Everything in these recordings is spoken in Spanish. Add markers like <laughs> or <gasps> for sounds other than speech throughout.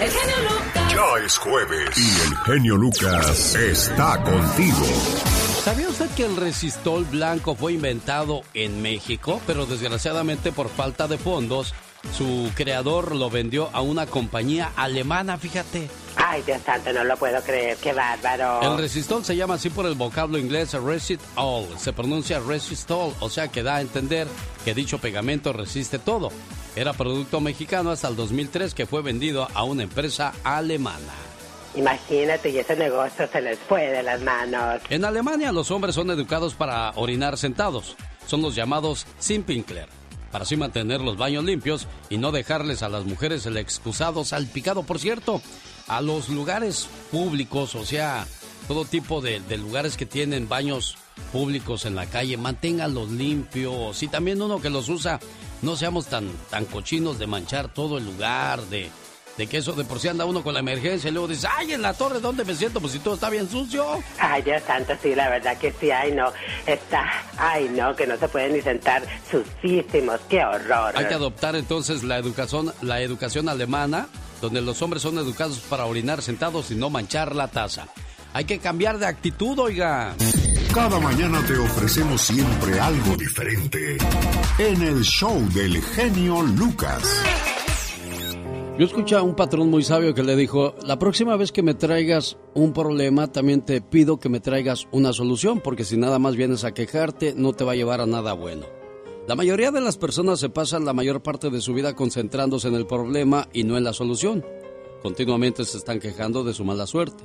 El genio Lucas. Ya es jueves y el genio Lucas está contigo. ¿Sabía usted que el resistol blanco fue inventado en México? Pero desgraciadamente por falta de fondos, su creador lo vendió a una compañía alemana, fíjate. Ay, Dios santo, no lo puedo creer, qué bárbaro. El resistol se llama así por el vocablo inglés resist all. Se pronuncia resistol, o sea que da a entender que dicho pegamento resiste todo. Era producto mexicano hasta el 2003 que fue vendido a una empresa alemana. Imagínate, y ese negocio se les fue de las manos. En Alemania los hombres son educados para orinar sentados. Son los llamados Simpinkler para así mantener los baños limpios y no dejarles a las mujeres el excusado salpicado. Por cierto, a los lugares públicos, o sea, todo tipo de, lugares que tienen baños públicos en la calle, manténganlos limpios. Y también uno que los usa, no seamos tan, tan cochinos de manchar todo el lugar, de, de que eso de por sí anda uno con la emergencia y luego dice, ay, en la torre, ¿dónde me siento? Pues si todo está bien sucio. Ay, Dios santo, sí, la verdad que sí, ay, no, está, ay, no, que no se pueden ni sentar sucísimos, qué horror. Hay que adoptar entonces la educación, la educación alemana, donde los hombres son educados para orinar sentados y no manchar la taza. Hay que cambiar de actitud, oiga. Cada mañana te ofrecemos siempre algo diferente en el show del genio Lucas. Yo escuché a un patrón muy sabio que le dijo, la próxima vez que me traigas un problema, también te pido que me traigas una solución, porque si nada más vienes a quejarte, no te va a llevar a nada bueno. La mayoría de las personas se pasan la mayor parte de su vida concentrándose en el problema y no en la solución. Continuamente se están quejando de su mala suerte,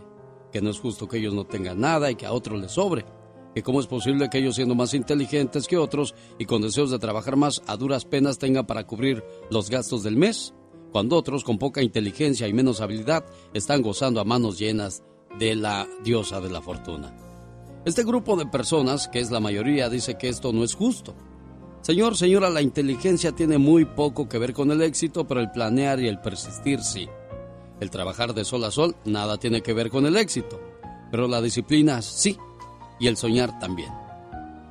que no es justo que ellos no tengan nada y que a otros les sobre, que cómo es posible que ellos siendo más inteligentes que otros y con deseos de trabajar más a duras penas tengan para cubrir los gastos del mes cuando otros con poca inteligencia y menos habilidad están gozando a manos llenas de la diosa de la fortuna. Este grupo de personas, que es la mayoría, dice que esto no es justo. Señor, señora, la inteligencia tiene muy poco que ver con el éxito, pero el planear y el persistir sí. El trabajar de sol a sol nada tiene que ver con el éxito, pero la disciplina sí, y el soñar también.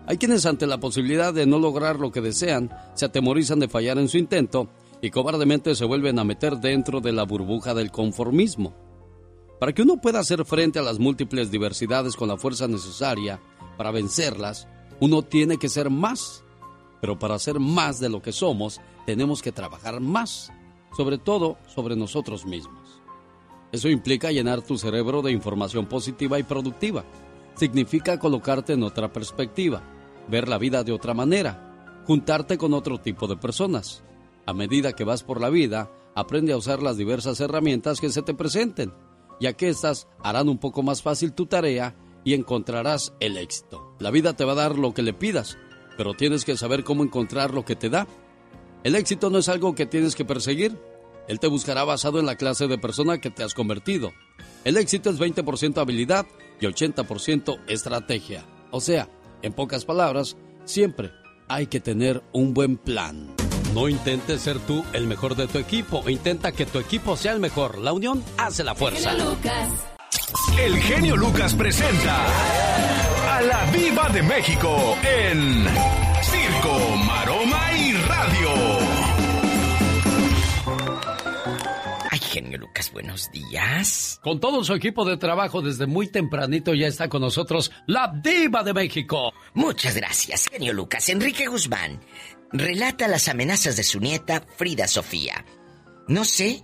Hay quienes ante la posibilidad de no lograr lo que desean, se atemorizan de fallar en su intento y cobardemente se vuelven a meter dentro de la burbuja del conformismo. Para que uno pueda hacer frente a las múltiples diversidades con la fuerza necesaria para vencerlas, uno tiene que ser más. Pero para ser más de lo que somos, tenemos que trabajar más, sobre todo sobre nosotros mismos. Eso implica llenar tu cerebro de información positiva y productiva. Significa colocarte en otra perspectiva, ver la vida de otra manera, juntarte con otro tipo de personas, a medida que vas por la vida, aprende a usar las diversas herramientas que se te presenten, ya que éstas harán un poco más fácil tu tarea y encontrarás el éxito. La vida te va a dar lo que le pidas, pero tienes que saber cómo encontrar lo que te da. El éxito no es algo que tienes que perseguir, él te buscará basado en la clase de persona que te has convertido. El éxito es 20% habilidad y 80% estrategia. O sea, en pocas palabras, siempre hay que tener un buen plan. No intentes ser tú el mejor de tu equipo, intenta que tu equipo sea el mejor. La unión hace la fuerza. El genio Lucas presenta a la Viva de México en Circo, Maroma y Radio. Genio Lucas, buenos días. Con todo su equipo de trabajo desde muy tempranito ya está con nosotros la Diva de México. Muchas gracias, genio Lucas. Enrique Guzmán relata las amenazas de su nieta Frida Sofía. No sé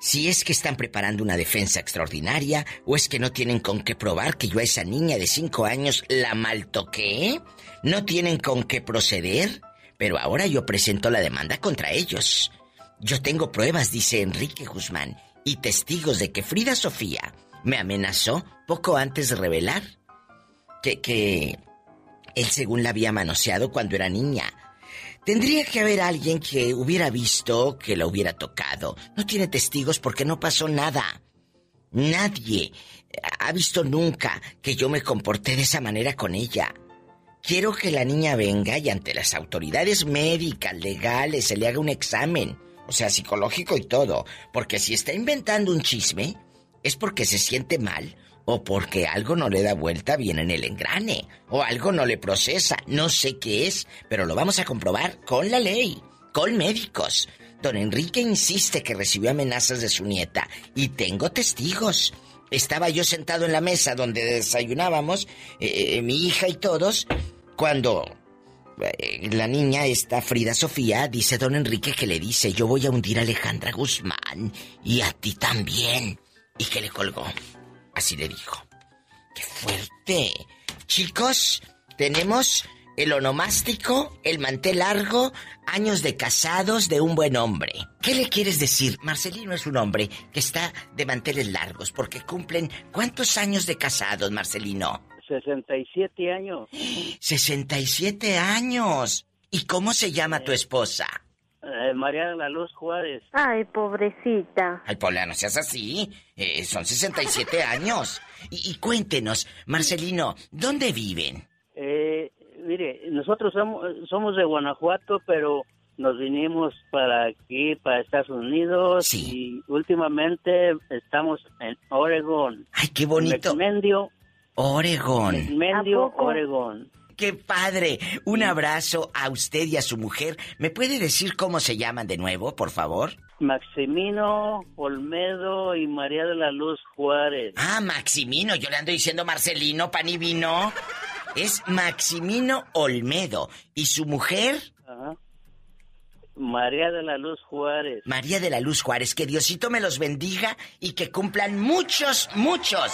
si es que están preparando una defensa extraordinaria o es que no tienen con qué probar que yo a esa niña de cinco años la maltoqué. No tienen con qué proceder. Pero ahora yo presento la demanda contra ellos. Yo tengo pruebas, dice Enrique Guzmán, y testigos de que Frida Sofía me amenazó poco antes de revelar que, que él según la había manoseado cuando era niña Tendría que haber alguien que hubiera visto, que la hubiera tocado. No tiene testigos porque no pasó nada. Nadie ha visto nunca que yo me comporté de esa manera con ella. Quiero que la niña venga y ante las autoridades médicas, legales, se le haga un examen, o sea, psicológico y todo, porque si está inventando un chisme, es porque se siente mal o porque algo no le da vuelta bien en el engrane, o algo no le procesa, no sé qué es, pero lo vamos a comprobar con la ley, con médicos. Don Enrique insiste que recibió amenazas de su nieta y tengo testigos. Estaba yo sentado en la mesa donde desayunábamos, eh, eh, mi hija y todos, cuando la niña, esta Frida Sofía, dice don Enrique que le dice, yo voy a hundir a Alejandra Guzmán y a ti también. Y que le colgó. Así le dijo. ¡Qué fuerte! Chicos, tenemos el onomástico, el mantel largo, años de casados de un buen hombre. ¿Qué le quieres decir? Marcelino es un hombre que está de manteles largos porque cumplen ¿cuántos años de casados, Marcelino? 67 años. 67 años. ¿Y cómo se llama tu esposa? Eh, María de la Luz Juárez. Ay, pobrecita. Ay, Paula, no seas así. Eh, son 67 <laughs> años. Y, y, cuéntenos, Marcelino, ¿dónde viven? Eh, mire, nosotros somos, somos de Guanajuato, pero nos vinimos para aquí, para Estados Unidos. Sí. Y últimamente estamos en Oregón. Ay, qué bonito. Mendio. Oregón. Mendio, Oregón. ¡Qué padre! Un abrazo a usted y a su mujer. ¿Me puede decir cómo se llaman de nuevo, por favor? Maximino Olmedo y María de la Luz Juárez. Ah, Maximino. Yo le ando diciendo Marcelino, pan y vino. Es Maximino Olmedo. ¿Y su mujer? Ajá. María de la Luz Juárez. María de la Luz Juárez. Que Diosito me los bendiga y que cumplan muchos, muchos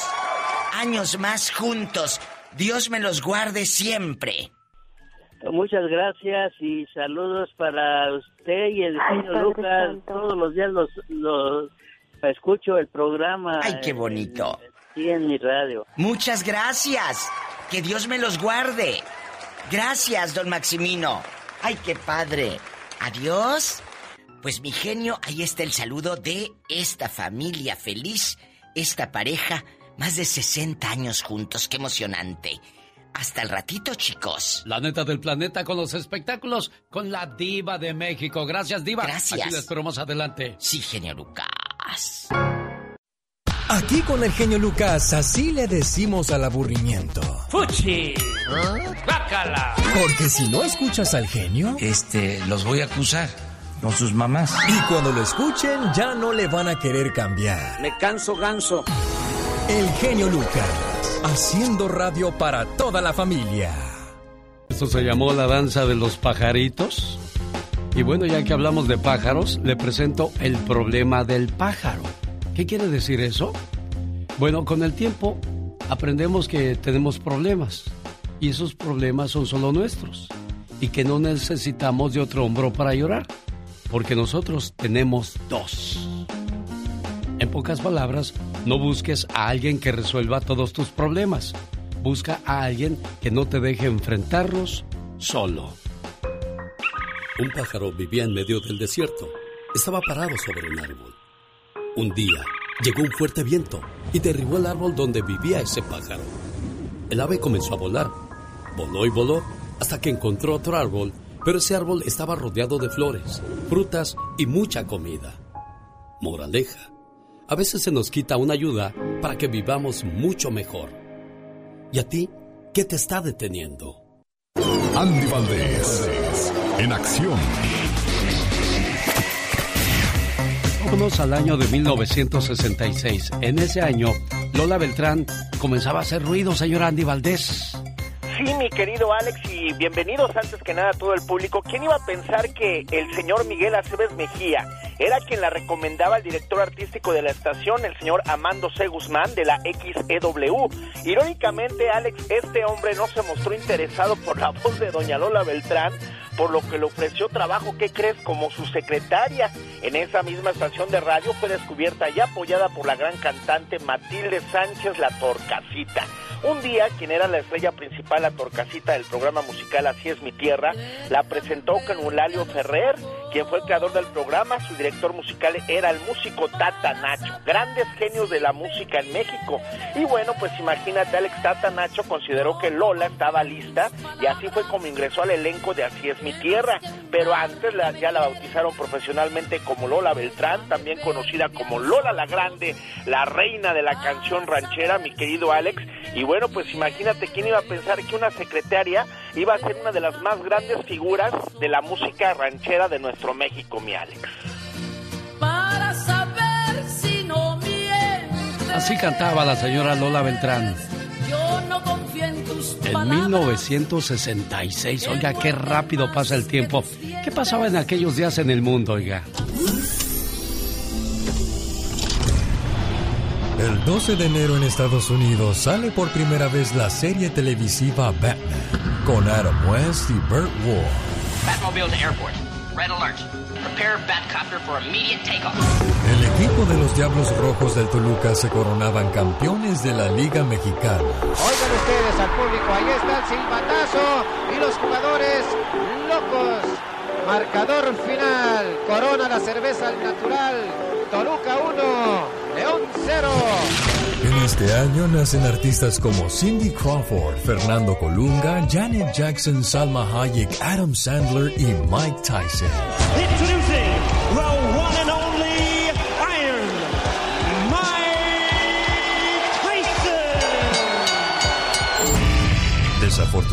años más juntos. Dios me los guarde siempre. Muchas gracias y saludos para usted y el Ay, señor Padre Lucas. Santo. Todos los días los, los escucho el programa. Ay, qué bonito. Sí, en mi radio. Muchas gracias. Que Dios me los guarde. Gracias, don Maximino. Ay, qué padre. Adiós. Pues mi genio, ahí está el saludo de esta familia feliz, esta pareja, más de 60 años juntos, qué emocionante. Hasta el ratito, chicos. La neta del planeta con los espectáculos con la diva de México. Gracias, diva. Gracias. Aquí la espero más adelante. Sí, genio Lucas. Aquí con el genio Lucas, así le decimos al aburrimiento. ¡Fuchi! ¡Bácala! Porque si no escuchas al genio, Este, los voy a acusar con sus mamás. y cuando lo escuchen ya no le van a querer cambiar. Me canso ganso. El genio Lucas, haciendo radio para toda la familia. Esto se llamó la danza de los pajaritos. Y bueno, ya que hablamos de pájaros, le presento el problema del pájaro. ¿Qué quiere decir eso? Bueno, con el tiempo aprendemos que tenemos problemas y esos problemas son solo nuestros y que no necesitamos de otro hombro para llorar, porque nosotros tenemos dos. En pocas palabras, no busques a alguien que resuelva todos tus problemas. Busca a alguien que no te deje enfrentarlos solo. Un pájaro vivía en medio del desierto. Estaba parado sobre un árbol. Un día llegó un fuerte viento y derribó el árbol donde vivía ese pájaro. El ave comenzó a volar. Voló y voló hasta que encontró otro árbol, pero ese árbol estaba rodeado de flores, frutas y mucha comida. Moraleja. A veces se nos quita una ayuda para que vivamos mucho mejor. ¿Y a ti qué te está deteniendo? Andy Valdés, en acción. Vámonos al año de 1966. En ese año, Lola Beltrán comenzaba a hacer ruido, señor Andy Valdés. Sí, mi querido Alex, y bienvenidos antes que nada a todo el público. ¿Quién iba a pensar que el señor Miguel Aceves Mejía era quien la recomendaba al director artístico de la estación, el señor Amando C. Guzmán de la XEW? Irónicamente, Alex, este hombre no se mostró interesado por la voz de doña Lola Beltrán, por lo que le ofreció trabajo, ¿qué crees?, como su secretaria. En esa misma estación de radio fue descubierta y apoyada por la gran cantante Matilde Sánchez La Torcasita. Un día, quien era la estrella principal, la Torcasita del programa musical Así es mi tierra, la presentó con Eulalio Ferrer, quien fue el creador del programa. Su director musical era el músico Tata Nacho, grandes genios de la música en México. Y bueno, pues imagínate, Alex Tata Nacho consideró que Lola estaba lista y así fue como ingresó al elenco de Así es mi tierra. Pero antes ya la bautizaron profesionalmente como Lola Beltrán, también conocida como Lola la Grande, la reina de la canción ranchera, mi querido Alex. Y bueno, pues imagínate quién iba a pensar que una secretaria iba a ser una de las más grandes figuras de la música ranchera de nuestro México, mi Alex. para saber si no mientes. Así cantaba la señora Lola Beltrán. Yo no confío en tus En 1966, oiga, qué rápido pasa el tiempo. ¿Qué pasaba en aquellos días en el mundo, oiga? El 12 de enero en Estados Unidos sale por primera vez la serie televisiva Batman con Adam West y Burt Ward. Batmobile to airport. Red alert. Prepare Batcopter for immediate takeoff. El equipo de los Diablos Rojos del Toluca se coronaban campeones de la Liga Mexicana. Oigan ustedes al público, ahí está el silbatazo y los jugadores locos. Marcador final, corona la cerveza al natural, Toluca 1, León 0. En este año nacen artistas como Cindy Crawford, Fernando Colunga, Janet Jackson, Salma Hayek, Adam Sandler y Mike Tyson.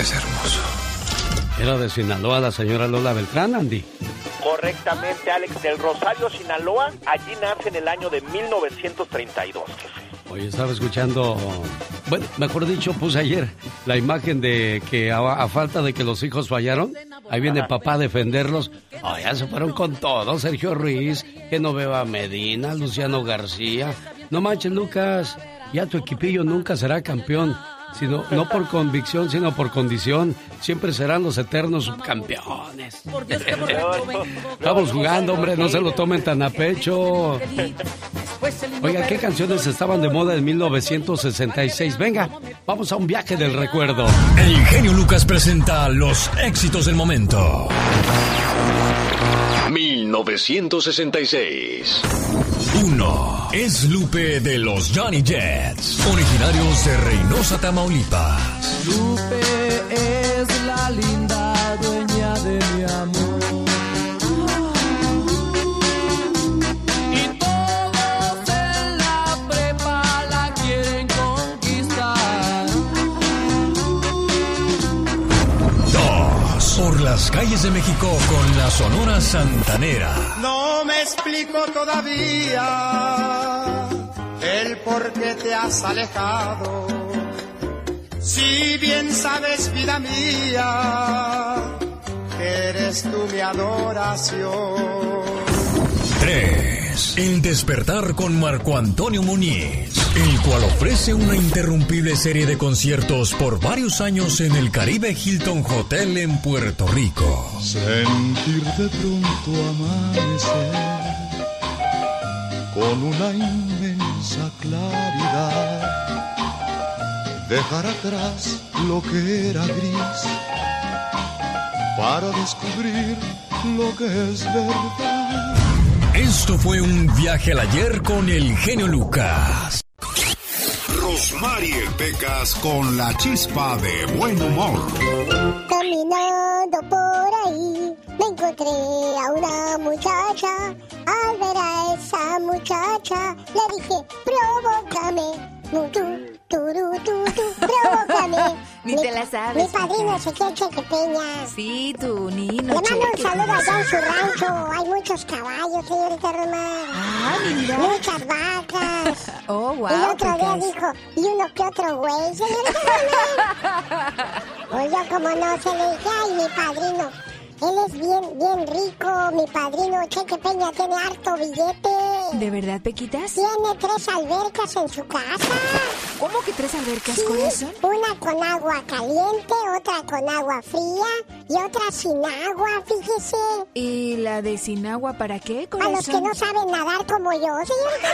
Es hermoso. Era de Sinaloa la señora Lola Beltrán, Andy. Correctamente, Alex, del Rosario, Sinaloa. Allí nace en el año de 1932. Oye, estaba escuchando, bueno, mejor dicho, puse ayer la imagen de que a, a falta de que los hijos fallaron, ahí viene papá a defenderlos. Oh, ya se fueron con todo, Sergio Ruiz, Genoveva Medina, Luciano García. No manches, Lucas, ya tu equipillo nunca será campeón. Sino, no por convicción, sino por condición. Siempre serán los eternos subcampeones. Estamos jugando, hombre, no se lo tomen tan a pecho. Oiga, ¿qué canciones estaban de moda en 1966? Venga, vamos a un viaje del recuerdo. El genio Lucas presenta los éxitos del momento. 1966. 1. Es Lupe de los Johnny Jets, originarios de Reynosa, Tamaulipas. Lupe es la linda dueña de mi las calles de México con la Sonora Santanera. No me explico todavía el por qué te has alejado. Si bien sabes, vida mía, que eres tú mi adoración. 3. El despertar con Marco Antonio Muñiz, el cual ofrece una interrumpible serie de conciertos por varios años en el Caribe Hilton Hotel en Puerto Rico. Sentir de pronto amanecer con una inmensa claridad. Dejar atrás lo que era gris para descubrir lo que es verdad. Esto fue un viaje al ayer con el genio Lucas. Rosmarie Pecas con la chispa de buen humor. Caminando por ahí, me encontré a una muchacha. Al ver a esa muchacha, le dije, provócame. Tú, turu, tú, tú, provócame. Ni te la sabes, Mi padrino Ezequiel Cheque Peña. Sí, tu Nino. Le mando un saludo allá en su rancho. Hay muchos caballos, señorita Román. Ah, mira. Muchas vacas. <laughs> Oh, wow. y el otro día dijo, y uno que otro güey, señorita Román. <laughs> Pues yo como no se le dije, ay, mi padrino. Él es bien, bien rico, mi padrino Cheque Peña tiene harto billete. ¿De verdad, Pequitas? Tiene tres albercas en su casa. ¿Cómo que tres albercas, Sí, corazón? Una con agua caliente, otra con agua fría y otra sin agua, fíjese. ¿Y la de sin agua para qué, A los corazón? que no saben nadar como yo, señorita.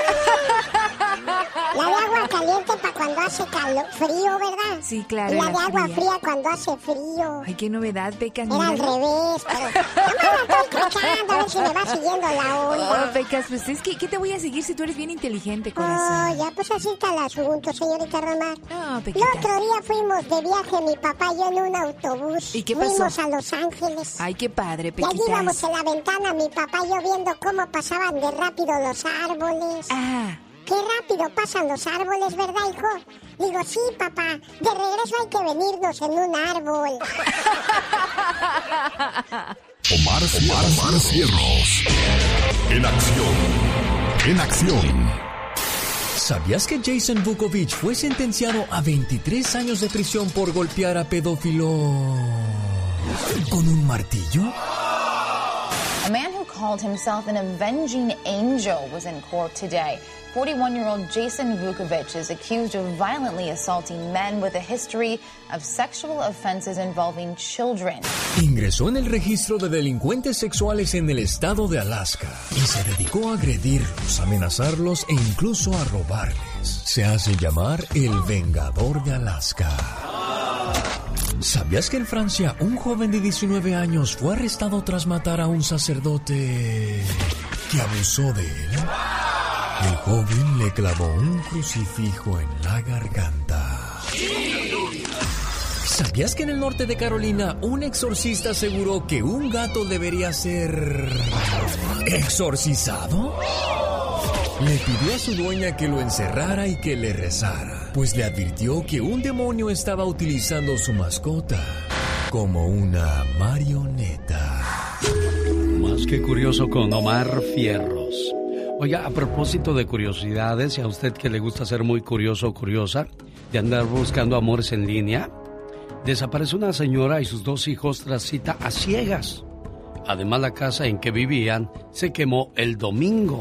La de agua caliente para cuando hace calor, frío, ¿verdad? Sí, claro. Y la la de agua fría. fría cuando hace frío. Ay, qué novedad, Pecas. Era al míralo. Revés, pero... No me a ver si me va siguiendo la Oh, onda. Pecas, pues es que, ¿qué te voy a seguir si tú eres bien inteligente, corazón? Oh, ya, pues así está el asunto, señorita Romar. No, El Pequitas. otro día fuimos de viaje, mi papá y yo en un autobús. ¿Y qué pasó? Fuimos a Los Ángeles. Ay, qué padre, Y allí íbamos Pequitas. en la ventana, mi papá y yo viendo cómo pasaban de rápido los árboles. Ah, Qué rápido pasan los árboles, ¿verdad, hijo? Digo, sí, papá. De regreso hay que venirnos en un árbol. Omar, Omar, Omar Cierros. En acción. En acción. ¿Sabías que Jason Vukovic fue sentenciado a 23 años de prisión por golpear a pedófilo con un martillo? A man who called himself an avenging angel was in court today. 41-year-old Jason Vukovic is accused of violently assaulting men with a history of sexual offenses involving children. Ingresó en el registro de delincuentes sexuales en el estado de Alaska y se dedicó a agredirlos, amenazarlos e incluso a robarles. Se hace llamar el Vengador de Alaska. ¿Sabías que en Francia un joven de 19 años fue arrestado tras matar a un sacerdote que abusó de él? El joven le clavó un crucifijo en la garganta. ¿Sabías que en el norte de Carolina un exorcista aseguró que un gato debería ser exorcizado? Le pidió a su dueña que lo encerrara y que le rezara, pues le advirtió que un demonio estaba utilizando su mascota como una marioneta. Más que curioso con Omar Fierros. Oiga, a propósito de curiosidades, y a usted que le gusta ser muy curioso o curiosa, de andar buscando amores en línea, desaparece una señora y sus dos hijos tras cita a ciegas. Además, la casa en que vivían se quemó el domingo.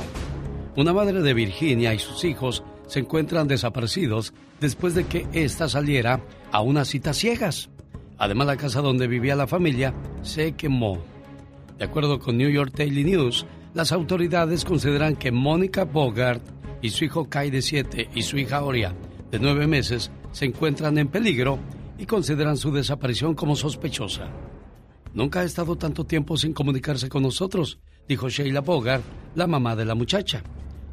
Una madre de Virginia y sus hijos se encuentran desaparecidos después de que ésta saliera a una cita ciegas. Además, la casa donde vivía la familia se quemó. De acuerdo con New York Daily News, las autoridades consideran que Mónica Bogart y su hijo Kai de 7 y su hija Oria de 9 meses se encuentran en peligro y consideran su desaparición como sospechosa. Nunca ha estado tanto tiempo sin comunicarse con nosotros, dijo Sheila Bogart, la mamá de la muchacha.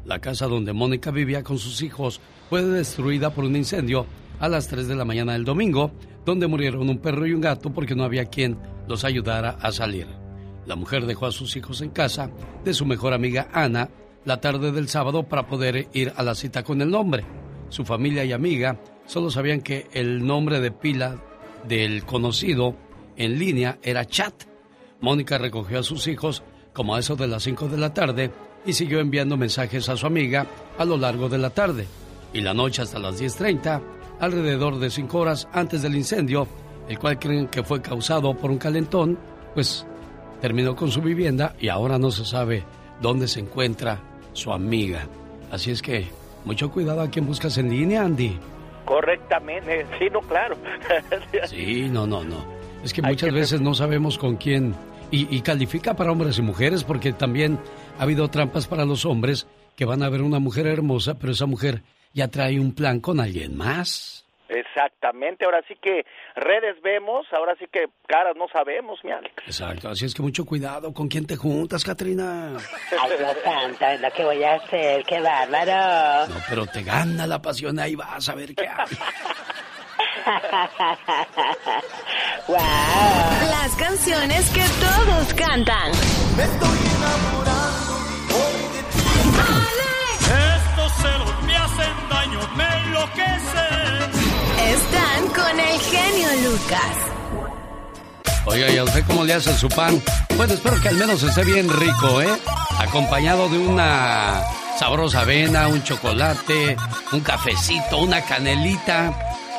La casa donde Mónica vivía con sus hijos fue destruida por un incendio a las 3 de la mañana del domingo, donde murieron un perro y un gato porque no había quien los ayudara a salir. La mujer dejó a sus hijos en casa de su mejor amiga Ana la tarde del sábado para poder ir a la cita con el nombre. Su familia y amiga solo sabían que el nombre de pila del conocido en línea era Chat. Mónica recogió a sus hijos como a eso de las 5 de la tarde y siguió enviando mensajes a su amiga a lo largo de la tarde y la noche hasta las 10.30, alrededor de 5 horas antes del incendio, el cual creen que fue causado por un calentón, pues terminó con su vivienda y ahora no se sabe dónde se encuentra su amiga. Así es que mucho cuidado a quien buscas en línea, Andy. Correctamente, sí, no, claro. <laughs> Sí, no, no, no. Es que muchas veces no sabemos con quién. Y, y califica para hombres y mujeres porque también ha habido trampas para los hombres que van a ver una mujer hermosa, pero esa mujer ya trae un plan con alguien más. Exactamente, ahora sí que redes vemos, ahora sí que caras no sabemos, mi Alex. Exacto, así es que mucho cuidado con quién te juntas, Katrina. Ay, Dios santo, es lo que voy a hacer, qué bárbaro. No, pero te gana la pasión, ahí vas a ver qué hay. <laughs> wow. Las canciones que todos cantan. Estos celos me hacen daño, me enloquecen. Con el genio Lucas. Oiga, ¿y a cómo le hacen su pan? Bueno, espero que al menos esté bien rico, ¿eh? Acompañado de una sabrosa avena, un chocolate, un cafecito, una canelita.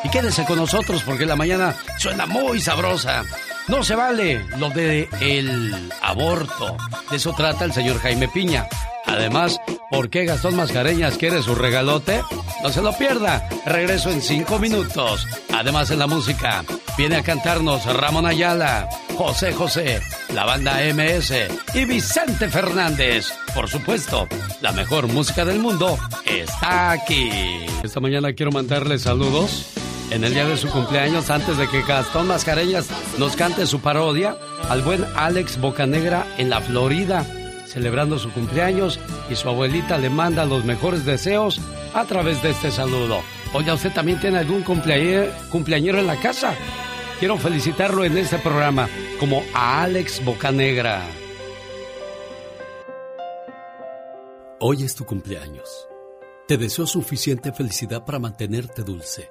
Y quédese con nosotros porque la mañana suena muy sabrosa. No se vale lo de el aborto. De eso trata el señor Jaime Piña. Además, ¿por qué Gastón Mascareñas quiere su regalote? No se lo pierda. Regreso en cinco minutos. Además, en la música, viene a cantarnos Ramón Ayala. José José, la banda MS y Vicente Fernández. Por supuesto, la mejor música del mundo está aquí. Esta mañana quiero mandarle saludos en el día de su cumpleaños antes de que Gastón Mascareñas nos cante su parodia al buen Alex Bocanegra en la Florida, celebrando su cumpleaños y su abuelita le manda los mejores deseos a través de este saludo. Oiga, ¿usted también tiene algún cumpleañero en la casa? Quiero felicitarlo en este programa como a Alex Bocanegra. Hoy es tu cumpleaños. Te deseo suficiente felicidad para mantenerte dulce,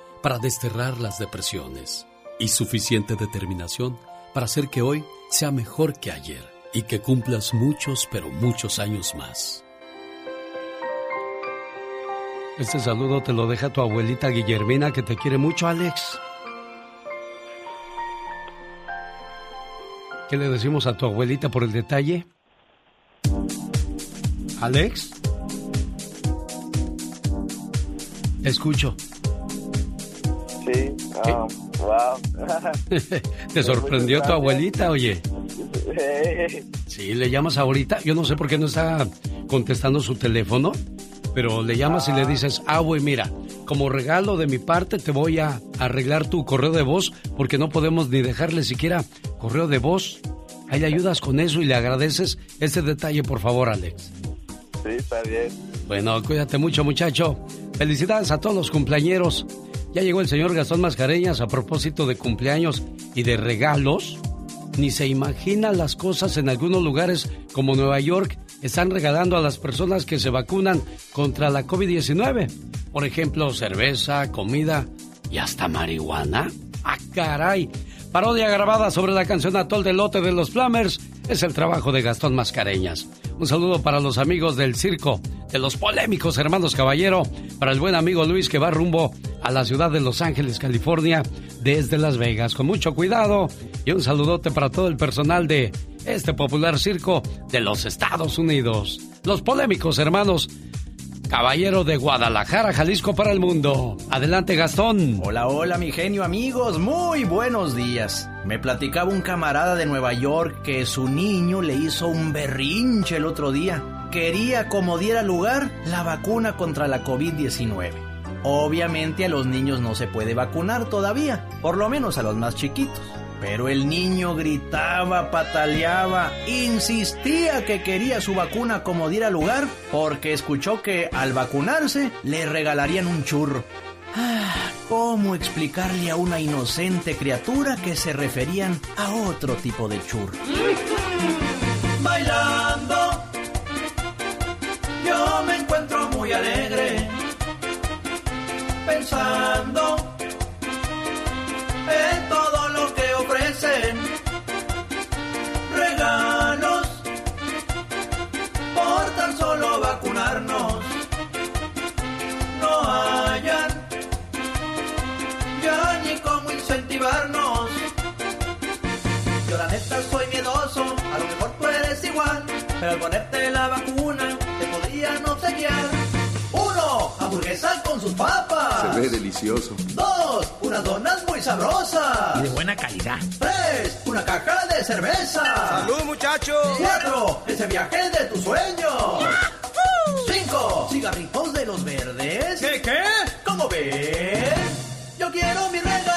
desterrar las depresiones y suficiente determinación para hacer que hoy sea mejor que ayer y que cumplas muchos, pero muchos años más. Este saludo te lo deja tu abuelita Guillermina que te quiere mucho, Alex. ¿Qué le decimos a tu abuelita por el detalle? ¿Alex? escucho. Sí, wow. <laughs> ¿Te sorprendió tu abuelita, oye? Sí, le llamas ahorita. Yo no sé por qué no está contestando su teléfono, pero le llamas y le dices, ah, güey, mira, como regalo de mi parte te voy a arreglar tu correo de voz porque no podemos ni dejarle siquiera correo de voz. Ahí le ayudas con eso y le agradeces este detalle, por favor, Alex. Sí, está bien. Bueno, cuídate mucho, muchacho. Felicidades a todos los cumpleañeros. Ya llegó el señor Gastón Mascareñas a propósito de cumpleaños y de regalos. Ni se imagina las cosas en algunos lugares como Nueva York están regalando a las personas que se vacunan contra la COVID-19. Por ejemplo, cerveza, comida y hasta marihuana. ¡Ah, caray! Parodia grabada sobre la canción Atol del Lote de los Flamers es el trabajo de Gastón Mascareñas. Un saludo para los amigos del circo, de los polémicos hermanos Caballero, para el buen amigo Luis que va rumbo a la ciudad de Los Ángeles, California, desde Las Vegas. Con mucho cuidado y un saludote para todo el personal de este popular circo de los Estados Unidos. Los polémicos hermanos Caballero de Guadalajara, Jalisco para el mundo. Adelante, Gastón. Hola, hola, mi genio, amigos. Muy buenos días. Me platicaba un camarada de Nueva York que su niño le hizo un berrinche el otro día. Quería, como diera lugar, la vacuna contra la COVID-19. Obviamente a los niños no se puede vacunar todavía, por lo menos a los más chiquitos. Pero el niño gritaba, pataleaba, insistía que quería su vacuna como diera lugar, porque escuchó que al vacunarse le regalarían un churro. <sighs> ¿Cómo explicarle a una inocente criatura que se referían a otro tipo de churro? Bailando, yo me encuentro muy alegre, pensando en todo lo que ofrecen. Regalos por tan solo vacunarnos. No hayan ya ni cómo incentivarnos. Yo la neta soy miedoso, a lo mejor tú eres igual, pero ponerte la vacuna te podrían obsequiar. Con sus papas. Se ve delicioso. Dos, unas donas muy sabrosas. Y de buena calidad. Tres, una caja de cerveza. ¡Salud, muchachos! Cuatro, ese viaje de tus sueños. Cinco, cigarritos de los verdes. ¿Qué, qué? ¿Cómo ves? Yo quiero mi regalote,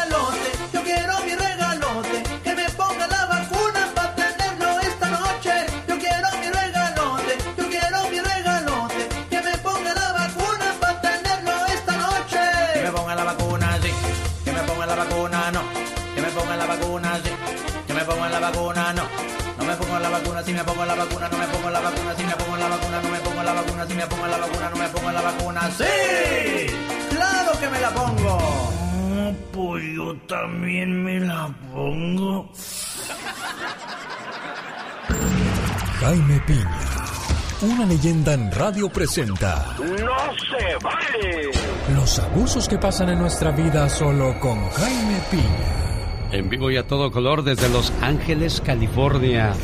pongo la vacuna, no me pongo la vacuna, si me pongo la vacuna, no me pongo la vacuna, si me pongo la vacuna, no me pongo la vacuna, ¡Sí! ¡Claro que me la pongo! pues yo también me la pongo. Jaime Piña. Una leyenda en radio presenta. ¡No se vale! Los abusos que pasan en nuestra vida solo con Jaime Piña. En vivo y a todo color desde Los Ángeles, California.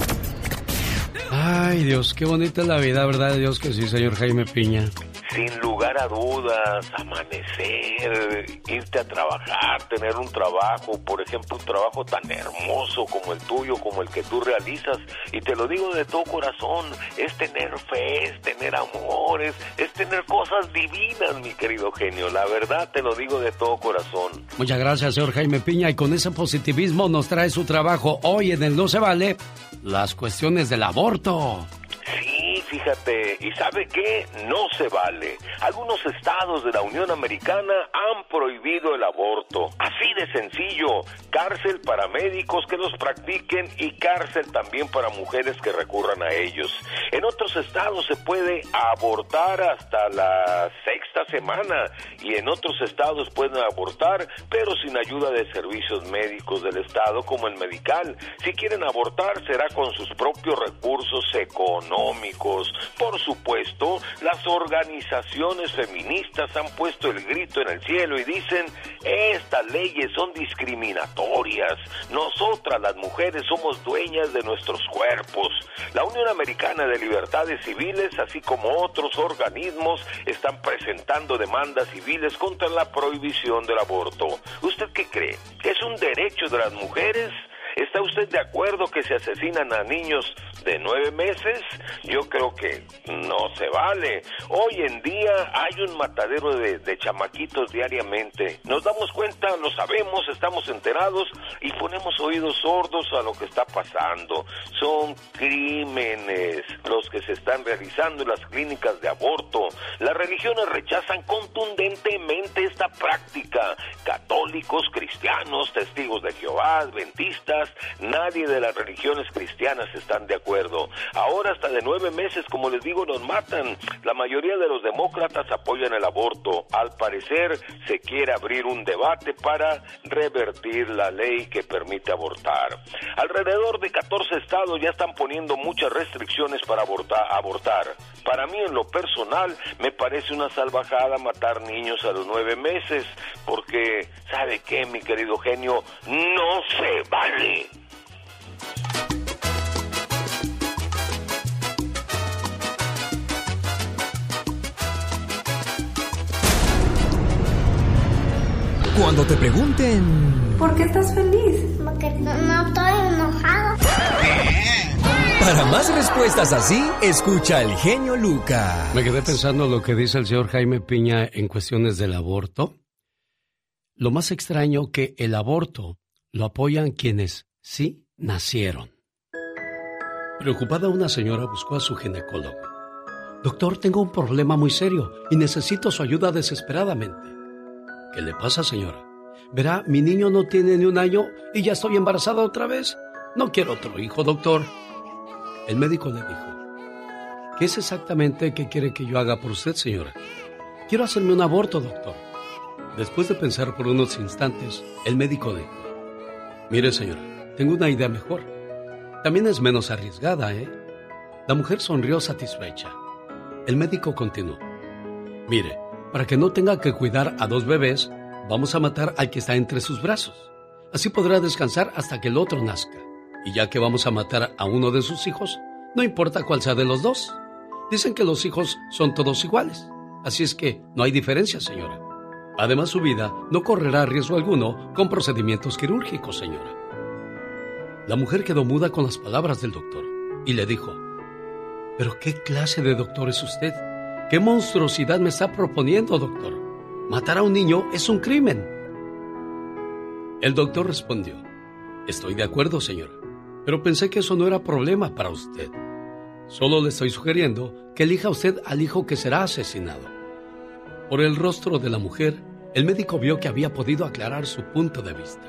Ay, Dios, qué bonita es la vida, ¿verdad? Dios que sí, señor Jaime Piña. Sin lugar a dudas, amanecer, irte a trabajar, tener un trabajo, por ejemplo, un trabajo tan hermoso como el tuyo, como el que tú realizas, y te lo digo de todo corazón, es tener fe, es tener amores, es tener cosas divinas, mi querido genio, la verdad te lo digo de todo corazón. Muchas gracias, señor Jaime Piña, y con ese positivismo nos trae su trabajo hoy en el No Se Vale, las cuestiones del aborto. Sí, fíjate, ¿y sabe qué? No se vale. Algunos estados de la Unión Americana han prohibido el aborto. Así de sencillo. Cárcel para médicos que los practiquen y cárcel también para mujeres que recurran a ellos. En otros estados se puede abortar hasta la sexta semana y en otros estados pueden abortar, pero sin ayuda de servicios médicos del estado como el medical. Si quieren abortar será con sus propios recursos económicos. Por supuesto, las organizaciones feministas han puesto el grito en el cielo y dicen, estas leyes son discriminatorias. Nosotras las mujeres somos dueñas de nuestros cuerpos. La Unión Americana de Libertades Civiles, así como otros organismos, están presentando demandas civiles contra la prohibición del aborto. ¿Usted qué cree? ¿Es un derecho de las mujeres? ¿Está usted de acuerdo que se asesinan a niños de nueve meses? Yo creo que no se vale. Hoy en día hay un matadero de, chamaquitos diariamente. Nos damos cuenta, lo sabemos, estamos enterados y ponemos oídos sordos a lo que está pasando. Son crímenes los que se están realizando en las clínicas de aborto. Las religiones rechazan contundentemente esta práctica. Cristianos, testigos de Jehová, adventistas, nadie de las religiones cristianas están de acuerdo. Ahora hasta de nueve meses, como les digo, nos matan. La mayoría de los demócratas apoyan el aborto. Al parecer se quiere abrir un debate para revertir la ley que permite abortar. Alrededor de 14 estados ya están poniendo muchas restricciones para abortar. abortar. Para mí en lo personal me parece una salvajada matar niños a los nueve meses, porque, ¿sabe qué, mi querido genio? No se vale. Cuando te pregunten... ¿Por qué estás feliz? Porque no, no estoy enojado. Para más respuestas así, escucha al genio Lucas. Me quedé pensando lo que dice el señor Jaime Piña en cuestiones del aborto. Lo más extraño que el aborto lo apoyan quienes sí nacieron. Preocupada una señora buscó a su ginecólogo. Doctor, tengo un problema muy serio y necesito su ayuda desesperadamente. ¿Qué le pasa, señora? Verá, mi niño no tiene ni un año y ya estoy embarazada otra vez. No quiero otro hijo, doctor. El médico le dijo, ¿qué es exactamente que quiere que yo haga por usted, señora? Quiero hacerme un aborto, doctor. Después de pensar por unos instantes, el médico dijo, mire, señora, tengo una idea mejor. También es menos arriesgada, ¿eh? La mujer sonrió satisfecha. El médico continuó, mire, para que no tenga que cuidar a dos bebés, vamos a matar al que está entre sus brazos. Así podrá descansar hasta que el otro nazca. Y ya que vamos a matar a uno de sus hijos, no importa cuál sea de los dos. Dicen que los hijos son todos iguales. Así es que no hay diferencia, señora. Además, su vida no correrá riesgo alguno con procedimientos quirúrgicos, señora. La mujer quedó muda con las palabras del doctor y le dijo, ¿pero qué clase de doctor es usted? ¿Qué monstruosidad me está proponiendo, doctor? Matar a un niño es un crimen. El doctor respondió, estoy de acuerdo, señora, pero pensé que eso no era problema para usted. Solo le estoy sugiriendo que elija usted al hijo que será asesinado. Por el rostro de la mujer, el médico vio que había podido aclarar su punto de vista.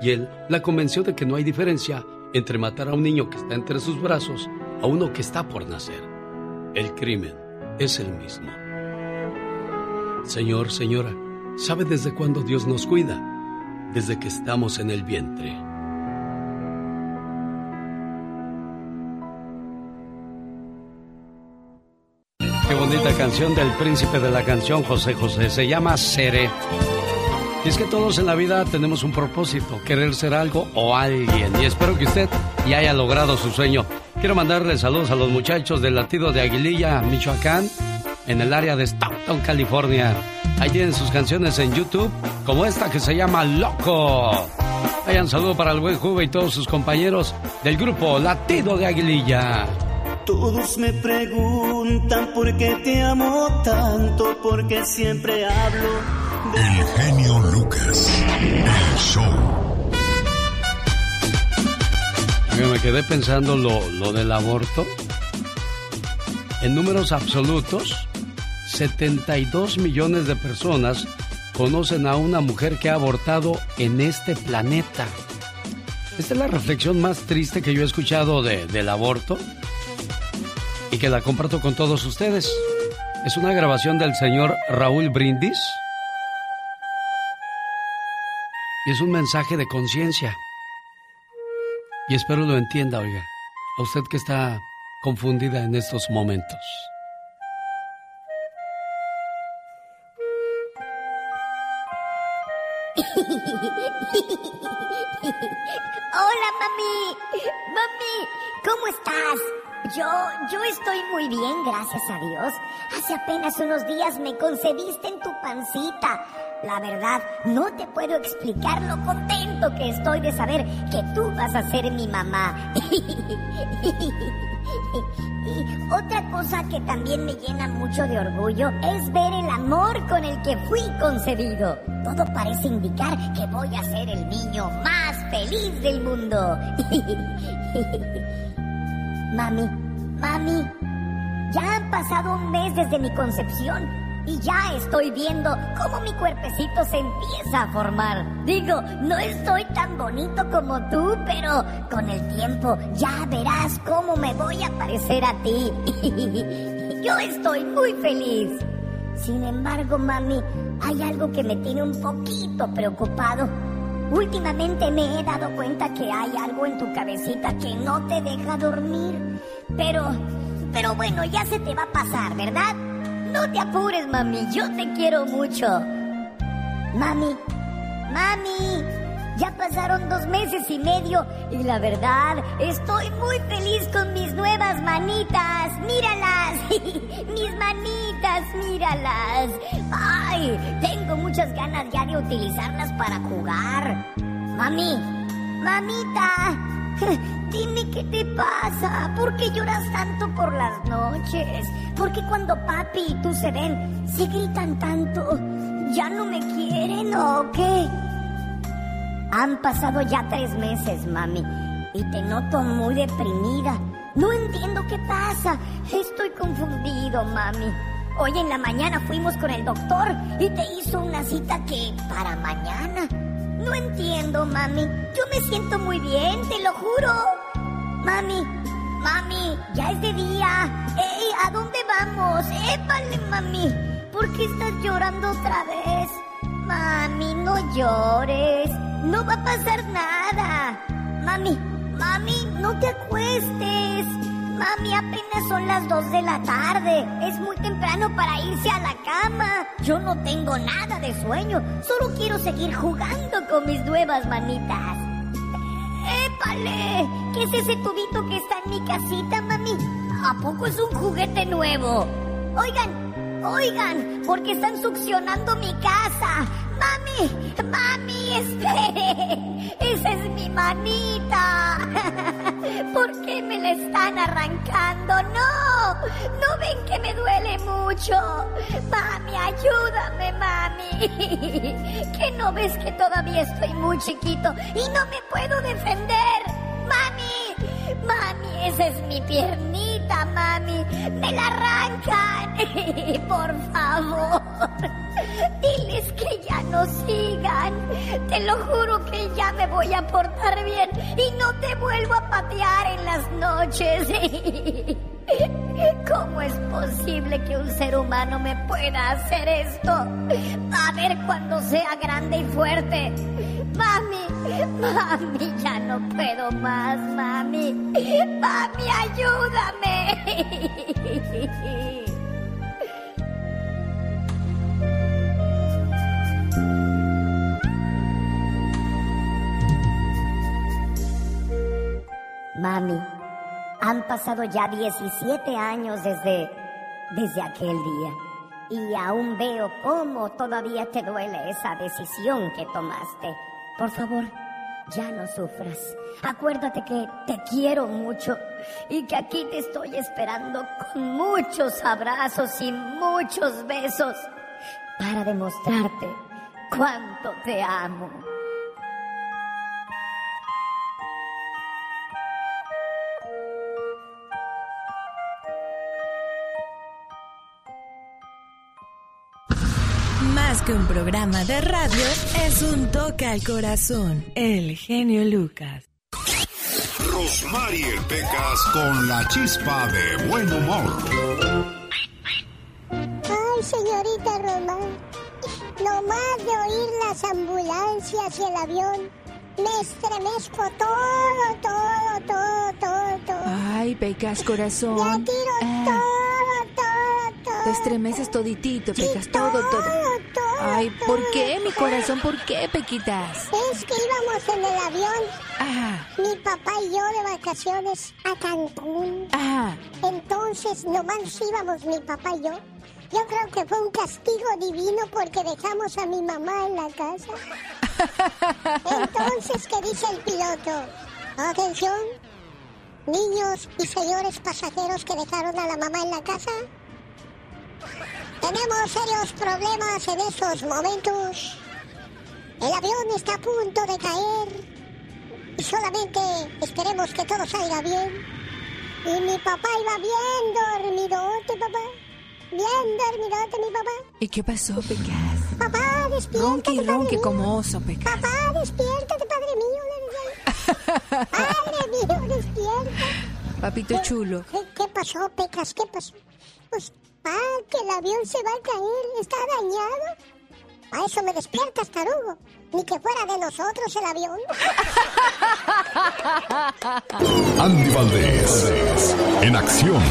Y él la convenció de que no hay diferencia entre matar a un niño que está entre sus brazos a uno que está por nacer. El crimen es el mismo. Señor, señora, ¿sabe desde cuándo Dios nos cuida? Desde que estamos en el vientre. Qué bonita canción del príncipe de la canción, José José. Se llama Seré. Y es que todos en la vida tenemos un propósito, querer ser algo o alguien. Y espero que usted ya haya logrado su sueño. Quiero mandarle saludos a los muchachos del latido de Aguililla, Michoacán, en el área de Stockton, California. Ahí tienen sus canciones en YouTube, como esta que se llama Loco. Vayan saludo para el buen Juve y todos sus compañeros del grupo Latido de Aguililla. Todos me preguntan por qué te amo tanto, porque siempre hablo de... El genio Lucas, el show. Me quedé pensando lo, lo del aborto. En números absolutos, 72 millones de personas conocen a una mujer que ha abortado en este planeta. Esta es la reflexión más triste que yo he escuchado de- del aborto y que la comparto con todos ustedes. Es una grabación del señor Raúl Brindis y es un mensaje de conciencia. Y espero lo entienda, oiga, a usted que está confundida en estos momentos. <laughs> Hola, mami. Mami, ¿cómo estás? Yo, yo estoy muy bien, gracias a Dios. Hace apenas unos días me concebiste en tu pancita. La verdad, no te puedo explicar lo contento que estoy de saber que tú vas a ser mi mamá. <laughs> Y otra cosa que también me llena mucho de orgullo es ver el amor con el que fui concebido. Todo parece indicar que voy a ser el niño más feliz del mundo. <laughs> mami, mami, ya han pasado un mes desde mi concepción y ya estoy viendo cómo mi cuerpecito se empieza a formar. Digo, no estoy tan bonito como tú, pero con el tiempo ya verás cómo me voy a parecer a ti. <laughs> Yo estoy muy feliz. Sin embargo, mami, hay algo que me tiene un poquito preocupado. Últimamente me he dado cuenta que hay algo en tu cabecita que no te deja dormir. Pero, pero bueno, ya se te va a pasar, ¿verdad? No te apures, mami, yo te quiero mucho. Mami, mami, ya pasaron dos meses y medio y la verdad, estoy muy feliz con mis nuevas manitas. Míralas, <laughs> mis manitas, míralas. Ay, tengo muchas ganas ya de utilizarlas para jugar. Mami, mamita, <laughs> dime qué te pasa. ¿Por qué lloras tanto por las noches? ¿Por qué cuando papi y tú se ven, se gritan tanto? ¿Ya no me quieren o qué? Han pasado ya tres meses, mami, y te noto muy deprimida. No entiendo qué pasa. Estoy confundido, mami. Hoy en la mañana fuimos con el doctor y te hizo una cita que para mañana. No entiendo, mami. Yo me siento muy bien, te lo juro. Mami, mami, ya es de día. ¡Ey, ¿a dónde vamos? ¡Épale, mami! ¿Por qué estás llorando otra vez? Mami, no llores. No va a pasar nada. Mami, mami, no te acuestes. Mami, apenas son las dos de la tarde. Es muy temprano para irse a la cama. Yo no tengo nada de sueño. Solo quiero seguir jugando con mis nuevas manitas. ¡Épale! ¿Qué es ese tubito que está en mi casita, mami? ¿A poco es un juguete nuevo? Oigan, oigan, porque están succionando mi casa. Mami, mami, espere. <laughs> Esa es mi manita. <laughs> ¿Por qué me la están arrancando? No, no ven que me duele mucho. Mami, ayúdame, mami. <laughs> ¿Que no ves que todavía estoy muy chiquito y no me puedo defender? Mami, mami, esa es mi piernita, mami. Me la arrancan. <laughs> Por favor. Diles que ya no sigan. Te lo juro que ya me voy a portar bien y no te vuelvo a patear en las noches. <laughs> ¿Cómo es posible que un ser humano me pueda hacer esto? A ver cuando sea grande y fuerte. Mami, mami, ya no puedo más, mami. Mami, ayúdame. Mami, han pasado ya 17 años desde, desde aquel día y aún veo cómo todavía te duele esa decisión que tomaste. Por favor, ya no sufras. Acuérdate que te quiero mucho y que aquí te estoy esperando con muchos abrazos y muchos besos para demostrarte cuánto te amo. Más que un programa de radio, es un toque al corazón. El genio Lucas. Rosmarie Pecas con la chispa de buen humor. Ay, señorita Román, nomás de oír las ambulancias y el avión, me estremezco todo, todo, todo, todo, todo. Ay, Pecas, corazón. Ya tiro Ah, todo, todo, todo. te estremeces toditito, Pecas, todo, todo. todo, Ay, ¿por qué, mi corazón? ¿Por qué, Pequitas? Es que íbamos en el avión, Ah, mi papá y yo de vacaciones a Cancún. ah. Entonces, nomás íbamos mi papá y yo. Yo creo que fue un castigo divino porque dejamos a mi mamá en la casa. <laughs> Entonces, ¿qué dice el piloto? Atención, niños y señores pasajeros que dejaron a la mamá en la casa. Tenemos serios problemas en estos momentos. El avión está a punto de caer y solamente esperemos que todo salga bien. Y mi papá iba bien dormidote, papá. Bien dormidote, mi papá. ¿Y qué pasó, Pecas? Papá, despiértate, Ronque y ronque como oso, Pecas. Papá, despiértate, padre mío. <laughs> Padre mío, despierta. Papito chulo. ¿Qué, qué pasó, Pecas? ¿Qué pasó? Pues, pa, que el avión se va a caer. ¿Está dañado? A eso me despiertas, tarugo. Ni que fuera de nosotros el avión. Andy Valdés, en acción.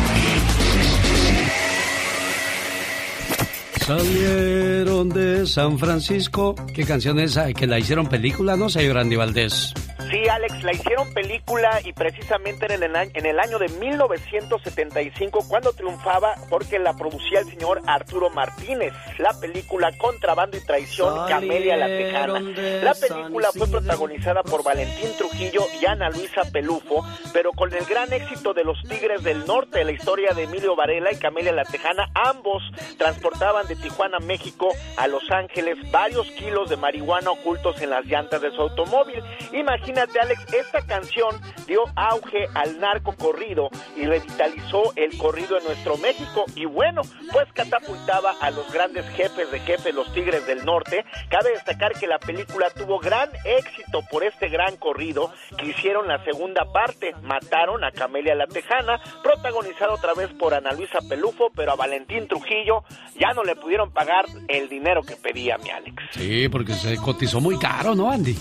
Salieron de San Francisco. ¿Qué canción es esa? Que la hicieron película, ¿no, señor Andy Valdés? Sí, Alex, la hicieron película y precisamente en el, en el año de 1975 cuando triunfaba porque la producía el señor Arturo Martínez. La película Contrabando y Traición, Camelia la Tejana. La película fue protagonizada por Valentín Trujillo y Ana Luisa Pelufo, pero con el gran éxito de los Tigres del Norte, la historia de Emilio Varela y Camelia la Tejana, ambos transportaban de Tijuana, México a Los Ángeles varios kilos de marihuana ocultos en las llantas de su automóvil. Imagínate, Alex, esta canción dio auge al narco corrido y revitalizó el corrido en nuestro México y bueno, pues catapultaba a los grandes jefes de jefes, los Tigres del Norte. Cabe destacar que la película tuvo gran éxito por este gran corrido que hicieron la segunda parte. Mataron a Camelia la Tejana, protagonizado otra vez por Ana Luisa Pelufo, pero a Valentín Trujillo ya no le pudieron pagar el dinero que pedía mi Alex. Sí, porque se cotizó muy caro, ¿no, Andy?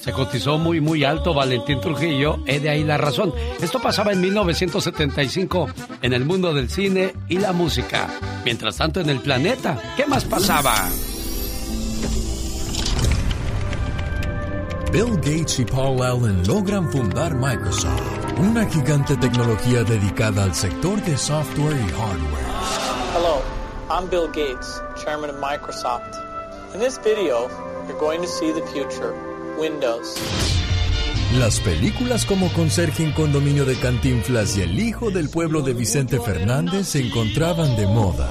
Se cotizó muy, muy alto Valentín Trujillo, es de ahí la razón. Esto pasaba en 1975 en el mundo del cine y la música. Mientras tanto, en el planeta, ¿qué más pasaba? Bill Gates y Paul Allen logran fundar Microsoft, una gigante tecnología dedicada al sector de software y hardware. Hello, I'm Bill Gates, chairman of Microsoft. In this video, you're going to see the future Windows. Las películas como Conserje en Condominio de Cantinflas y El Hijo del Pueblo de Vicente Fernández se encontraban de moda.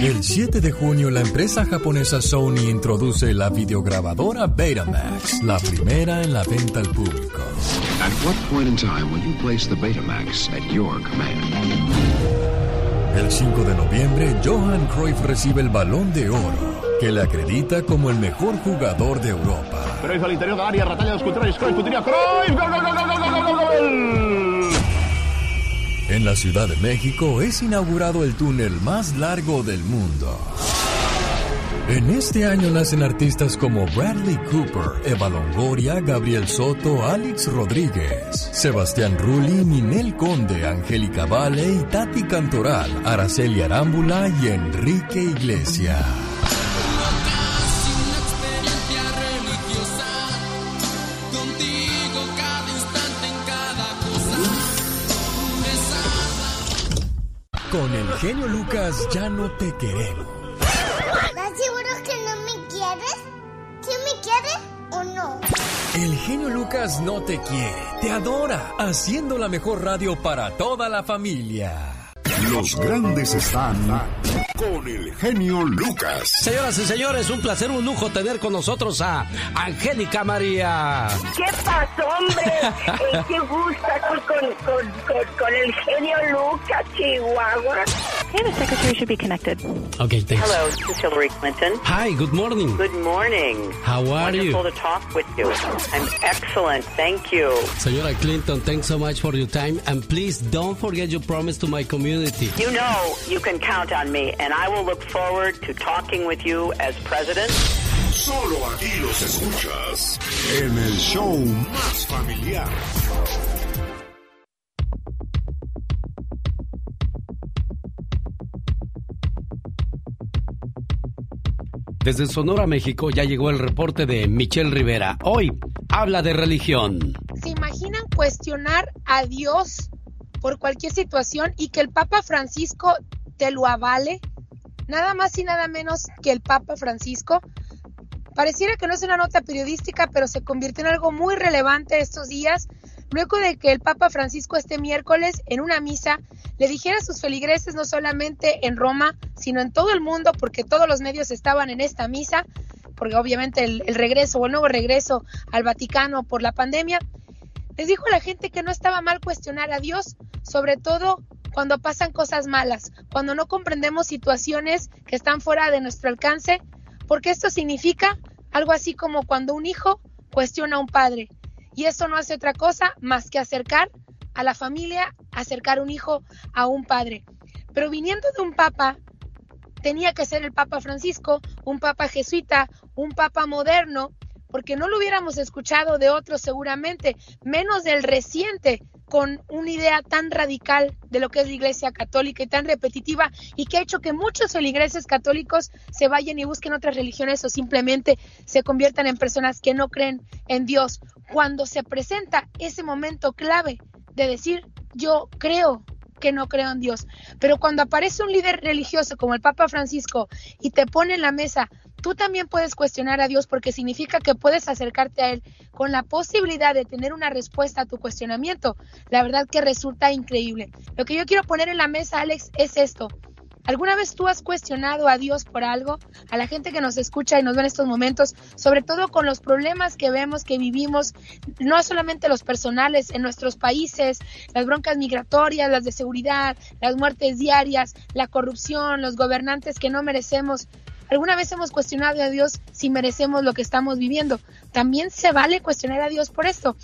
El 7 de junio la empresa japonesa Sony introduce la videograbadora Betamax, la primera en la venta al público. At what point in time will you place the Betamax at your command? El 5 de noviembre Johan Cruyff recibe el Balón de Oro, que le acredita como el mejor jugador de Europa. Cruyff al interior de área, ratalla los contrarios, Cruyff, Cruyff, gol, gol, gol, gol, gol, gol, gol. En la Ciudad de México es inaugurado el túnel más largo del mundo. En este año nacen artistas como Bradley Cooper, Eva Longoria, Gabriel Soto, Alex Rodríguez, Sebastián Rulli, Ninel Conde, Angélica Vale Tati Cantoral, Araceli Arámbula y Enrique Iglesias. Genio Lucas ya no te queremos. ¿Estás seguro que no me quieres? ¿Sí me quieres o no? El genio Lucas no te quiere, te adora, haciendo la mejor radio para toda la familia. Los grandes están con el genio Lucas. Señoras y señores, un placer, un lujo tener con nosotros a Angélica María. ¿Qué pasó, hombre? Eh, qué gusto aquí con, con, con, con el genio Lucas, Chihuahua. Yeah, the secretary should be connected. Okay, thanks. Hello, this is Hillary Clinton. Hi, good morning. Good morning. How are you? Wonderful to talk with you. I'm excellent, thank you. Señora Clinton, thanks so much for your time. And please don't forget your promise to my community. You know you can count on me, and I will look forward to talking with you as president. Solo aquí los escuchas en el show más familiar. Desde Sonora, México, ya llegó el reporte de Michelle Rivera. Hoy habla de religión. ¿Se imaginan cuestionar a Dios por cualquier situación y que el Papa Francisco te lo avale? Nada más y nada menos que el Papa Francisco. Pareciera que no es una nota periodística, pero se convirtió en algo muy relevante estos días, luego de que el Papa Francisco este miércoles en una misa le dijera a sus feligreses no solamente en Roma, sino en todo el mundo, porque todos los medios estaban en esta misa, porque obviamente el, el regreso o el nuevo regreso al Vaticano por la pandemia, les dijo a la gente que no estaba mal cuestionar a Dios, sobre todo cuando pasan cosas malas, cuando no comprendemos situaciones que están fuera de nuestro alcance, porque esto significa algo así como cuando un hijo cuestiona a un padre. Y esto no hace otra cosa más que acercar a la familia, acercar un hijo a un padre. Pero viniendo de un papa, tenía que ser el Papa Francisco, un papa jesuita, un papa moderno, porque no lo hubiéramos escuchado de otros seguramente, menos del reciente, con una idea tan radical de lo que es la Iglesia Católica y tan repetitiva y que ha hecho que muchos feligreses católicos se vayan y busquen otras religiones o simplemente se conviertan en personas que no creen en Dios. Cuando se presenta ese momento clave de decir yo creo que no creo en Dios, pero cuando aparece un líder religioso como el Papa Francisco y te pone en la mesa tú también puedes cuestionar a Dios porque significa que puedes acercarte a Él con la posibilidad de tener una respuesta a tu cuestionamiento. La verdad que resulta increíble. Lo que yo quiero poner en la mesa, Alex, es esto. ¿Alguna vez tú has cuestionado a Dios por algo? A la gente que nos escucha y nos ve en estos momentos, sobre todo con los problemas que vemos, que vivimos, no solamente los personales en nuestros países, las broncas migratorias, las de seguridad, las muertes diarias, la corrupción, los gobernantes que no merecemos. ¿Alguna vez hemos cuestionado a Dios si merecemos lo que estamos viviendo? También se vale cuestionar a Dios por esto.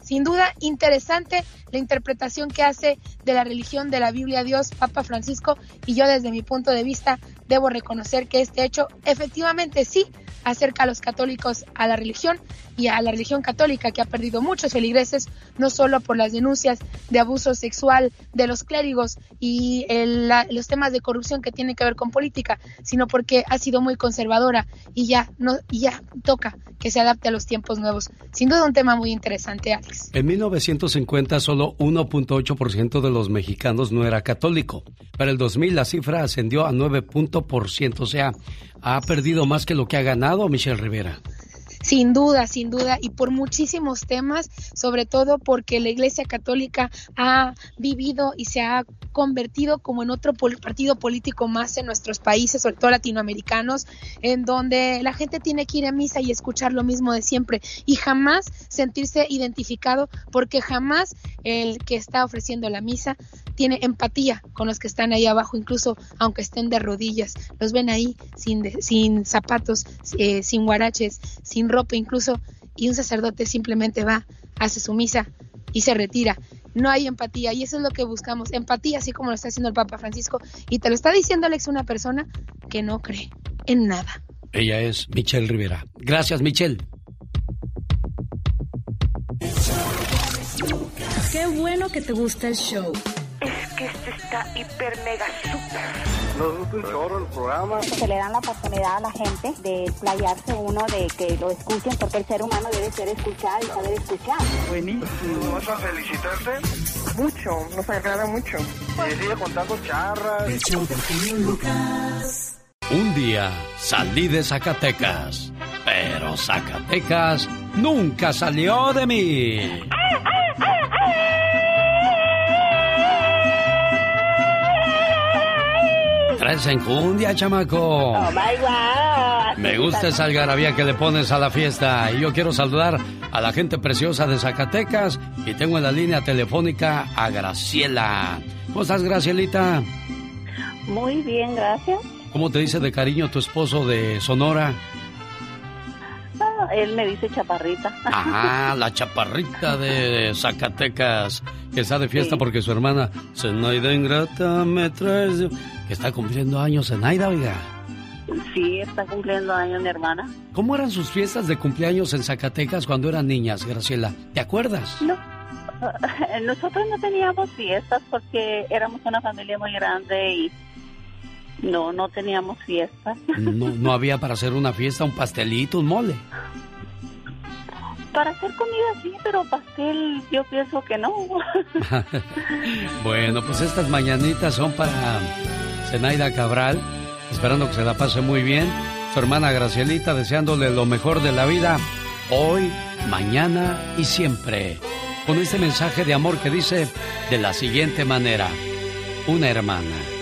Sin duda, interesante la interpretación que hace de la religión de la Biblia Dios, Papa Francisco, y yo desde mi punto de vista debo reconocer que este hecho efectivamente sí acerca a los católicos a la religión y a la religión católica que ha perdido muchos feligreses, no solo por las denuncias de abuso sexual de los clérigos y el- la- los temas de corrupción que tienen que ver con política, sino porque ha sido muy conservadora y ya no ya toca que se adapte a los tiempos nuevos. Sin duda un tema muy interesante, Alex. En 1950 solo 1.8% de los mexicanos no era católico. Para el 2000 la cifra ascendió a 9%, o sea, ha perdido más que lo que ha ganado Michelle Rivera. Sin duda, sin duda, y por muchísimos temas, sobre todo porque la Iglesia Católica ha vivido y se ha convertido como en otro partido político más en nuestros países, sobre todo latinoamericanos, en donde la gente tiene que ir a misa y escuchar lo mismo de siempre y jamás sentirse identificado porque jamás el que está ofreciendo la misa tiene empatía con los que están ahí abajo, incluso aunque estén de rodillas, los ven ahí sin, de- sin zapatos, eh, sin guaraches, sin ropa incluso, y un sacerdote simplemente va, hace su misa y se retira. No hay empatía y eso es lo que buscamos, empatía, así como lo está haciendo el Papa Francisco. Y te lo está diciendo Alex, una persona que no cree en nada. Ella es Michelle Rivera. Gracias, Michelle. Qué bueno que te gusta el show. Es que este está hiper mega super. Nos gusta un chorro el programa. Se le dan la oportunidad a la gente de playarse uno, de que lo escuchen, porque el ser humano debe ser escuchado y saber escuchar. Buenísimo. ¿Vas a felicitarte? Mucho, nos agrada mucho. Y sigue contando charras. El show del genio Lucas. Un día salí de Zacatecas, pero Zacatecas nunca salió de mí. Traes enjundia, chamaco. Oh my God. Me gusta esa algarabía que le pones a la fiesta. Y yo quiero saludar a la gente preciosa de Zacatecas. Y tengo en la línea telefónica a Graciela. ¿Cómo estás, Gracielita? Muy bien, gracias. ¿Cómo te dice de cariño tu esposo de Sonora? Él me dice chaparrita. Ah, la chaparrita de Zacatecas, que está de fiesta Sí. porque su hermana Zenaida Ingrata me traes... de-". Que está cumpliendo años Zenaida, oiga. Sí, está cumpliendo años mi hermana. ¿Cómo eran sus fiestas de cumpleaños en Zacatecas cuando eran niñas, Graciela? ¿Te acuerdas? No. <laughs> Nosotros no teníamos fiestas porque éramos una familia muy grande y no, no teníamos fiestas. No, no había para hacer una fiesta, un pastelito, un mole. Para hacer comida sí, pero pastel yo pienso que no. <laughs> bueno, pues estas mañanitas son para Zenaida Cabral, esperando que se la pase muy bien. Su hermana Gracielita deseándole lo mejor de la vida, hoy, mañana y siempre. Con este mensaje de amor que dice de la siguiente manera, una hermana.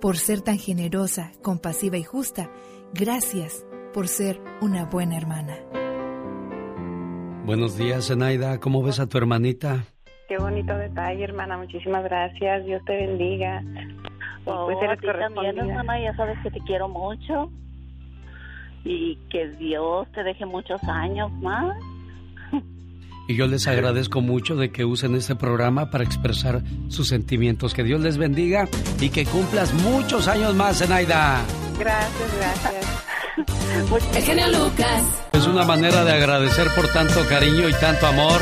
Por ser tan generosa, compasiva y justa, gracias por ser una buena hermana. Buenos días, Zenaida. ¿Cómo ves a tu hermanita? Qué bonito detalle, hermana. Muchísimas gracias. Dios te bendiga. Oh, pues a ti también, hermana. Ya sabes que te quiero mucho. Y que Dios te deje muchos años más. Y yo les agradezco mucho de que usen este programa para expresar sus sentimientos. Que Dios les bendiga y que cumplas muchos años más, Zenaida. Gracias, gracias. <laughs> El genio Lucas. Es una manera de agradecer por tanto cariño y tanto amor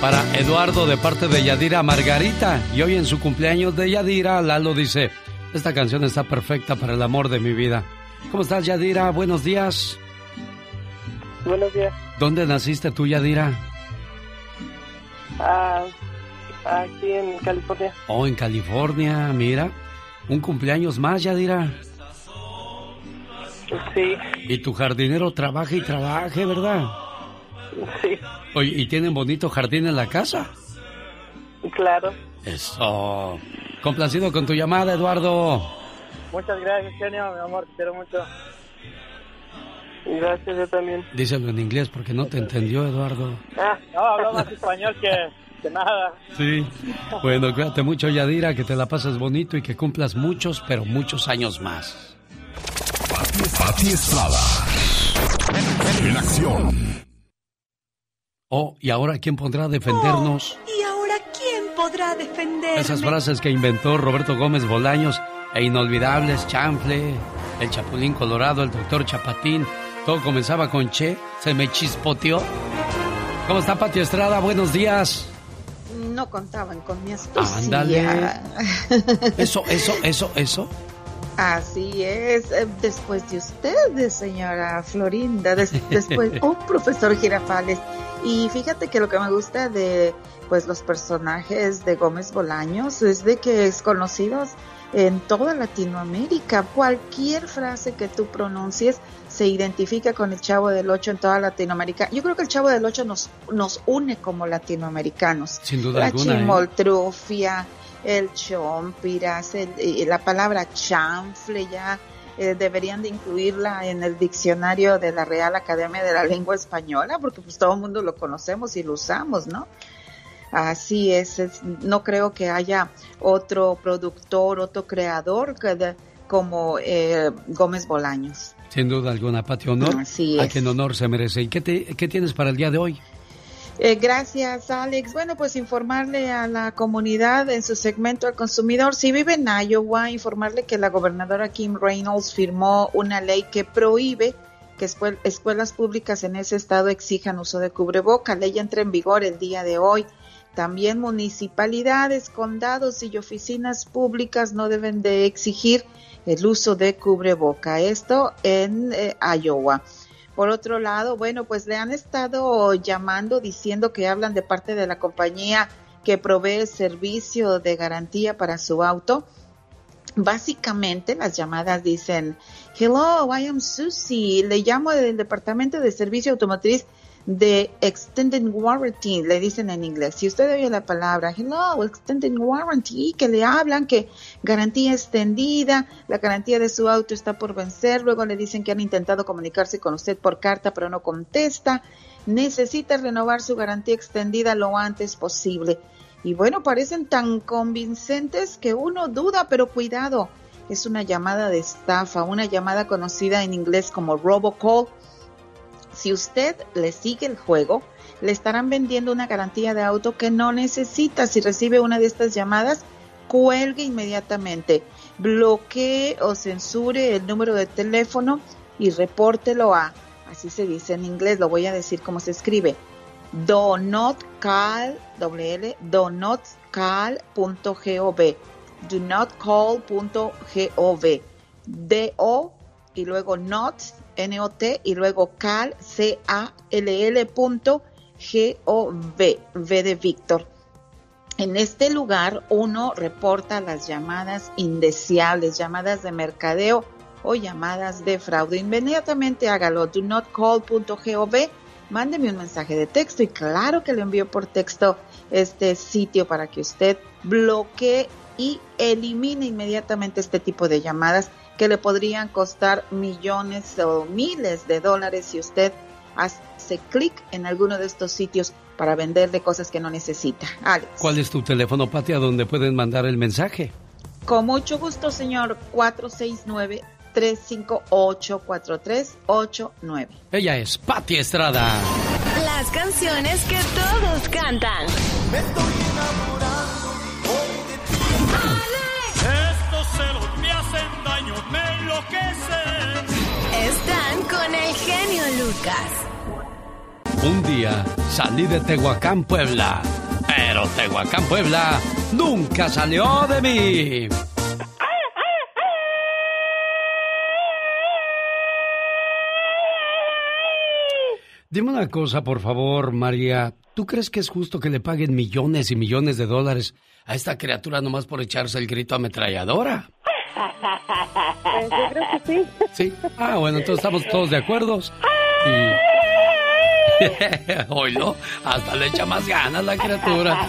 para Eduardo de parte de Yadira Margarita. Y hoy en su cumpleaños de Yadira, Lalo dice, esta canción está perfecta para el amor de mi vida. ¿Cómo estás, Yadira? Buenos días. Buenos días. ¿Dónde naciste tú, Yadira? Ah, aquí en California. Oh, en California, mira. Un cumpleaños más, Yadira. Sí, Y tu jardinero trabaja y trabaje, ¿verdad? sí, Oye, ¿y tienen bonito jardín en la casa? claro. Eso. Complacido con tu llamada, Eduardo. Muchas gracias, genio, mi amor, te quiero mucho. Y gracias, yo también. Díselo en inglés porque no te entendió, Eduardo. Ah, no, hablo más español que, que nada. Sí. Bueno, cuídate mucho, Yadira, que te la pases bonito y que cumplas muchos, pero muchos años más. Pati Estrada. En acción. Oh, y ahora, ¿quién podrá defendernos? ¿Y ahora quién podrá defenderme? Esas frases que inventó Roberto Gómez Bolaños e inolvidables, chanfle, el chapulín colorado, el doctor Chapatín. Todo comenzaba con Che, se me chispoteó. ¿Cómo está Pati Estrada? Buenos días. No contaban con mi astucia. Ándale. Eso, eso, eso, eso. Así es, eh, después de ustedes, señora Florinda, des- después, <laughs> oh, profesor Girafales. Y fíjate que lo que me gusta de pues los personajes de Gómez Bolaños es de que es conocidos en toda Latinoamérica. Cualquier frase que tú pronuncies se identifica con el Chavo del Ocho en toda Latinoamérica. Yo creo que el Chavo del Ocho nos, nos une como latinoamericanos. Sin duda La alguna, ¿eh? chimoltrufia, el chompiras, el- la palabra chanfle ya eh, deberían de incluirla en el diccionario de la Real Academia de la Lengua Española porque pues todo el mundo lo conocemos y lo usamos, ¿no? Así es, no creo que haya otro productor, otro creador como eh, Gómez Bolaños. Sin duda alguna, Pati Honor. Así A quien honor se merece. ¿Y qué, qué tienes para el día de hoy? Eh, gracias, Alex. Bueno, pues informarle a la comunidad en su segmento al consumidor, si vive en Iowa, informarle que la gobernadora Kim Reynolds firmó una ley que prohíbe que escuelas públicas en ese estado exijan uso de cubreboca. Ley entra en vigor el día de hoy. También municipalidades, condados y oficinas públicas no deben de exigir el uso de cubreboca. Esto en eh, Iowa. Por otro lado, bueno, pues le han estado llamando diciendo que hablan de parte de la compañía que provee servicio de garantía para su auto. Básicamente las llamadas dicen, hello, I am Susie, le llamo del Departamento de Servicio Automotriz de Extended Warranty, le dicen en inglés. Si usted oye la palabra Hello, Extended Warranty, que le hablan que garantía extendida, la garantía de su auto está por vencer, luego le dicen que han intentado comunicarse con usted por carta pero no contesta, necesita renovar su garantía extendida lo antes posible. Y bueno, parecen tan convincentes que uno duda, pero cuidado, es una llamada de estafa, una llamada conocida en inglés como robocall si usted le sigue el juego, le estarán vendiendo una garantía de auto que no necesita. Si recibe una de estas llamadas, cuelgue inmediatamente, bloquee o censure el número de teléfono y repórtelo a, así se dice en inglés, lo voy a decir como se escribe, do not call, WL, do not call.gov, do not call.gov, D-O y luego not N-O-T y luego cal, C-A-L-L punto G-O-V, V de Víctor. En este lugar uno reporta las llamadas indeseables, llamadas de mercadeo o llamadas de fraude. Inmediatamente hágalo, do not mándeme un mensaje de texto y claro que le envío por texto este sitio para que usted bloquee y elimine inmediatamente este tipo de llamadas que le podrían costar millones o miles de dólares si usted hace clic en alguno de estos sitios para venderle cosas que no necesita. Alex. ¿Cuál es tu teléfono, Patia, donde pueden mandar el mensaje? Con mucho gusto, señor. 469 358 4389. Ella es Pati Estrada. Las canciones que todos cantan. Me estoy enamorando con el genio Lucas. Un día salí de Tehuacán, Puebla. Pero Tehuacán, Puebla nunca salió de mí. Dime una cosa, por favor, María. ¿Tú crees que es justo que le paguen millones y millones de dólares a esta criatura nomás por echarse el grito ametralladora? Pues yo creo que sí. Sí. Ah, bueno, entonces estamos todos de acuerdo. <laughs> Y... Oilo, hasta le echa más ganas la criatura.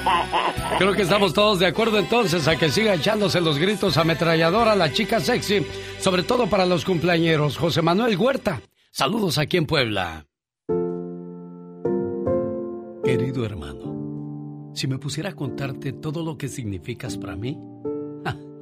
Creo que estamos todos de acuerdo entonces a que siga echándose los gritos ametralladora la chica sexy, sobre todo para los cumpleañeros. José Manuel Huerta, saludos aquí en Puebla. Querido hermano, si me pusiera a contarte todo lo que significas para mí,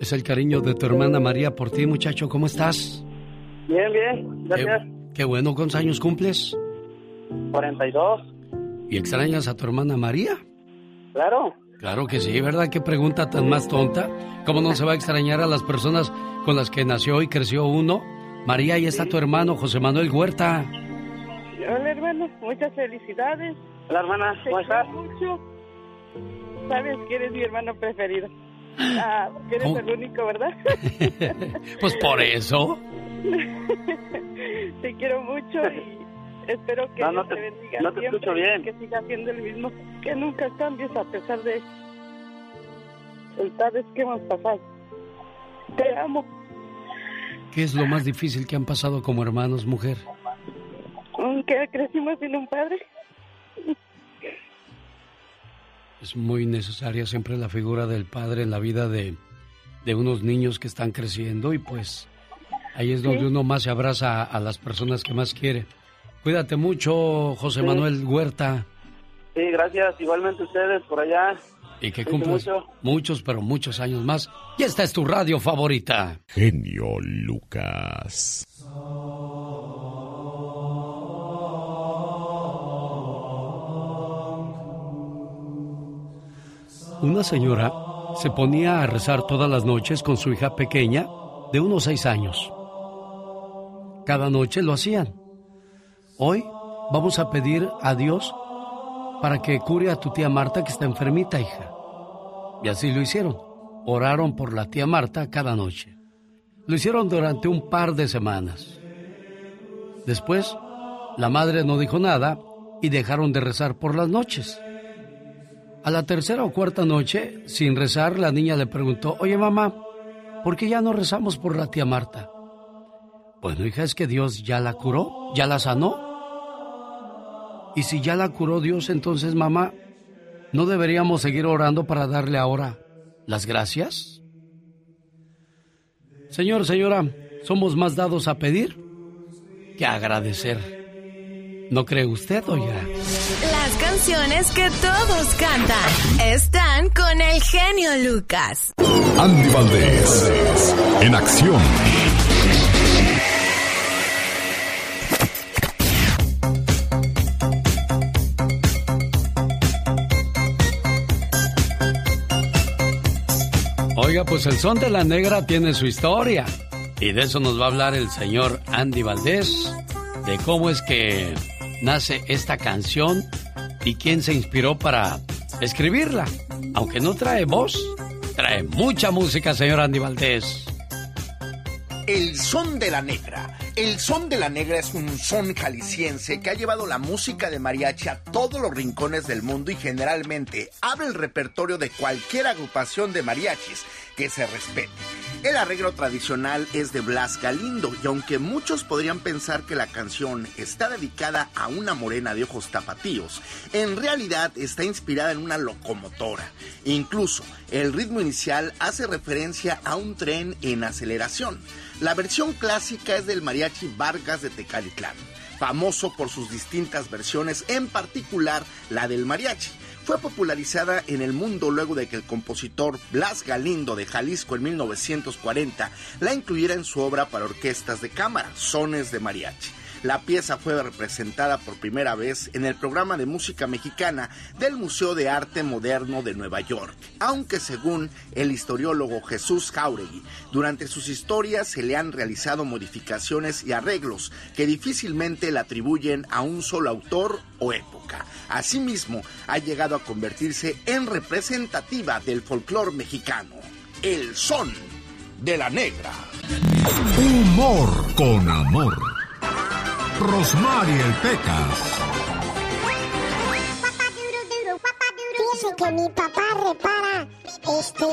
Es el cariño de tu hermana María por ti, muchacho. ¿Cómo estás? Bien, bien. Gracias. Qué, bueno. ¿Cuántos años cumples? 42. ¿Y extrañas a tu hermana María? Claro. Claro que sí, ¿verdad? Qué pregunta tan más tonta. ¿Cómo no se va a extrañar a las personas con las que nació y creció uno? María, y está tu hermano José Manuel Huerta. Hola, hermano. Muchas felicidades. Hola, hermana. ¿Cómo estás? mucho. Sabes que eres mi hermano preferido. Ah, porque eres el único, ¿verdad? <laughs> pues por eso. <laughs> Te quiero mucho y Espero que No, no Dios te- te bendiga no te siempre escucho bien. que sigas siendo el mismo, que nunca cambies a pesar de resultados que hemos pasado. Te amo. ¿Qué es lo más difícil que han pasado como hermanos, mujer? Aunque crecimos sin un padre. Es muy necesaria siempre la figura del padre en la vida de, de unos niños que están creciendo y pues ahí es donde Sí. uno más se abraza a, a las personas que más quiere. Cuídate mucho, José Sí. Manuel Huerta, Sí, gracias. Igualmente ustedes por allá. y que cumplas mucho. muchos, pero muchos años más. Y esta es tu radio favorita. Genio Lucas. Una señora se ponía a rezar todas las noches con su hija pequeña de unos seis años. Cada noche lo hacían. Hoy vamos a pedir a Dios para que cure a tu tía Marta que está enfermita, hija. Y así lo hicieron. Oraron por la tía Marta cada noche. Lo hicieron durante un par de semanas. Después, la madre no dijo nada y dejaron de rezar por las noches. A la tercera o cuarta noche, sin rezar, la niña le preguntó, oye mamá, ¿por qué ya no rezamos por la tía Marta? Bueno, hija, es que Dios ya la curó, ya la sanó. Y si ya la curó Dios, entonces mamá, ¿no deberíamos seguir orando para darle ahora las gracias? Señor, señora, somos más dados a pedir que a agradecer. ¿No cree usted, oiga? Las canciones que todos cantan están con el genio Lucas. Andy Valdés, en acción. Oiga, pues el son de la negra tiene su historia. Y de eso nos va a hablar el señor Andy Valdés, de cómo es que nace esta canción y quién se inspiró para escribirla. Aunque no trae voz, trae mucha música, señor Andy Valdés. El son de la negra. El son de la negra es un son jalisciense que ha llevado la música de mariachi a todos los rincones del mundo y generalmente abre el repertorio de cualquier agrupación de mariachis que se respete. El arreglo tradicional es de Blas Galindo y aunque muchos podrían pensar que la canción está dedicada a una morena de ojos tapatíos, en realidad está inspirada en una locomotora. Incluso el ritmo inicial hace referencia a un tren en aceleración. La versión clásica es del mariachi Vargas de Tecalitlán, famoso por sus distintas versiones, en particular la del mariachi. Fue popularizada en el mundo luego de que el compositor Blas Galindo de Jalisco en 1940 la incluyera en su obra para orquestas de cámara, Sones de Mariachi. La pieza fue representada por primera vez en el programa de música mexicana del Museo de Arte Moderno de Nueva York, aunque según el historiólogo Jesús Jauregui, durante sus historias se le han realizado modificaciones y arreglos que difícilmente le atribuyen a un solo autor o época. Asimismo, ha llegado a convertirse en representativa del folclore mexicano, el son de la negra. Humor con amor. Rosmarie Pecas. Fíjense que mi papá repara, este,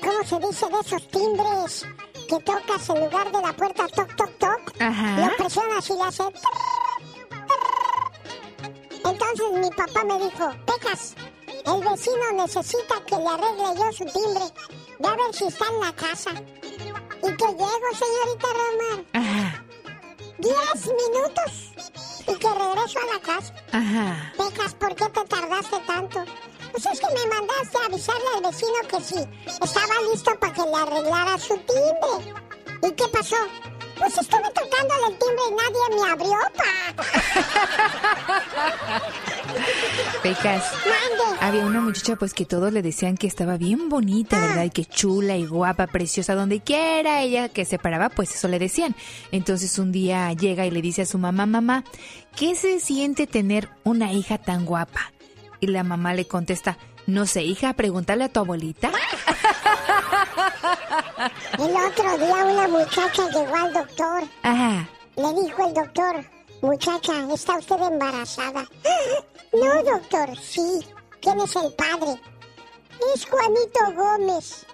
¿cómo se dice? De esos timbres que tocas en lugar de la puerta toc, toc, toc. Ajá. Lo presionas y le hace... Entonces mi papá me dijo, Pecas, el vecino necesita que le arregle yo su timbre. Ve a ver si está en la casa. Y que llego, señorita Román. 10 minutos y que regreso a la casa. Ajá. Pecas, ¿por qué te tardaste tanto? Pues es que me mandaste a avisarle al vecino que sí, estaba listo para que le arreglara su timbre. ¿Y qué pasó? Pues estuve tocándole el timbre y nadie me abrió, pa. Pecas. Mande. Había una muchacha pues que todos le decían que estaba bien bonita, ¿verdad? Y que chula y guapa, preciosa, donde quiera ella que se paraba, pues eso le decían. Entonces un día llega y le dice a su mamá, mamá, ¿qué se siente tener una hija tan guapa? Y la mamá le contesta, no sé, hija, pregúntale a tu abuelita. El otro día una muchacha llegó al doctor. Ajá. Le dijo el doctor, Muchacha, ¿está usted embarazada? <gasps> No, doctor, sí. ¿Quién es el padre? Es Juanito Gómez.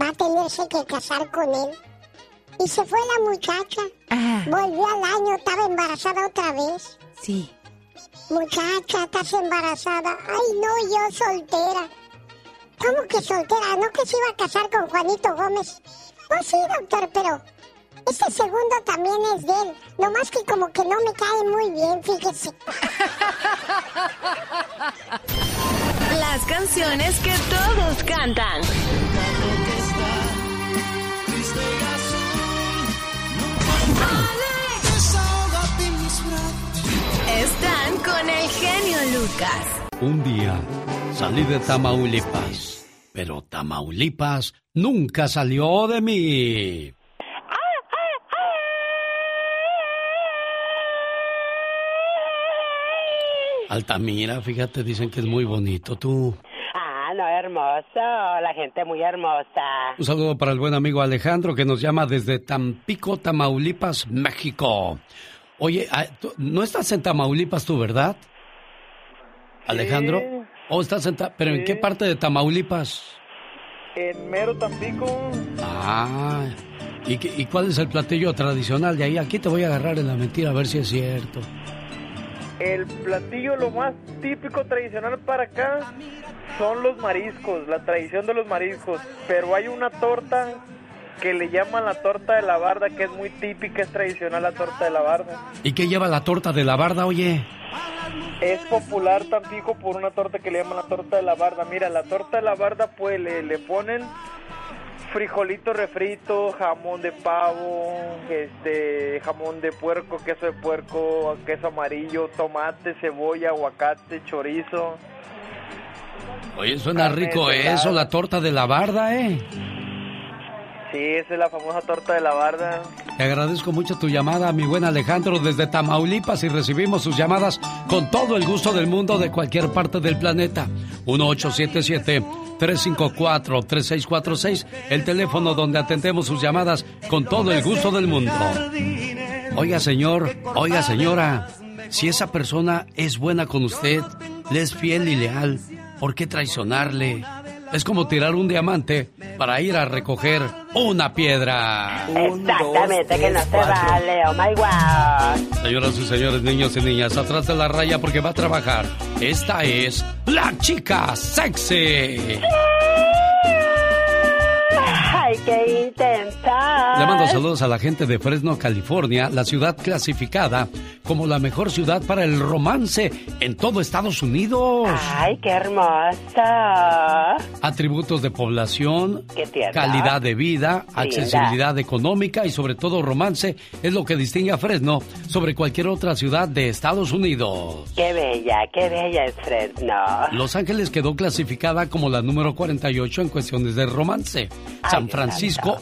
Va a tenerse que casar con él. Y se fue la muchacha. Volvió al año, estaba embarazada otra vez. Sí. Muchacha, estás embarazada. Ay, no, yo soltera. ¿Cómo que soltera? ¿No que se iba a casar con Juanito Gómez? Pues sí, doctor, pero este segundo también es de él. Nomás que como que no me cae muy bien, fíjese. <laughs> Las canciones que todos cantan. Están con el genio Lucas. Un día salí de Tamaulipas, pero Tamaulipas nunca salió de mí. Altamira, fíjate, dicen que es muy bonito tú. Ah, no, hermoso. La gente muy hermosa. Un saludo para el buen amigo Alejandro que nos llama desde Tampico, Tamaulipas, México. Oye, ah, no estás en Tamaulipas tú, ¿verdad? Alejandro. ¿O estás en pero en qué parte de Tamaulipas? En mero Tampico. Ah, ¿y, qué- ¿y cuál es el platillo tradicional de ahí? Aquí te voy a agarrar en la mentira a ver si es cierto. El platillo lo más típico tradicional para acá son los mariscos, la tradición de los mariscos. Pero hay una torta que le llaman la torta de la barda, que es muy típica, es tradicional la torta de la barda. ¿Y qué lleva la torta de la barda, oye? Es popular Tampico por una torta que le llaman la torta de la barda. Mira, la torta de la barda pues le, le ponen frijolito refrito, jamón de pavo, este, jamón de puerco, queso de puerco, queso amarillo, tomate, cebolla, aguacate, chorizo. Oye, suena rico eso, la torta de la barda, ¿eh? Sí, esa es la famosa torta de la barda. Te agradezco mucho tu llamada, mi buen Alejandro, desde Tamaulipas y recibimos sus llamadas con todo el gusto del mundo de cualquier parte del planeta. 1877-354-3646, el teléfono donde atendemos sus llamadas con todo el gusto del mundo. Oiga, señor, oiga, señora, si esa persona es buena con usted, le es fiel y leal, ¿por qué traicionarle? Es como tirar un diamante para ir a recoger una piedra. Exactamente, que no se vale. Oh my wow. Señoras y señores, niños y niñas, atrás de la raya porque va a trabajar. Esta es la chica sexy. Ay, qué intensa. Le mando saludos a la gente de Fresno, California, la ciudad clasificada como la mejor ciudad para el romance en todo Estados Unidos. Ay, qué hermosa. Atributos de población, calidad de vida, Linda. accesibilidad económica y sobre todo romance es lo que distingue a Fresno sobre cualquier otra ciudad de Estados Unidos. Qué bella, qué bella es Fresno. Los Ángeles quedó clasificada como la número 48 en cuestiones de romance. San Francisco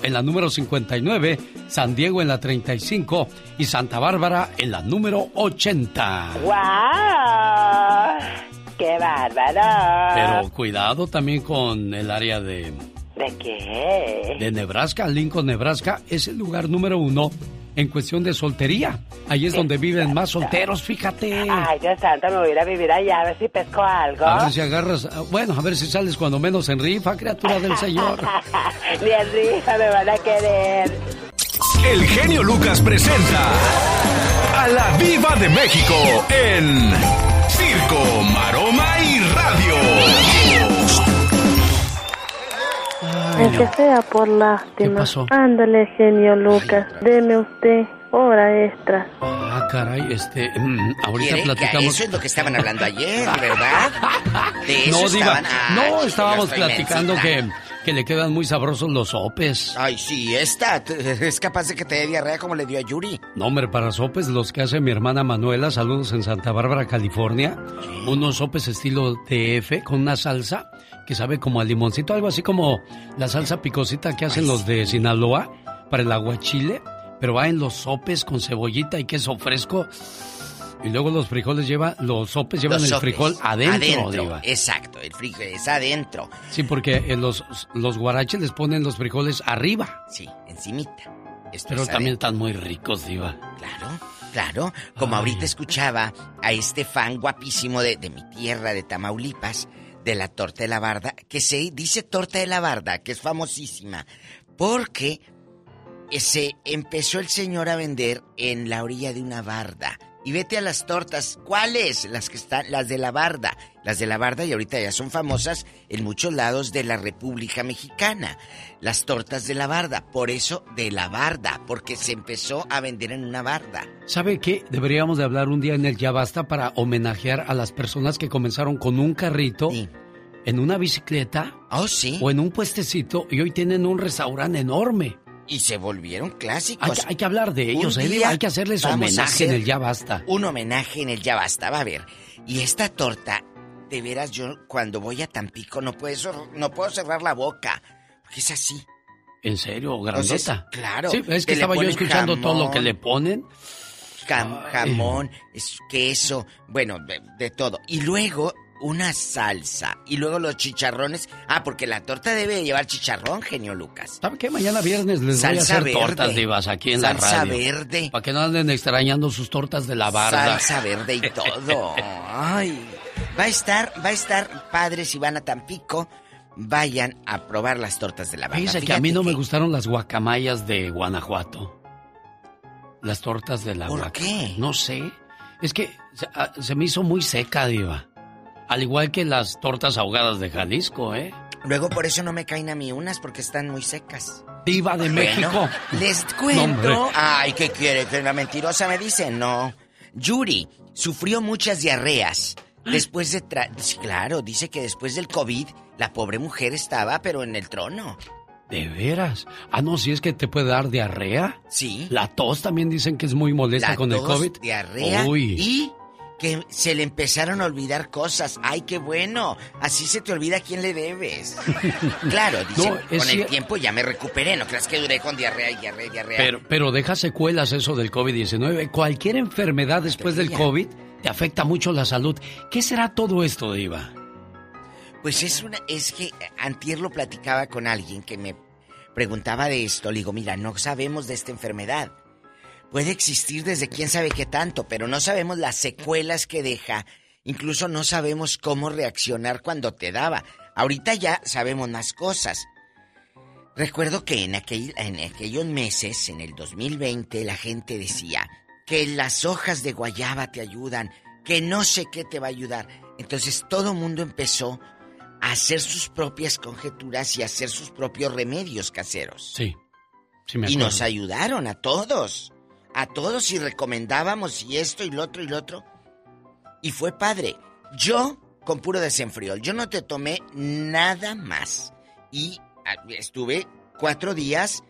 en la número 59, San Diego en la 35 y Santa Bárbara en la número 80. ¡Wow! ¡Qué bárbaro! Pero cuidado también con el área de, ¿De qué? de Nebraska. Lincoln, Nebraska es el lugar número uno en cuestión de soltería. Ahí es donde viven más solteros, fíjate. Ay, Dios santo, me voy a ir a vivir allá a ver si pesco algo. A ver si agarras, ah, bueno, a ver si sales cuando menos en rifa, criatura del Señor. <laughs> Ni en rifa me van a querer. El genio Lucas presenta a la Viva de México en Circo, Maroma y Radio. Aunque sea por lástima. pasó? Ándale, genio Lucas. Deme usted hora extra. Ah, caray, este, mm, ahorita que platicamos. Eso es lo que estaban hablando ayer, ¿verdad? De eso No, Diva, estaban- Ay, no, estábamos platicando que, que le quedan muy sabrosos los sopes. Ay, sí, esta es capaz de que te dé diarrea como le dio a Yuri. No, hombre, para sopes, los que hace mi hermana Manuela, saludos en Santa Bárbara, California. Unos sopes estilo TF con una salsa que sabe como a limoncito, algo así como la salsa picosita que hacen los de Sinaloa para el aguachile, pero va en los sopes con cebollita y queso fresco. Y luego los frijoles lleva, los sopes llevan Los el sopes. frijol adentro, Adentro, exacto, el frijol es adentro. Sí, porque en los, los guaraches les ponen los frijoles arriba. Sí, encimita. Esto Pero es también están muy ricos, Diva. Claro, Claro, como ahorita escuchaba a este fan guapísimo de, de mi tierra, de Tamaulipas, de la torta de la barda, que se dice torta de la barda, que es famosísima, porque se empezó el señor a vender en la orilla de una barda. Y vete a las tortas. ¿Cuáles? Las que están, las de la barda. Las de la barda y ahorita ya son famosas en muchos lados de la República Mexicana. Las tortas de la barda. Por eso de la barda, porque se empezó a vender en una barda. ¿Sabe qué? Deberíamos de hablar un día en el Ya Basta para homenajear a las personas que comenzaron con un carrito. En una bicicleta. Oh, sí. O en un puestecito y hoy tienen un restaurante enorme. Y se volvieron clásicos. Hay, que hablar de ellos, ¿eh? hay que hacerles homenaje en el Ya Basta. Un homenaje en el Ya Basta, va a ver. Y esta torta, de veras, yo cuando voy a Tampico no puedo, no puedo cerrar la boca, porque es así. ¿En serio? ¿Grandota? claro. Sí, es que estaba yo escuchando todo lo que le ponen. jamón, es queso, bueno, de todo. Y luego una salsa y luego los chicharrones. Ah, porque la torta debe llevar chicharrón, genio Lucas. ¿Sabe qué? Mañana viernes les voy a hacer tortas divas aquí en la radio. Salsa verde. Para que no anden extrañando sus tortas de la barda. Salsa verde y todo. Ay. Va a estar, va a estar padre si van a Tampico. Vayan a probar las tortas de la barda. Fíjese que a mí no me gustaron las guacamayas de Guanajuato. Las tortas de la ¿Por qué? No sé. Es que se, ah, se me hizo muy seca, diva. Al igual que las tortas ahogadas de Jalisco, ¿eh? Luego por eso no me caen a mí unas porque están muy secas. Diva de México. Les cuento. Ay, ¿qué quiere? ¿Que una mentirosa me dice? No. Yuri sufrió muchas diarreas. Después de... claro, dice que después del COVID la pobre mujer estaba, pero en el trono. ¿De veras? Ah, no, si es que te puede dar diarrea. Sí. La tos también dicen que es muy molesta con el COVID. diarrea Uy. y que se le empezaron a olvidar cosas. Ay, qué bueno. Así se te olvida a quién le debes. <laughs> claro, dice, con el tiempo ya me recuperé. No creas que duré con diarrea y diarrea y diarrea. Pero, pero deja secuelas eso del COVID-19. Cualquier enfermedad después del COVID te afecta mucho la salud. ¿Qué será todo esto, Diva? Pues es una, es que antier lo platicaba con alguien que me preguntaba de esto. Le digo, mira, no sabemos de esta enfermedad puede existir desde quién sabe qué tanto, pero no sabemos las secuelas que deja. Incluso no sabemos cómo reaccionar cuando te daba. Ahorita ya sabemos más cosas. Recuerdo que en, aquel, en aquellos meses, en el 2020, la gente decía que las hojas de guayaba te ayudan, que no sé qué te va a ayudar. Entonces todo el mundo empezó a hacer sus propias conjeturas y a hacer sus propios remedios caseros. Sí. sí y nos ayudaron a todos a todos y recomendábamos y esto y lo otro y lo otro. Y fue padre. Yo, con puro desenfriol, yo no te tomé nada más. Y ah, estuve cuatro días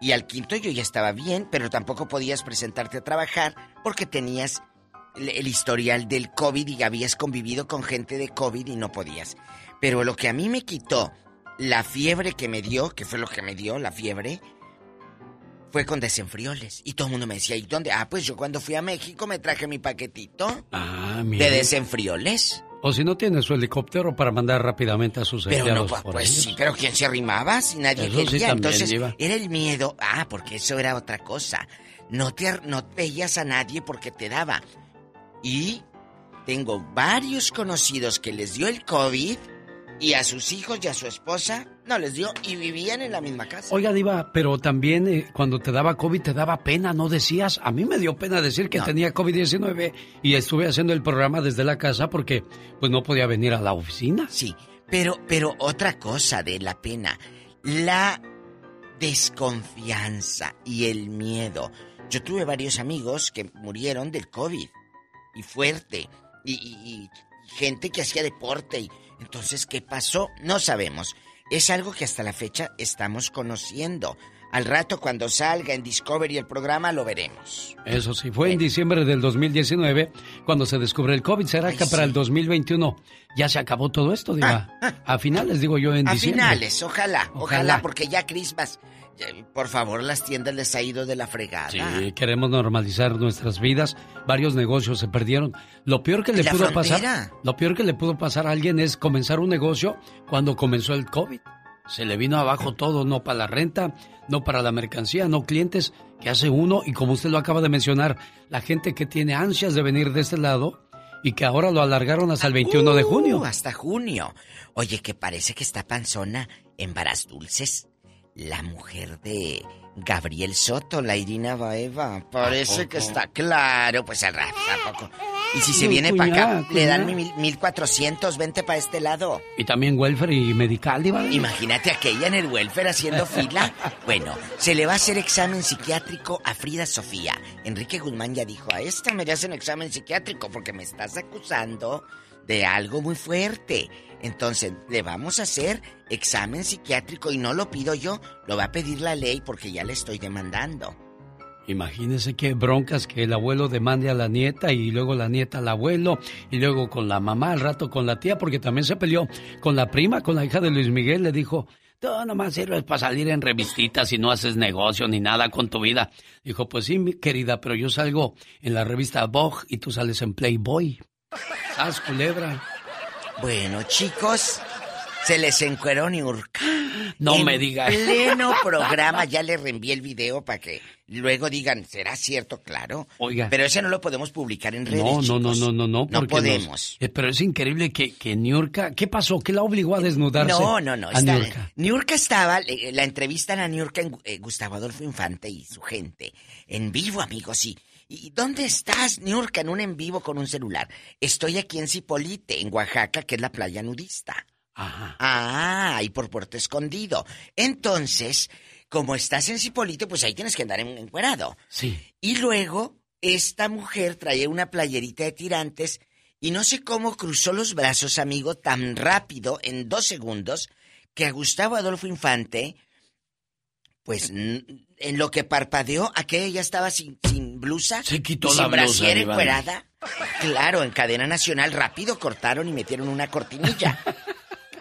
y al quinto yo ya estaba bien, pero tampoco podías presentarte a trabajar porque tenías el, historial del COVID y habías convivido con gente de COVID y no podías. Pero lo que a mí me quitó la fiebre que me dio, que fue lo que me dio la fiebre, fue con desenfrioles. Y todo el mundo me decía, ¿y dónde? Ah, pues yo cuando fui a México me traje mi paquetito ah, de desenfrioles. O si no tiene su helicóptero para mandar rápidamente a sus pero no, pues sí, pero ¿quién se arrimaba si nadie quería? Entonces era el miedo. Ah, porque eso era otra cosa. No te no veías a nadie porque te daba. Y tengo varios conocidos que les dio el COVID y a sus hijos y a su esposa no les dio y vivían en la misma casa. Oiga, Diva, pero también eh, cuando te daba COVID te daba pena, ¿no decías? A mí me dio pena decir que tenía COVID-19 y estuve haciendo el programa desde la casa porque pues no podía venir a la oficina. Sí, pero, pero otra cosa de la pena, la desconfianza y el miedo. Yo tuve varios amigos que murieron del COVID y fuerte y gente que hacía deporte y entonces, ¿qué pasó? No sabemos. Es algo que hasta la fecha estamos conociendo. Al rato, cuando salga en Discovery el programa, lo veremos. Eso sí, fue en diciembre del 2019 cuando se descubre el COVID. ¿Será que para el 2021 ya se acabó todo esto? Diga? Ah, ah. A finales, digo yo, en diciembre. A finales, ojalá, ojalá, porque ya Christmas por favor, las tiendas les ha ido de la fregada. Sí, queremos normalizar nuestras vidas. Varios negocios se perdieron. Lo peor que le pudo pasar, lo peor que le pudo pasar a alguien es comenzar un negocio cuando comenzó el COVID. se le vino abajo todo, no para la renta, no para la mercancía, no clientes, que hace uno, y como usted lo acaba de mencionar, la gente que tiene ansias de venir de este lado y que ahora lo alargaron hasta el 21 de junio. Uh, hasta junio. Oye, que parece que está panzona en Varas Dulces. La mujer de Gabriel Soto, la Irina Baeva. Parece que está claro, pues al poco. Y si se No, viene para cuñada, acá, le dan mil, 1400, vente para este lado. Y también welfare y medical, Diva. Imagínate aquella en el welfare haciendo fila. Bueno, se le va a hacer examen psiquiátrico a Frida Sofía. Enrique Guzmán ya dijo, a esta me le hacen examen psiquiátrico porque me estás acusando de algo muy fuerte. Entonces, le vamos a hacer examen psiquiátrico y no lo pido yo, lo va a pedir la ley porque ya le estoy demandando. Imagínese qué broncas que el abuelo demande a la nieta y luego la nieta al abuelo y luego con la mamá, al rato con la tía, porque también se peleó con la prima, con la hija de Luis Miguel, le dijo, tú nomás sirves para salir en revistitas y no haces negocio ni nada con tu vida. Dijo, pues sí, mi querida, pero yo salgo en la revista Vogue y tú sales en Playboy. <laughs> ¿Sabes, culebra? Bueno, chicos, se les encueró Niurka. No En me digas. pleno <laughs> programa ya le reenvié el video para que luego digan, ¿será cierto? Claro. Oiga. Pero ese no lo podemos publicar en redes, No, no, no, no, no, no. No podemos. nos- eh, pero es increíble que, que Niurka, ¿qué pasó? ¿Qué la obligó a desnudarse? No, no, no. A está- Niurka. Niurka estaba, eh, la entrevistan a Niurka en eh, Gustavo Adolfo Infante y su gente. En vivo, amigos, sí. ¿Y dónde estás, Niurka? En un en vivo con un celular. Estoy aquí en Cipolite, en Oaxaca, que es la playa nudista. Ajá. Ah, y por Puerto Escondido. Entonces, como estás en Cipolite, pues ahí tienes que andar en- encuerado. Sí. Y luego, esta mujer traía una playerita de tirantes y no sé cómo cruzó los brazos, amigo, tan rápido, en dos segundos, que a Gustavo Adolfo Infante, pues en lo que parpadeó, aquella ya estaba sin, sin blusa. Se quitó y la sin blusa, encuerada. Claro, en cadena nacional rápido cortaron y metieron una cortinilla.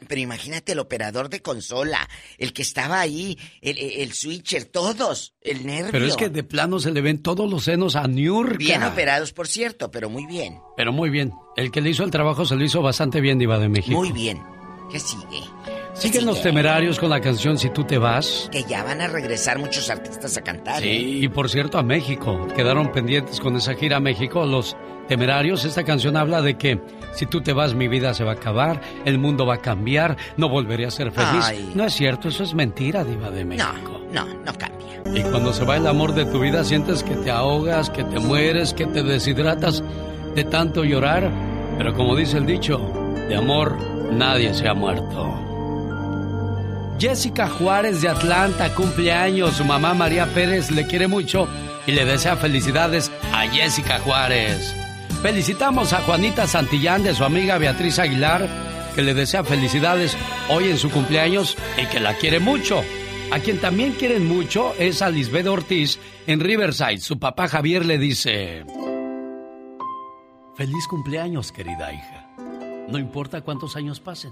Pero imagínate el operador de consola, el que estaba ahí, el, el- el switcher, todos, el nervio. Pero es que de plano se le ven todos los senos a Niurka. Bien operados, por cierto, pero muy bien. Pero muy bien. El que le hizo el trabajo se lo hizo bastante bien, Diva de México. Muy bien. ¿Qué sigue? Siguen los temerarios con la canción Si tú te vas. Que ya van a regresar muchos artistas a cantar. ¿eh? Sí, y por cierto a México. Quedaron pendientes con esa gira a México los temerarios. Esta canción habla de que si tú te vas mi vida se va a acabar, el mundo va a cambiar, no volveré a ser feliz. Ay. No es cierto, eso es mentira, Diva de México. No, no cambia. Y cuando se va el amor de tu vida sientes que te ahogas, que te mueres, que te deshidratas de tanto llorar. Pero como dice el dicho, de amor nadie se ha muerto. Jessica Juárez de Atlanta cumple años. Su mamá María Pérez le quiere mucho y le desea felicidades a Jessica Juárez. Felicitamos a Juanita Santillán de su amiga Beatriz Aguilar, que le desea felicidades hoy en su cumpleaños y que la quiere mucho. A quien también quieren mucho es a Lisbeth Ortiz en Riverside. Su papá Javier le dice: Feliz cumpleaños, querida hija. No importa cuántos años pasen,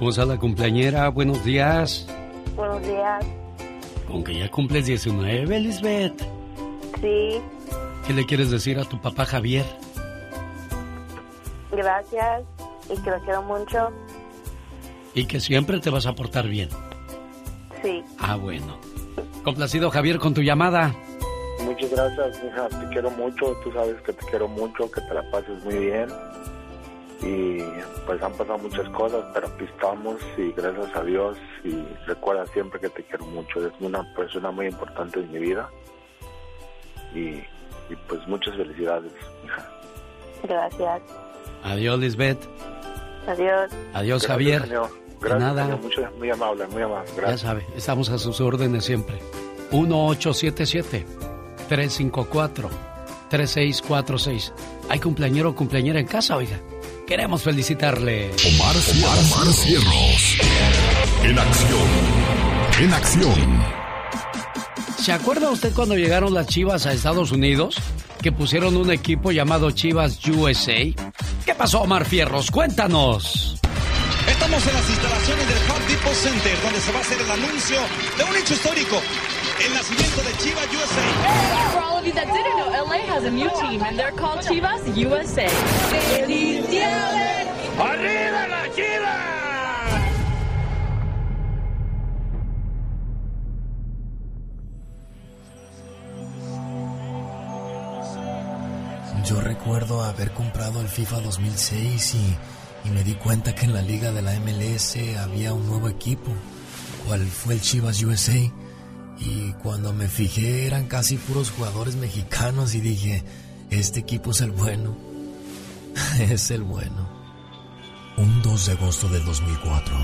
¿Cómo está la cumpleañera? Buenos días. Buenos días. Con que ya cumples 19, Lisbeth. Sí, ¿Qué le quieres decir a tu papá Javier? gracias y que lo quiero mucho. Y que siempre te vas a portar bien. Sí, Ah, bueno. Complacido Javier con tu llamada. Muchas gracias, hija. Te quiero mucho. Tú sabes que te quiero mucho, que te la pases muy bien. Y pues han pasado muchas cosas, pero aquí estamos y gracias a Dios. Y recuerda siempre que te quiero mucho. Eres una persona muy importante en mi vida. Y, y pues muchas felicidades, hija. gracias. Adiós, Lisbeth. Adiós. Adiós, Gracias, Javier. señor. De Gracias, nada. señor. Mucho- muy amable, muy amable. Ya Gracias. sabe, estamos a sus órdenes siempre. 1877-354-3646. ¿Hay cumpleañero o cumpleañera en casa, oiga? Queremos felicitarle. Omar, Omar, Omar Cierros. En acción. En acción. ¿Se acuerda usted cuando llegaron las Chivas a Estados Unidos? Que pusieron un equipo llamado Chivas USA. ¿Qué pasó, Omar Fierros? Cuéntanos. Estamos en las instalaciones del Home Depot Center, donde se va a hacer el anuncio de un hecho histórico. El nacimiento de Chivas USA. For all of you that didn't know, LA has a new team and they're called Chivas USA. ¡Arriba la Chivas! Yo recuerdo haber comprado el FIFA 2006 y, y me di cuenta que en la liga de la MLS había un nuevo equipo, cual fue el Chivas USA. Y cuando me fijé eran casi puros jugadores mexicanos y dije, este equipo es el bueno. <laughs> es el bueno. Un 2 de agosto del 2004,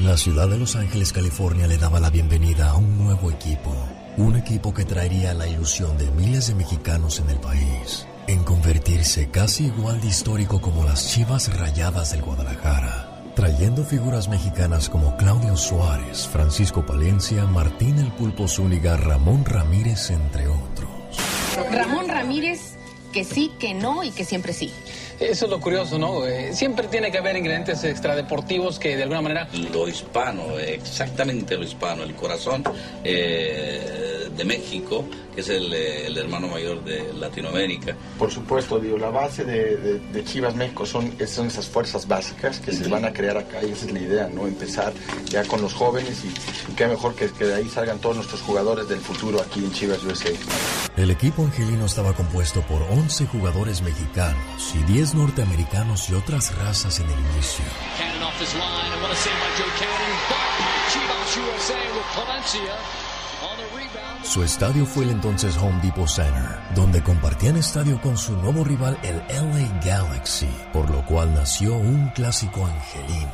la ciudad de Los Ángeles, California le daba la bienvenida a un nuevo equipo. Un equipo que traería la ilusión de miles de mexicanos en el país en convertirse casi igual de histórico como las Chivas Rayadas del Guadalajara, trayendo figuras mexicanas como Claudio Suárez, Francisco Palencia, Martín el Pulpo Zúñiga, Ramón Ramírez, entre otros. Ramón Ramírez, que sí, que no y que siempre sí. Eso es lo curioso, ¿no? Eh, siempre tiene que haber ingredientes extradeportivos que de alguna manera... Lo hispano, exactamente lo hispano, el corazón eh, de México, que es el, eh, el, hermano mayor de Latinoamérica. Por supuesto, digo, la base de, de, de Chivas México son, son esas fuerzas básicas que se van a crear acá y esa es la idea, ¿no? Empezar ya con los jóvenes y, y qué mejor que, que de ahí salgan todos nuestros jugadores del futuro aquí en Chivas USA. El equipo angelino estaba compuesto por 11 jugadores mexicanos y 10 norteamericanos y otras razas en el inicio. Su estadio fue el entonces Home Depot Center, donde compartían estadio con su nuevo rival el LA Galaxy, por lo cual nació un clásico angelino.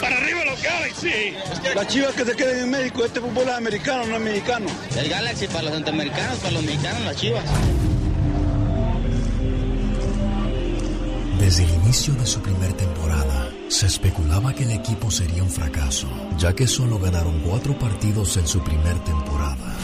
¡Para arriba los Galaxy! Las chivas que se queden en México, este fútbol es americano, no es mexicano. El Galaxy para los centroamericanos, para los mexicanos, las chivas. Desde el inicio de su primer temporada, se especulaba que el equipo sería un fracaso, ya que solo ganaron cuatro partidos en su primer temporada.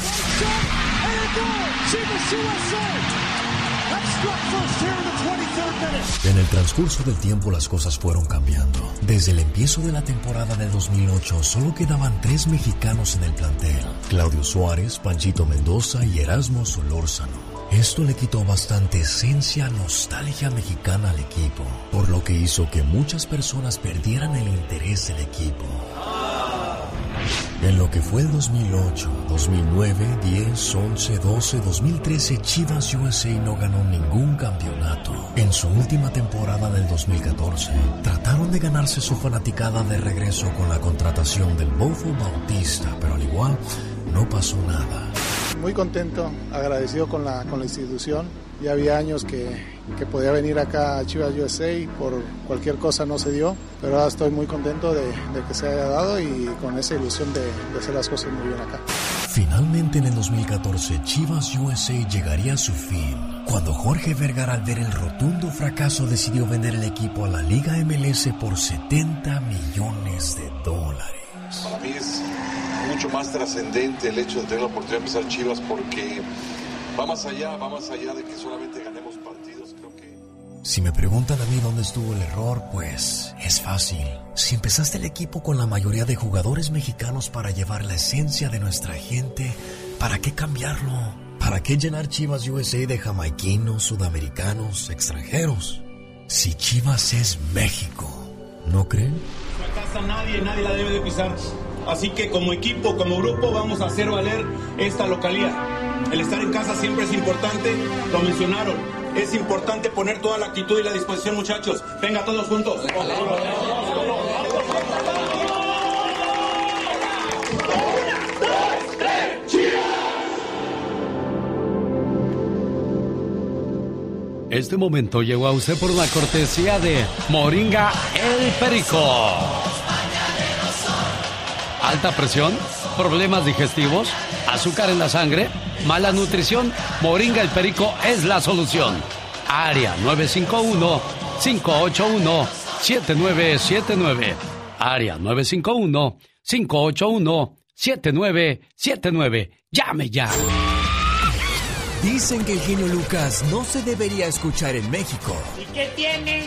En el transcurso del tiempo las cosas fueron cambiando. Desde el empiezo de la temporada del 2008 solo quedaban tres mexicanos en el plantel, Claudio Suárez, Panchito Mendoza y Erasmo Solórzano. Esto le quitó bastante esencia, nostalgia mexicana al equipo, por lo que hizo que muchas personas perdieran el interés del equipo. En lo que fue el 2008, 2009, 10, 11, 12, 2013, Chivas USA no ganó ningún campeonato. En su última temporada del 2014, trataron de ganarse su fanaticada de regreso con la contratación del Bofo Bautista, pero al igual no pasó nada muy contento, agradecido con la, con la institución. Ya había años que, que, podía venir acá a Chivas USA y por cualquier cosa no se dio, pero ahora estoy muy contento de, de que se haya dado y con esa ilusión de, de, hacer las cosas muy bien acá. Finalmente en el 2014 Chivas USA llegaría a su fin, cuando Jorge Vergara al ver el rotundo fracaso decidió vender el equipo a la Liga MLS por 70 millones de dólares. Para mí es mucho más trascendente el hecho de tener la oportunidad de empezar Chivas porque va más allá, va más allá de que solamente ganemos partidos, creo que... Si me preguntan a mí dónde estuvo el error, pues es fácil. Si empezaste el equipo con la mayoría de jugadores mexicanos para llevar la esencia de nuestra gente, ¿para qué cambiarlo? ¿Para qué llenar Chivas USA de jamaiquinos, sudamericanos, extranjeros? Si Chivas es México, ¿no creen? casa nadie, nadie la debe de pisar. Así que como equipo, como grupo, vamos a hacer valer esta localidad. El estar en casa siempre es importante, lo mencionaron. Es importante poner toda la actitud y la disposición, muchachos. Venga todos juntos. Este momento llegó a usted por la cortesía de Moringa El Perico. Alta presión, problemas digestivos, azúcar en la sangre, mala nutrición, Moringa el Perico es la solución. Área 951-581-7979. Área 951-581-7979. 7979. Llame ya. Dicen que el genio Lucas no se debería escuchar en México. ¿Y qué tiene?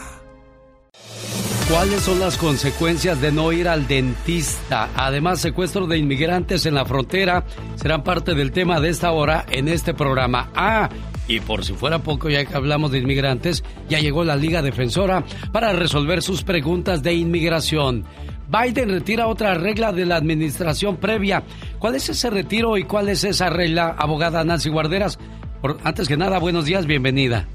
¿Cuáles son las consecuencias de no ir al dentista? Además, secuestro de inmigrantes en la frontera serán parte del tema de esta hora en este programa. Ah, y por si fuera poco, ya que hablamos de inmigrantes, ya llegó la Liga Defensora para resolver sus preguntas de inmigración. Biden retira otra regla de la administración previa. ¿Cuál es ese retiro y cuál es esa regla, abogada Nancy Guarderas? antes que nada, buenos días, bienvenida.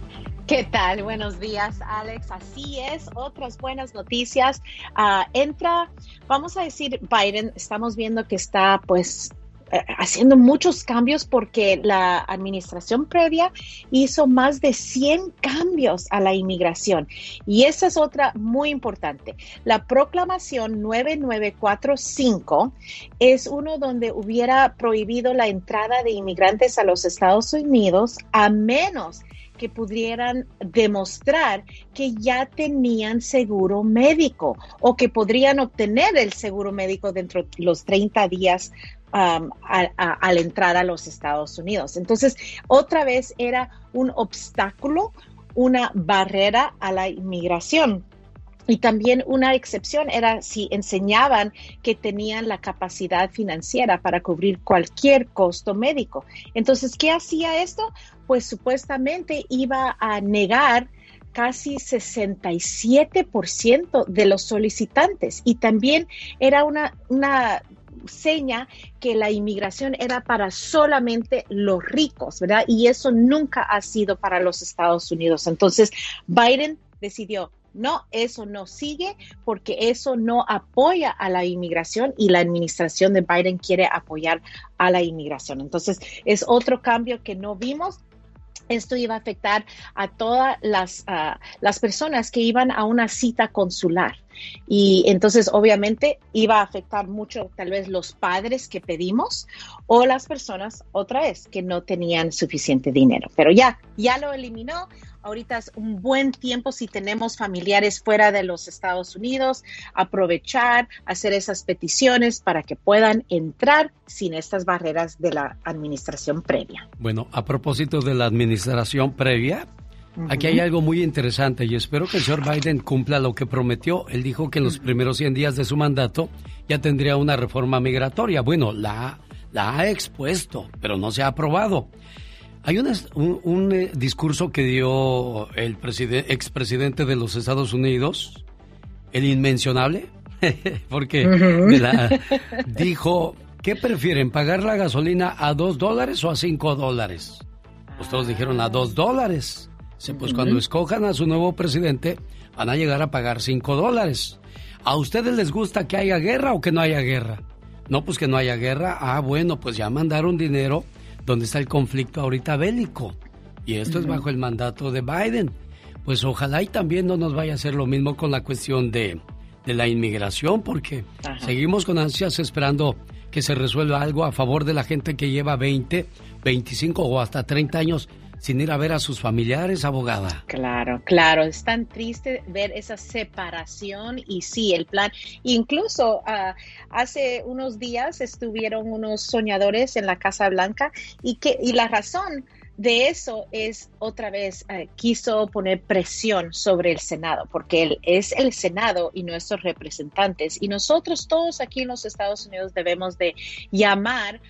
¿Qué tal? Buenos días, Alex. Así es, otras buenas noticias. Ah, entra, vamos a decir, Biden, estamos viendo que está pues eh, haciendo muchos cambios porque la administración previa hizo más de 100 cambios a la inmigración. Y esa es otra muy importante. La proclamación 9945 es uno donde hubiera prohibido la entrada de inmigrantes a los Estados Unidos a menos que pudieran demostrar que ya tenían seguro médico o que podrían obtener el seguro médico dentro de los 30 días um, al entrar a los Estados Unidos. Entonces, otra vez era un obstáculo, una barrera a la inmigración. Y también una excepción era si enseñaban que tenían la capacidad financiera para cubrir cualquier costo médico. Entonces, ¿qué hacía esto? Pues supuestamente iba a negar casi 67% de los solicitantes y también era una, una seña que la inmigración era para solamente los ricos, ¿verdad? Y eso nunca ha sido para los Estados Unidos. Entonces, Biden decidió, no, eso no sigue porque eso no apoya a la inmigración y la administración de Biden quiere apoyar a la inmigración. Entonces, es otro cambio que no vimos esto iba a afectar a todas las, ah, las, personas que iban a una cita consular. Y entonces, obviamente, iba a afectar mucho tal vez los padres que pedimos o las personas, otra vez, que no tenían suficiente dinero. Pero ya, ya lo eliminó. Ahorita es un buen tiempo si tenemos familiares fuera de los Estados Unidos, aprovechar, hacer esas peticiones para que puedan entrar sin estas barreras de la administración previa. Bueno, a propósito de la administración previa, Aquí hay algo muy interesante y espero que el señor Biden cumpla lo que prometió. Él dijo que en los primeros 100 días de su mandato ya tendría una reforma migratoria. Bueno, la, la ha expuesto, pero no se ha aprobado. Hay un, eh, discurso que dio el expresidente de los Estados Unidos, el inmencionable, <laughs> porque dijo, ¿qué prefieren, pagar la gasolina a dos dólares o a cinco dólares? Pues todos dijeron a dos dólares. Pues cuando escojan a su nuevo presidente, van a llegar a pagar cinco dólares. ¿A ustedes les gusta que haya guerra o que no haya guerra? No, pues que no haya guerra. Ah, bueno, pues ya mandaron dinero donde está el conflicto ahorita bélico. Y esto es bajo el mandato de Biden. Pues ojalá y también no nos vaya a hacer lo mismo con la cuestión de, la inmigración, porque seguimos con ansias esperando que se resuelva algo a favor de la gente que lleva 20, 25 o hasta 30 años sin ir a ver a sus familiares, abogada. Claro, claro, es tan triste ver esa separación y sí, el plan. Incluso ah, hace unos días estuvieron unos soñadores en la Casa Blanca y, que, y la razón de eso es otra vez eh, quiso poner presión sobre el Senado, porque él es el Senado y nuestros representantes y nosotros todos aquí en los Estados Unidos debemos de llamar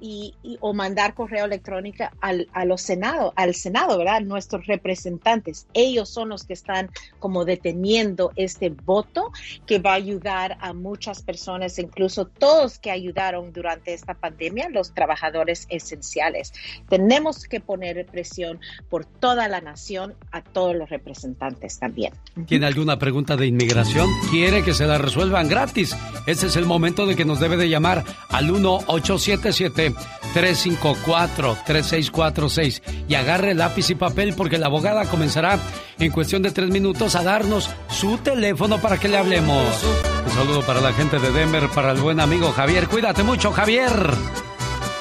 y, o mandar correo electrónico al, a los senado, al Senado, ¿verdad? Nuestros representantes. Ellos son los que están como deteniendo este voto que va a ayudar a muchas personas, incluso todos que ayudaron durante esta pandemia, los trabajadores esenciales. Tenemos que poner presión por toda la nación a todos los representantes también. ¿Tiene alguna pregunta de inmigración? ¿Quiere que se la resuelvan gratis? Ese es el momento de que nos debe de llamar al 187 1877-354-3646. Y agarre lápiz y papel porque la abogada comenzará en cuestión de tres minutos a darnos su teléfono para que le hablemos. Un saludo para la gente de Denver, para el buen amigo Javier. Cuídate mucho, Javier.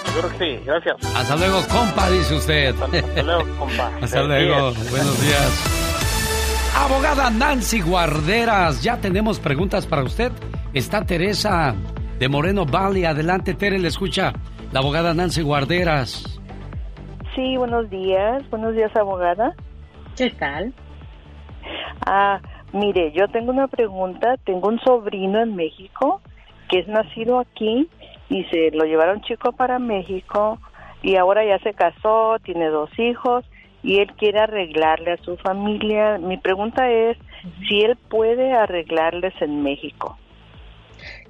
Seguro que sí, gracias. Hasta luego, compa, dice usted. Hasta luego, compa. <laughs> Hasta luego, buenos días. Abogada Nancy Guarderas, ya tenemos preguntas para usted. Está Teresa de Moreno Valley. Adelante, Tere, le escucha la abogada Nancy Guarderas. Sí, buenos días. Buenos días, abogada. ¿Qué tal? Ah, mire, yo tengo una pregunta. Tengo un sobrino en México que es nacido aquí y se lo llevaron chico para México y ahora ya se casó, tiene dos hijos y él quiere arreglarle a su familia. Mi pregunta es si él puede arreglarles en México.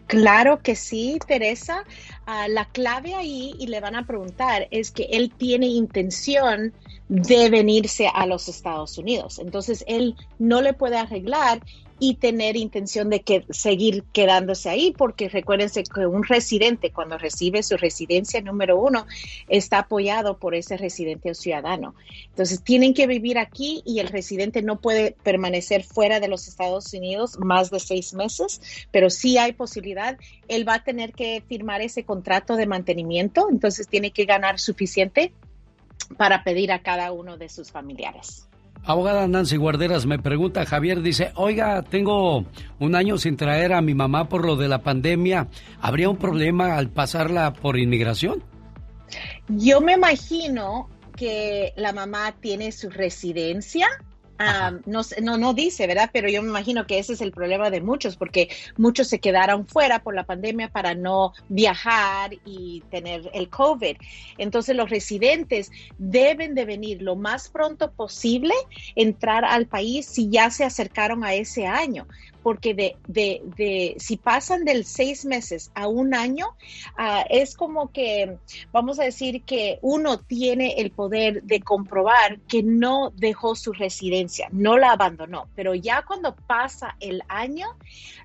Claro que sí, Teresa. Ah, la clave ahí, y le van a preguntar, es que él tiene intención de venirse a los Estados Unidos. Entonces, él no le puede arreglar y tener intención de que seguir quedándose ahí, porque recuérdense que un residente cuando recibe su residencia número uno está apoyado por ese residente o ciudadano. Entonces tienen que vivir aquí y el residente no puede permanecer fuera de los Estados Unidos más de seis meses, pero sí hay posibilidad. Él va a tener que firmar ese contrato de mantenimiento, entonces tiene que ganar suficiente para pedir a cada uno de sus familiares. Abogada Nancy Guarderas me pregunta, Javier dice, oiga, tengo un año sin traer a mi mamá por lo de la pandemia, ¿habría un problema al pasarla por inmigración? Yo me imagino que la mamá tiene su residencia no, no, no dice, ¿verdad? Pero yo me imagino que ese es el problema de muchos, porque muchos se quedaron fuera por la pandemia para no viajar y tener el COVID. Entonces los residentes deben de venir lo más pronto posible, entrar al país si ya se acercaron a ese año porque de, de, de, si pasan del seis meses a un año, ah, es como que, vamos a decir que uno tiene el poder de comprobar que no dejó su residencia, no la abandonó, pero ya cuando pasa el año,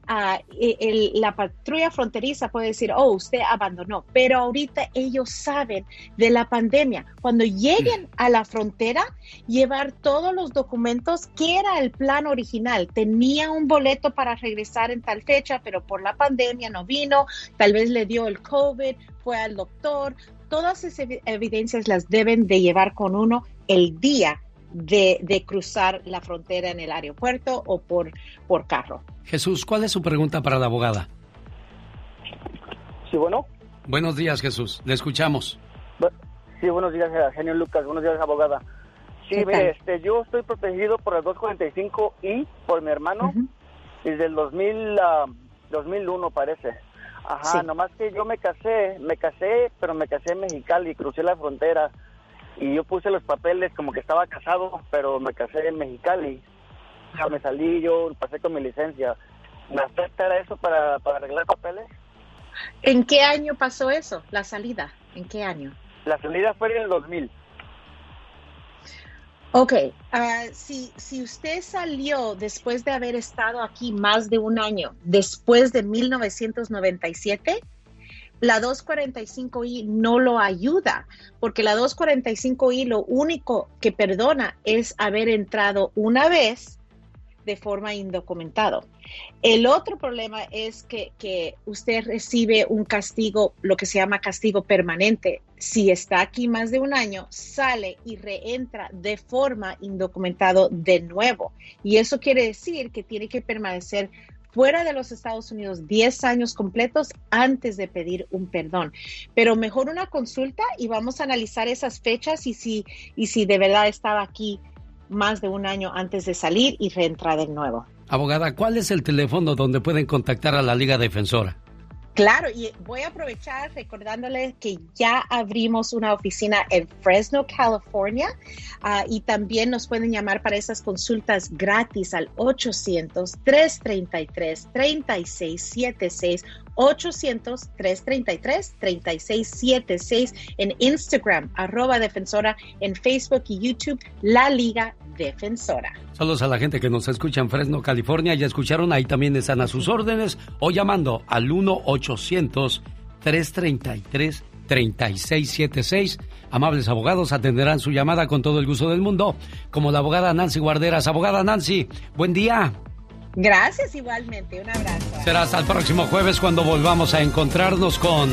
ah, e, la patrulla fronteriza puede decir, oh, usted abandonó, pero ahorita ellos saben de la pandemia. Cuando lleguen a la frontera, llevar todos los documentos, que era el plan original, tenía un boleto para regresar en tal fecha, pero por la pandemia no vino, tal vez le dio el COVID, fue al doctor. Todas esas evidencias las deben de llevar con uno el día de, cruzar la frontera en el aeropuerto o por, por carro. Jesús, ¿cuál es su pregunta para la abogada? Sí, bueno. Buenos días, Jesús. Le escuchamos. Sí, buenos días, genio Lucas. Buenos días, abogada. Sí, mire, este, yo estoy protegido por el 245 y por mi hermano desde el 2000, 2001 parece. Ajá, nomás que yo me casé, me casé, pero me casé en Mexicali, crucé la frontera y yo puse los papeles como que estaba casado, pero me casé en Mexicali. Ya me salí, yo pasé con mi licencia. ¿Me afecta eso para, para arreglar papeles? ¿En qué año pasó eso, la salida? ¿En qué año? La salida fue en el 2000. Ok, ah, si, si usted salió después de haber estado aquí más de un año, después de 1997, la 245i no lo ayuda, porque la 245i lo único que perdona es haber entrado una vez de forma indocumentado. El otro problema es que, que, usted recibe un castigo, lo que se llama castigo permanente. Si está aquí más de un año, sale y reentra de forma indocumentado de nuevo. Y eso quiere decir que tiene que permanecer fuera de los Estados Unidos 10 años completos antes de pedir un perdón. Pero mejor una consulta y vamos a analizar esas fechas y si, y si de verdad estaba aquí más de un año antes de salir y reentrar de nuevo. Abogada, ¿cuál es el teléfono donde pueden contactar a la Liga Defensora? Claro, y voy a aprovechar recordándole que ya abrimos una oficina en Fresno, California, ah, y también nos pueden llamar para esas consultas gratis al 800-333-3676, 800-333-3676 en Instagram, arroba defensora, en Facebook y YouTube, La Liga Defensora. Saludos a la gente que nos escucha en Fresno, California. Ya escucharon, ahí también están a sus órdenes o llamando al 1-800-333. 3676. Amables abogados atenderán su llamada con todo el gusto del mundo, como la abogada Nancy Guarderas. Abogada Nancy, buen día. Gracias igualmente, un abrazo. Será hasta el próximo jueves cuando volvamos a encontrarnos con...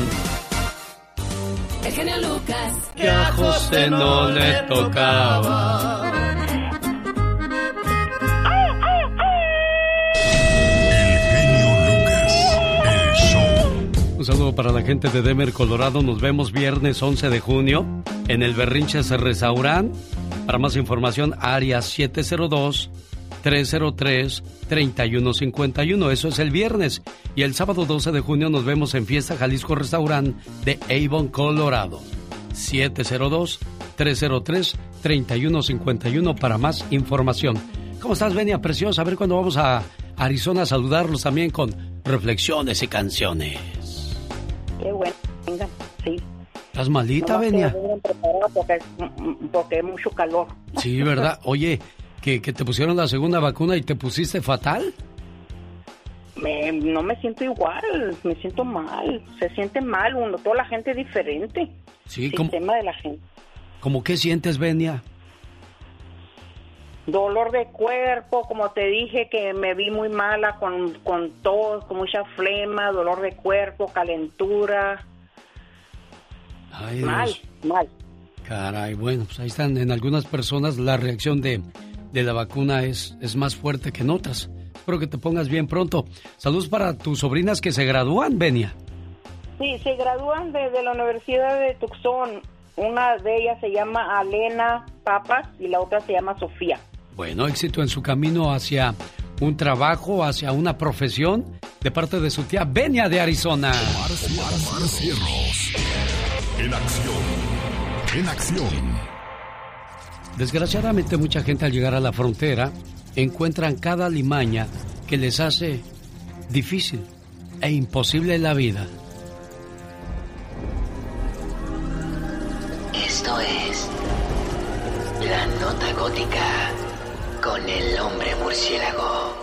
El genio Lucas. Que a José no le tocaba. Un saludo para la gente de Denver, Colorado. Nos vemos viernes 11 de junio en el Berrinches Restaurant. Para más información, área 702-303-3151. Eso es el viernes. Y el sábado 12 de junio nos vemos en Fiesta Jalisco Restaurant de Avon, Colorado. 702-303-3151 para más información. ¿Cómo estás, Benia Preciosa? A ver cuándo vamos a Arizona a saludarlos también con reflexiones y canciones. Qué bueno, venga, sí. ¿Estás malita, Benia? Porque, porque hay mucho calor. Sí, ¿verdad? Oye, que, que te pusieron la segunda vacuna y te pusiste fatal. Me, no me siento igual, me siento mal. Se siente mal uno, toda la gente es diferente. Sí, El como, sistema de la gente. como qué sientes, Benia? Dolor de cuerpo, como te dije que me vi muy mala con, con tos, con mucha flema, dolor de cuerpo, calentura. Ay, mal, mal. Caray, bueno, pues ahí están. En algunas personas la reacción de, de la vacuna es, es más fuerte que en otras. Espero que te pongas bien pronto. Saludos para tus sobrinas que se gradúan, Benia. Sí, se gradúan de, de la Universidad de Tucson. Una de ellas se llama Alena Papas y la otra se llama Sofía. Bueno, éxito en su camino hacia un trabajo, hacia una profesión, de parte de su tía Benia de Arizona. Omar Cierros. En acción. En acción. Desgraciadamente mucha gente al llegar a la frontera encuentran cada limaña que les hace difícil e imposible la vida. Esto es La Nota Gótica con el hombre murciélago.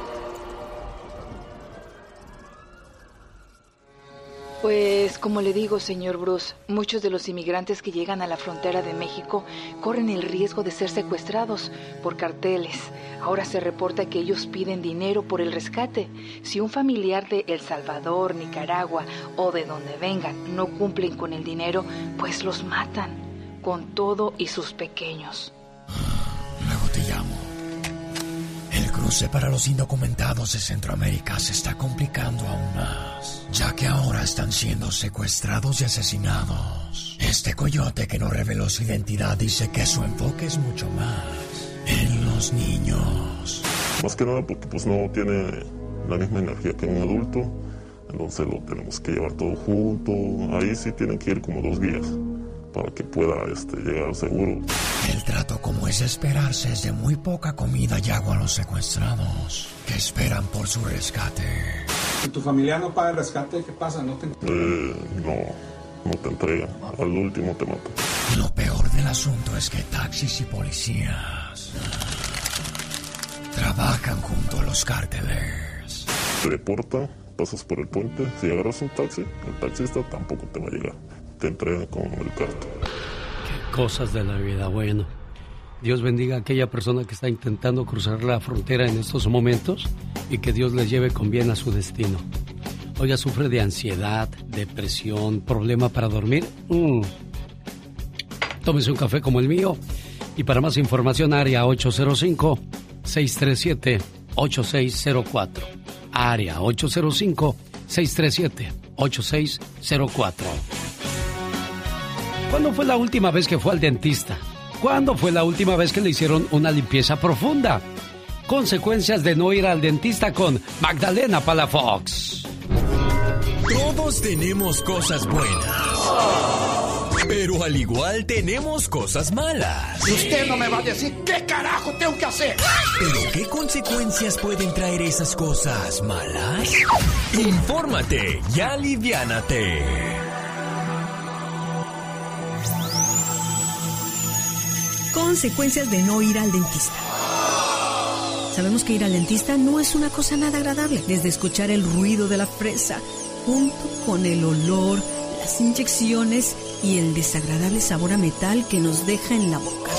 Pues como le digo, señor Bruce, muchos de los inmigrantes que llegan a la frontera de México corren el riesgo de ser secuestrados por carteles. Ahora se reporta que ellos piden dinero por el rescate. Si un familiar de El Salvador, Nicaragua o de donde vengan no cumplen con el dinero, pues los matan, con todo y sus pequeños. Luego te llamo. Cruce para los indocumentados de Centroamérica se está complicando aún más, ya que ahora están siendo secuestrados y asesinados. Este coyote que no reveló su identidad dice que su enfoque es mucho más en los niños. Más que nada porque pues no tiene la misma energía que un adulto, entonces lo tenemos que llevar todo junto. Ahí sí tienen que ir como dos guías para que pueda este, llegar seguro. El trato, como es esperarse, es de muy poca comida y agua a los secuestrados, que esperan por su rescate. Si tu familiar no paga el rescate, ¿qué pasa? ¿No te... Eh, no, no te entregan. Al último te matan. Lo peor del asunto es que taxis y policías trabajan junto a los cárteles. Te deportan, pasas por el puente. Si agarras un taxi, el taxista tampoco te va a llegar. Te entregan con el cartel. Cosas de la vida, bueno. Dios bendiga a aquella persona que está intentando cruzar la frontera en estos momentos y que Dios les lleve con bien a su destino. Oiga, sufre de ansiedad, depresión, problema para dormir. Mm. Tómese un café como el mío. Y para más información, área 805-637-8604. Área 805-637-8604. ¿Cuándo fue la última vez que fue al dentista? ¿Cuándo fue la última vez que le hicieron una limpieza profunda? Consecuencias de no ir al dentista con Magdalena Palafox. Todos tenemos cosas buenas. Pero al igual tenemos cosas malas. Usted no me va a decir qué carajo tengo que hacer. ¿Pero qué consecuencias pueden traer esas cosas malas? Infórmate y aliviánate. Consecuencias de no ir al dentista. Sabemos que ir al dentista no es una cosa nada agradable, desde escuchar el ruido de la fresa, junto con el olor, las inyecciones y el desagradable sabor a metal que nos deja en la boca.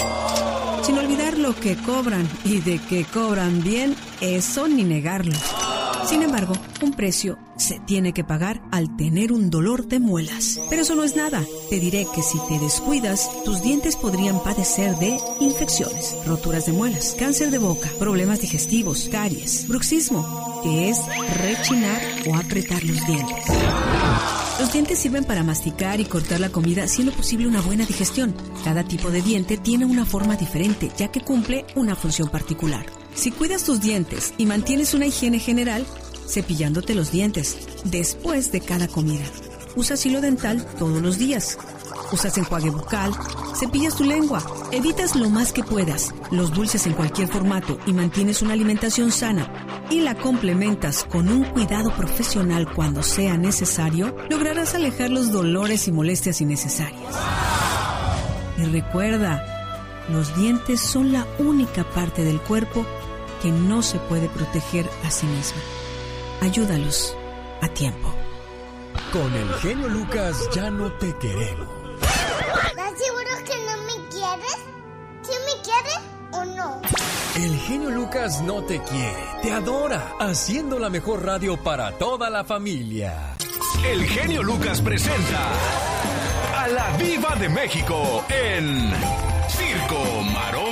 Sin olvidar lo que cobran y de que cobran bien, eso ni negarlo. Sin embargo, un precio se tiene que pagar al tener un dolor de muelas. Pero eso no es nada. Te diré que si te descuidas, tus dientes podrían padecer de infecciones, roturas de muelas, cáncer de boca, problemas digestivos, caries, bruxismo, que es rechinar o apretar los dientes. Los dientes sirven para masticar y cortar la comida, siendo posible una buena digestión. Cada tipo de diente tiene una forma diferente, ya que cumple una función particular. Si cuidas tus dientes y mantienes una higiene general, cepillándote los dientes después de cada comida. Usas hilo dental todos los días. Usas enjuague bucal, cepillas tu lengua, evitas lo más que puedas los dulces en cualquier formato y mantienes una alimentación sana y la complementas con un cuidado profesional cuando sea necesario, lograrás alejar los dolores y molestias innecesarias. Y recuerda, los dientes son la única parte del cuerpo que no se puede proteger a sí misma. Ayúdalos a tiempo. Con el genio Lucas ya no te queremos. ¿Estás seguro que no me quieres? ¿Sí me quieres o no? El genio Lucas no te quiere, te adora, haciendo la mejor radio para toda la familia. El genio Lucas presenta a la Viva de México en Circo, Maroma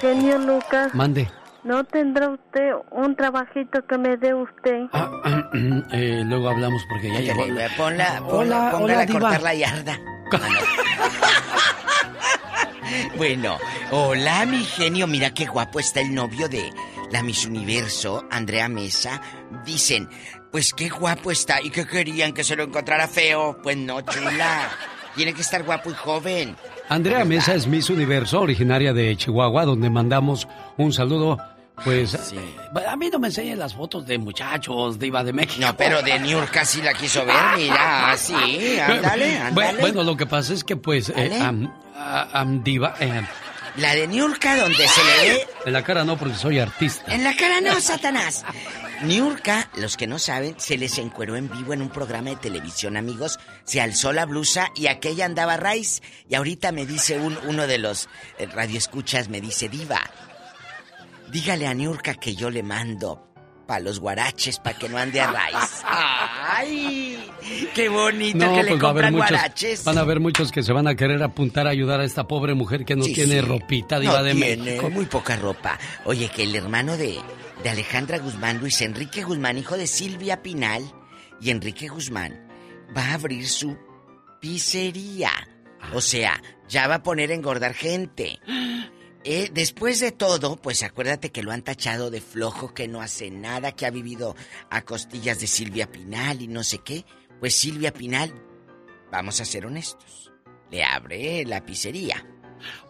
Genio Lucas. Mande. ¿No tendrá usted un trabajito que me dé usted? Ah, <clears throat> eh, luego hablamos porque ya llegó. Ponla, ponla, Hola, póngala hola, a diva. cortar la yarda. <laughs> bueno, hola mi genio, mira qué guapo está el novio de la Miss Universo, Andrea Mesa. Dicen, pues qué guapo está y que querían que se lo encontrara feo. Pues no, chula. <laughs> Tiene que estar guapo y joven. Andrea Mesa es Miss Universo, originaria de Chihuahua, donde mandamos un saludo. Pues eh, a mí no me enseñen las fotos de muchachos de Iba de México. No, pero de Niurka sí la quiso ver, mira, así, ándale, Bueno, ándale. Bueno, lo que pasa es que pues eh, Diva eh, La de Niurka donde se le ve en la cara no porque soy artista. En la cara no, Satanás. Niurka, los que no saben, se les encueró en vivo en un programa de televisión, amigos. Se alzó la blusa y aquella andaba raíz. Y ahorita me dice un, uno de los eh, radioescuchas, me dice, Diva, dígale a Niurka que yo le mando pa' los guaraches para que no ande a raíz. <laughs> ¡Ay! ¡Qué bonito que le pues va a muchos, guaraches! van a haber muchos que se van a querer apuntar a ayudar a esta pobre mujer que no Sí, tiene sí. ropita Diva no de tiene México. muy poca ropa. Oye, que el hermano de, de Alejandra Guzmán, Luis Enrique Guzmán, hijo de Silvia Pinal, y Enrique Guzmán, va a abrir su pizzería. O sea, ya va a poner a engordar gente. <gasps> Eh, después de todo, pues acuérdate que lo han tachado de flojo, que no hace nada, que ha vivido a costillas de Silvia Pinal y no sé qué. Pues Silvia Pinal, vamos a ser honestos, le abre la pizzería.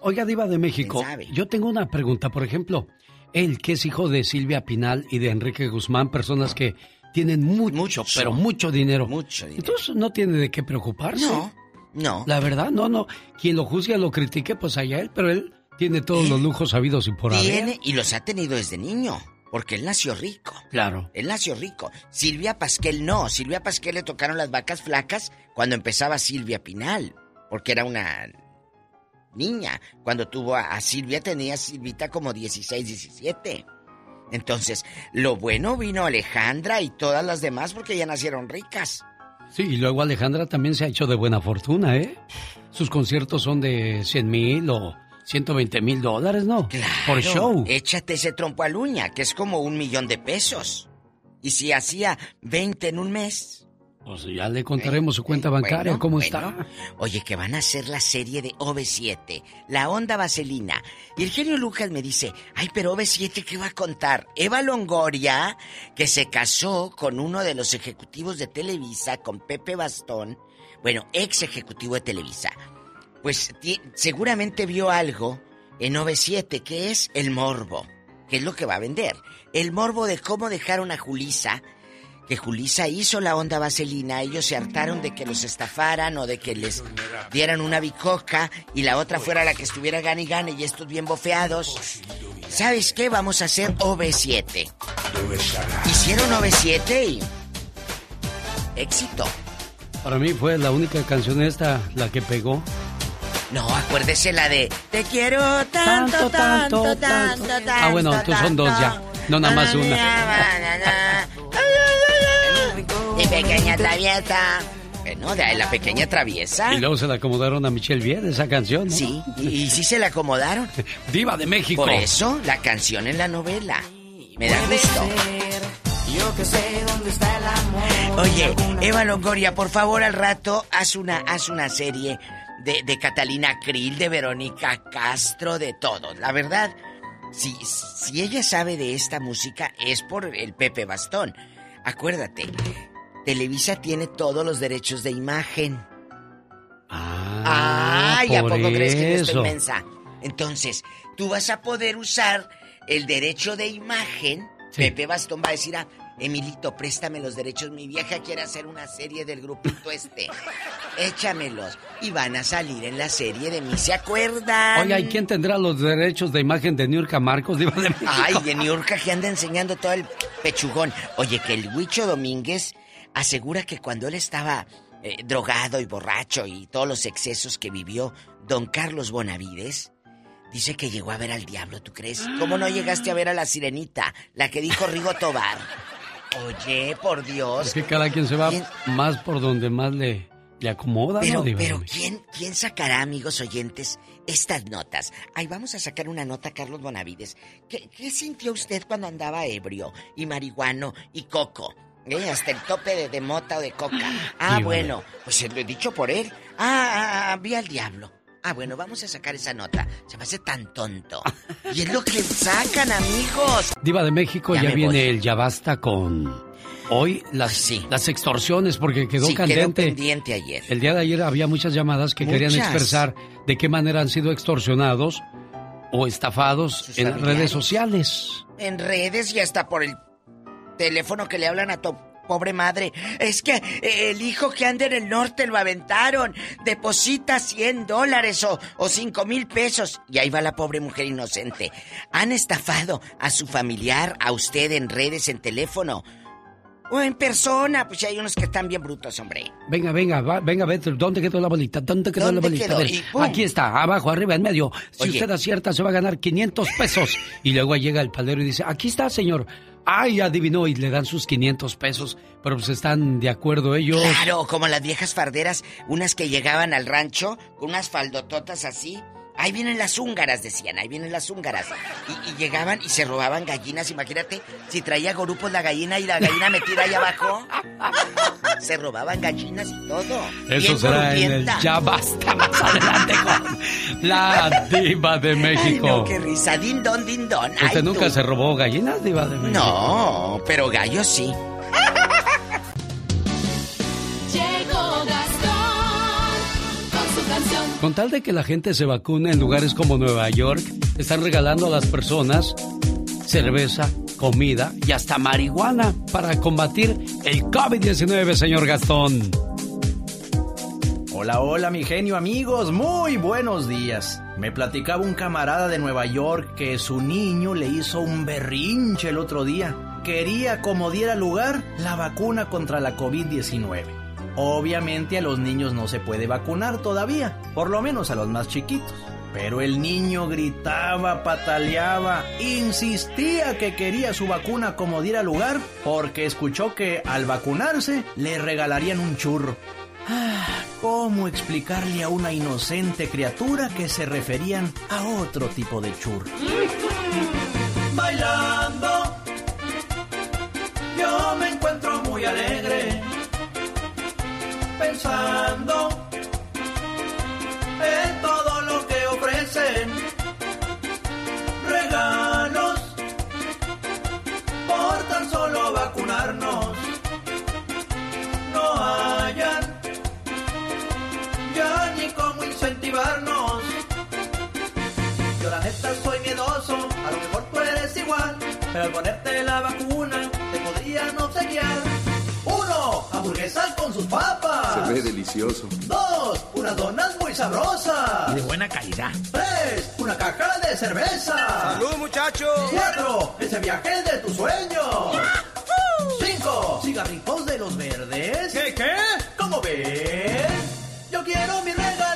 Oiga, Diva de México, yo tengo una pregunta. Por ejemplo, él que es hijo de Silvia Pinal y de Enrique Guzmán, personas que tienen mucho, pero mucho dinero. Mucho dinero. Entonces no tiene de qué preocuparse. No, no. La verdad, no, no. Quien lo juzgue, lo critique, pues allá él, pero él tiene todos los lujos sabidos y por haber. Tiene, y los ha tenido desde niño, porque él nació rico. Claro. Él nació rico. Silvia Pasquel no. Silvia Pasquel le tocaron las vacas flacas cuando empezaba Silvia Pinal, porque era una niña. Cuando tuvo a, a Silvia tenía Silvita como 16, 17. Entonces, lo bueno vino Alejandra y todas las demás porque ya nacieron ricas. Sí, y luego Alejandra también se ha hecho de buena fortuna, ¿eh? Sus conciertos son de 100 mil o 120 mil dólares, ¿no? Por Claro, show. Échate ese trompo a uña, que es como un millón de pesos. Y si hacía 20 en un mes. Pues ya le contaremos su cuenta bancaria, Bueno, cómo bueno. está. Oye, que van a hacer la serie de OV7, la onda vaselina. Y el genio Lucas me dice, ay, pero OV7, ¿qué va a contar? Eva Longoria, que se casó con uno de los ejecutivos de Televisa, con Pepe Bastón, bueno, ex ejecutivo de Televisa, pues seguramente vio algo en OV7, que es el morbo, que es lo que va a vender. El morbo de cómo dejaron a Julisa que Julisa hizo la onda vaselina, ellos se hartaron de que los estafaran o de que les dieran una bicoca y la otra fuera la que estuviera gane y gane y estos bien bofeados. ¿Sabes qué? Vamos a hacer OV7. Hicieron OV7 y éxito. Para mí fue la única canción esta la que pegó. No, acuérdese la de Te quiero tanto, tanto, tanto, tanto. Ah, bueno, tú son dos ya. No nada más una. Pequeña traviesa. Bueno, de ahí la pequeña traviesa. Y luego se la acomodaron a Michelle Viet esa canción, ¿no? Sí, y, y sí se la acomodaron. <laughs> Diva de México. Por eso, la canción en la novela. Me da gusto. Yo que sé dónde está el amor. Oye, Eva Longoria, por favor, al rato haz una, haz una serie de, de Catalina Krill, de Verónica Castro, de todos. La verdad, si, si ella sabe de esta música es por el Pepe Bastón. Acuérdate, Televisa tiene todos los derechos de imagen. Ah, Ay, ¿a poco crees que no estoy eso. inmensa? Entonces, tú vas a poder usar el derecho de imagen. Pepe Bastón va a decir, ah, Emilito, préstame los derechos. Mi vieja quiere hacer una serie del grupito este. <laughs> Échamelos. Y van a salir en la serie de mí, ¿se acuerdan? Oye, ¿y quién tendrá los derechos de imagen de Niurka Marcos, Diva de México? Ay, de Niurka que anda enseñando todo el pechugón. Oye, que el Huicho Domínguez asegura que cuando él estaba eh, drogado y borracho y todos los excesos que vivió don Carlos Bonavides, dice que llegó a ver al diablo, ¿tú crees? ¿Cómo no llegaste a ver a la sirenita, la que dijo Rigo Tobar? Oye, por Dios. Es que cada quien se va más por donde más le, le acomoda, Pero, ¿no, pero? ¿quién, ¿quién sacará, amigos oyentes, estas notas? Ahí vamos a sacar una nota, Carlos Bonavides. ¿Qué, qué sintió usted cuando andaba ebrio y marihuano y coco? Eh, hasta el tope de, de mota o de coca. <gasps> Ah, Sí, bueno, pues lo he dicho por él. Ah, ah, ah, vi al diablo. Ah, bueno, vamos a sacar esa nota. Se me hace tan tonto. <laughs> Y es lo que sacan, amigos. Diva de México Ya viene voy. el ya basta con hoy las, las extorsiones porque quedó Sí, quedó candente. pendiente ayer. El día de ayer había muchas llamadas que querían expresar de qué manera han sido extorsionados o estafados en familiares. redes sociales. en redes y hasta por el teléfono que le hablan a tu pobre madre. Es que eh, el hijo que anda en el norte lo aventaron. Deposita 100 dólares o, o 5 mil pesos. Y ahí va la pobre mujer inocente. Han estafado a su familiar, a usted en redes, en teléfono. O en persona. Pues hay unos que están bien brutos, hombre. Venga, venga, va- venga, vete. ¿Dónde quedó la bolita? ¿Dónde quedó ¿Dónde la bolita? aquí está, abajo, arriba, en medio. Si Oye. usted acierta, se va a ganar 500 pesos. Y luego llega el paldero y dice, aquí está, señor. Ay, adivinó, y le dan sus 500 pesos. Pero pues están de acuerdo ellos. Claro, como las viejas farderas, unas que llegaban al rancho con unas faldototas así. Ahí vienen las húngaras, decían, ahí vienen las húngaras. Y, y llegaban y se robaban gallinas, imagínate, si traía gorupos la gallina y la gallina metida ahí abajo. Se robaban gallinas y todo. Eso será en el. Ya Basta más adelante con la diva de Ay, México. no, qué risa, din don, din don. Ay, ¿Usted nunca tú. se robó gallinas, diva de México? No, pero gallo sí. Con tal de que la gente se vacune en lugares como Nueva York, están regalando a las personas cerveza, comida y hasta marihuana para combatir el COVID-19, señor Gastón. Hola, hola, mi genio amigos, muy buenos días. Me platicaba un camarada de Nueva York que su niño le hizo un berrinche el otro día. Quería como diera lugar la vacuna contra la COVID-19. Obviamente a los niños no se puede vacunar todavía, por lo menos a los más chiquitos. Pero el niño gritaba, pataleaba, insistía que quería su vacuna como diera lugar porque escuchó que al vacunarse le regalarían un churro. Ah, ¿Cómo explicarle a una inocente criatura que se referían a otro tipo de churro? Bailando, yo me encuentro muy alegre, pensando en todo lo que ofrecen. Regalos por tan solo vacunarnos. No hayan ya ni cómo incentivarnos. Yo la neta soy miedoso, a lo mejor tú eres igual, pero ponerte la vacuna te podrían obsequiar. Uno, hamburguesas con sus papas. Se ve delicioso. Dos, unas donas muy sabrosas. De buena calidad. Tres, una caja de cerveza. ¡Salud, muchachos! Cuatro, ese viaje de tus sueños. Cinco. Cigarritos de los verdes. ¿Qué, qué? ¿Cómo ves? Yo quiero mi regalote,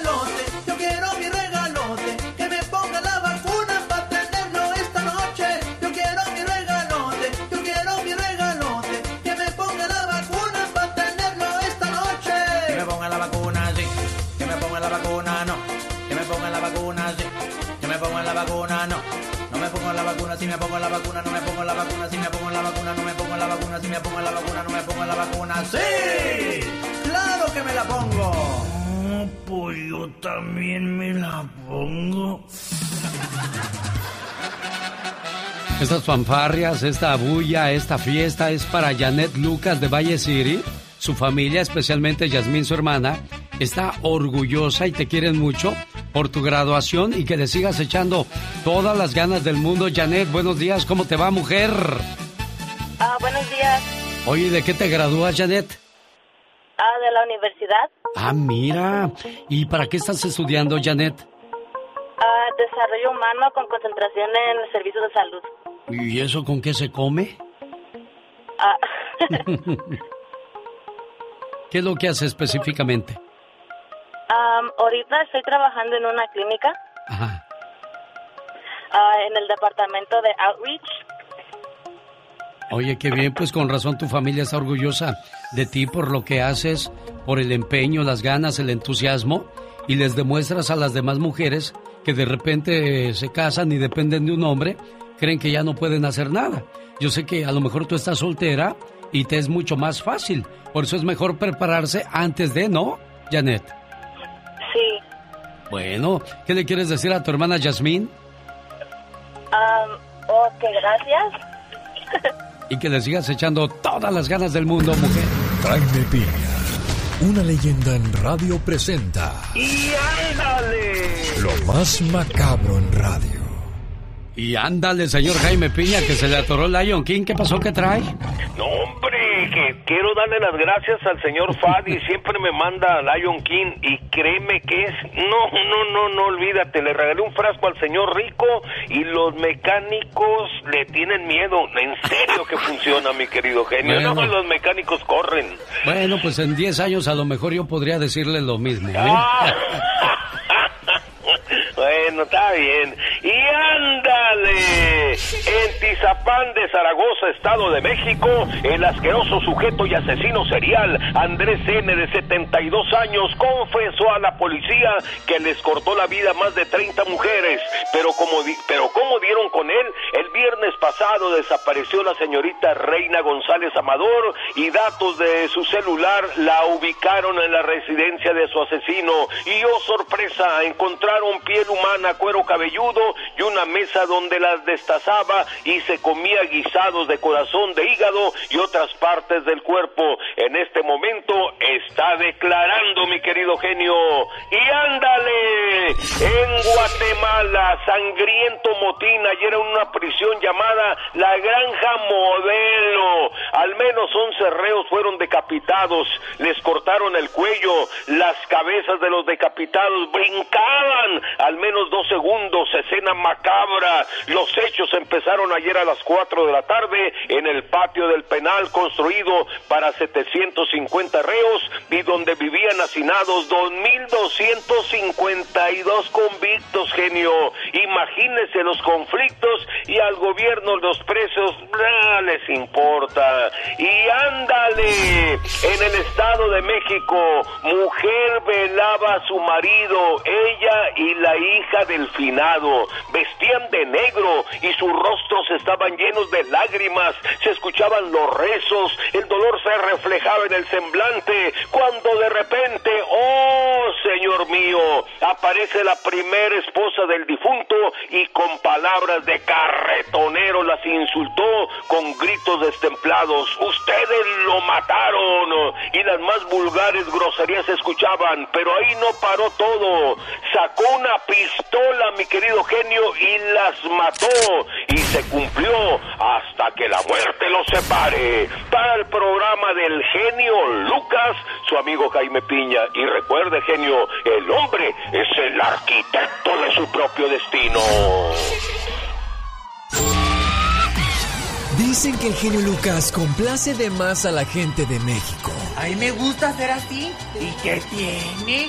vacuna, no me pongo la vacuna, si me pongo la vacuna, no me pongo la vacuna, si me pongo la vacuna, no me pongo la vacuna. ¡Sí! ¡Claro que me la pongo! pues yo también me la pongo. Estas fanfarrias, esta bulla, esta fiesta es para Janet Lucas de Valle City. Su familia, especialmente Yasmín, su hermana, está orgullosa y te quieren mucho por tu graduación y que le sigas echando todas las ganas del mundo. Janet, buenos días, ¿cómo te va, mujer? Ah, buenos días. Oye, ¿de qué te gradúas, Janet? Ah, de la universidad. Ah, mira. ¿Y para qué estás estudiando, Janet? Ah, desarrollo humano con concentración en servicios de salud. ¿Y eso con qué se come? Ah, <laughs> <laughs> ¿Qué es lo que hace específicamente? Am, ahorita estoy trabajando en una clínica. Ajá. ah, en el departamento de outreach. Oye, qué bien, pues con razón tu familia está orgullosa de ti por lo que haces, por el empeño, las ganas, el entusiasmo, y les demuestras a las demás mujeres que de repente se casan y dependen de un hombre, creen que ya no pueden hacer nada. Yo sé que a lo mejor tú estás soltera y te es mucho más fácil, por eso es mejor prepararse antes de, ¿no, Janet? Sí. Bueno, ¿qué le quieres decir a tu hermana Yasmín? Am, ok, gracias. Y que le sigas echando todas las ganas del mundo, mujer. Jaime Piña, una leyenda en radio presenta ¡Y ándale! lo más macabro en radio. Y ándale, señor Jaime Piña, que se le atoró el Lion King. ¿Qué pasó? ¿Qué trae? No, hombre, que quiero darle las gracias al señor Fadi. <laughs> Siempre me manda Lion King y créeme que es. No, no, no, no, olvídate. Le regalé un frasco al señor Rico y los mecánicos le tienen miedo. En serio que <laughs> funciona, mi querido genio. Bueno. No, los mecánicos corren. Bueno, pues en 10 años a lo mejor yo podría decirle lo mismo. ¿eh? Ah. <laughs> Bueno, está bien. Y ándale. En Tizapán de Zaragoza, Estado de México, el asqueroso sujeto y asesino serial Andrés N. de 72 años confesó a la policía que les cortó la vida a más de 30 mujeres. Pero como, di- pero como dieron con él, el viernes pasado desapareció la señorita Reina González Amador y datos de su celular la ubicaron en la residencia de su asesino. Y oh sorpresa, encontraron piel humana, cuero cabelludo y una mesa donde las destazaba y se comía guisados de corazón, de hígado y otras partes del cuerpo. En este momento está declarando, mi querido genio. Y ándale, en Guatemala, sangriento motín ayer en una prisión llamada La Granja Modelo. Al menos 11 reos fueron decapitados, les cortaron el cuello, las cabezas de los decapitados brincaban al menos dos segundos, escena macabra. Los hechos empezaron ayer a las 4 de la tarde en el patio del penal construido para 750 reos y donde vivían hacinados 2.252 convictos, genio. Imagínense los conflictos y al gobierno los precios nada les importa. Y ándale, en el Estado de México, mujer velaba a su marido, ella y la hija del finado. Vestían de negro y sus rostros estaban llenos de lágrimas. Se escuchaban los rezos, el dolor se reflejaba en el semblante. Cuando de repente, oh Señor mío, aparece la primera esposa del difunto y con palabras de carretonero las insultó con gritos destemplados. Ustedes lo mataron y las más vulgares groserías se escuchaban, pero ahí no paró todo. Sacó una pistola, mi querido genio, y las mató y se cumplió hasta que la muerte los separe. Para el programa del genio Lucas, su amigo Jaime Piña. Y recuerde, genio, el hombre es el arquitecto de su propio destino. Dicen que el genio Lucas complace de más a la gente de México. A mí me gusta ser así. ¿Y qué tiene?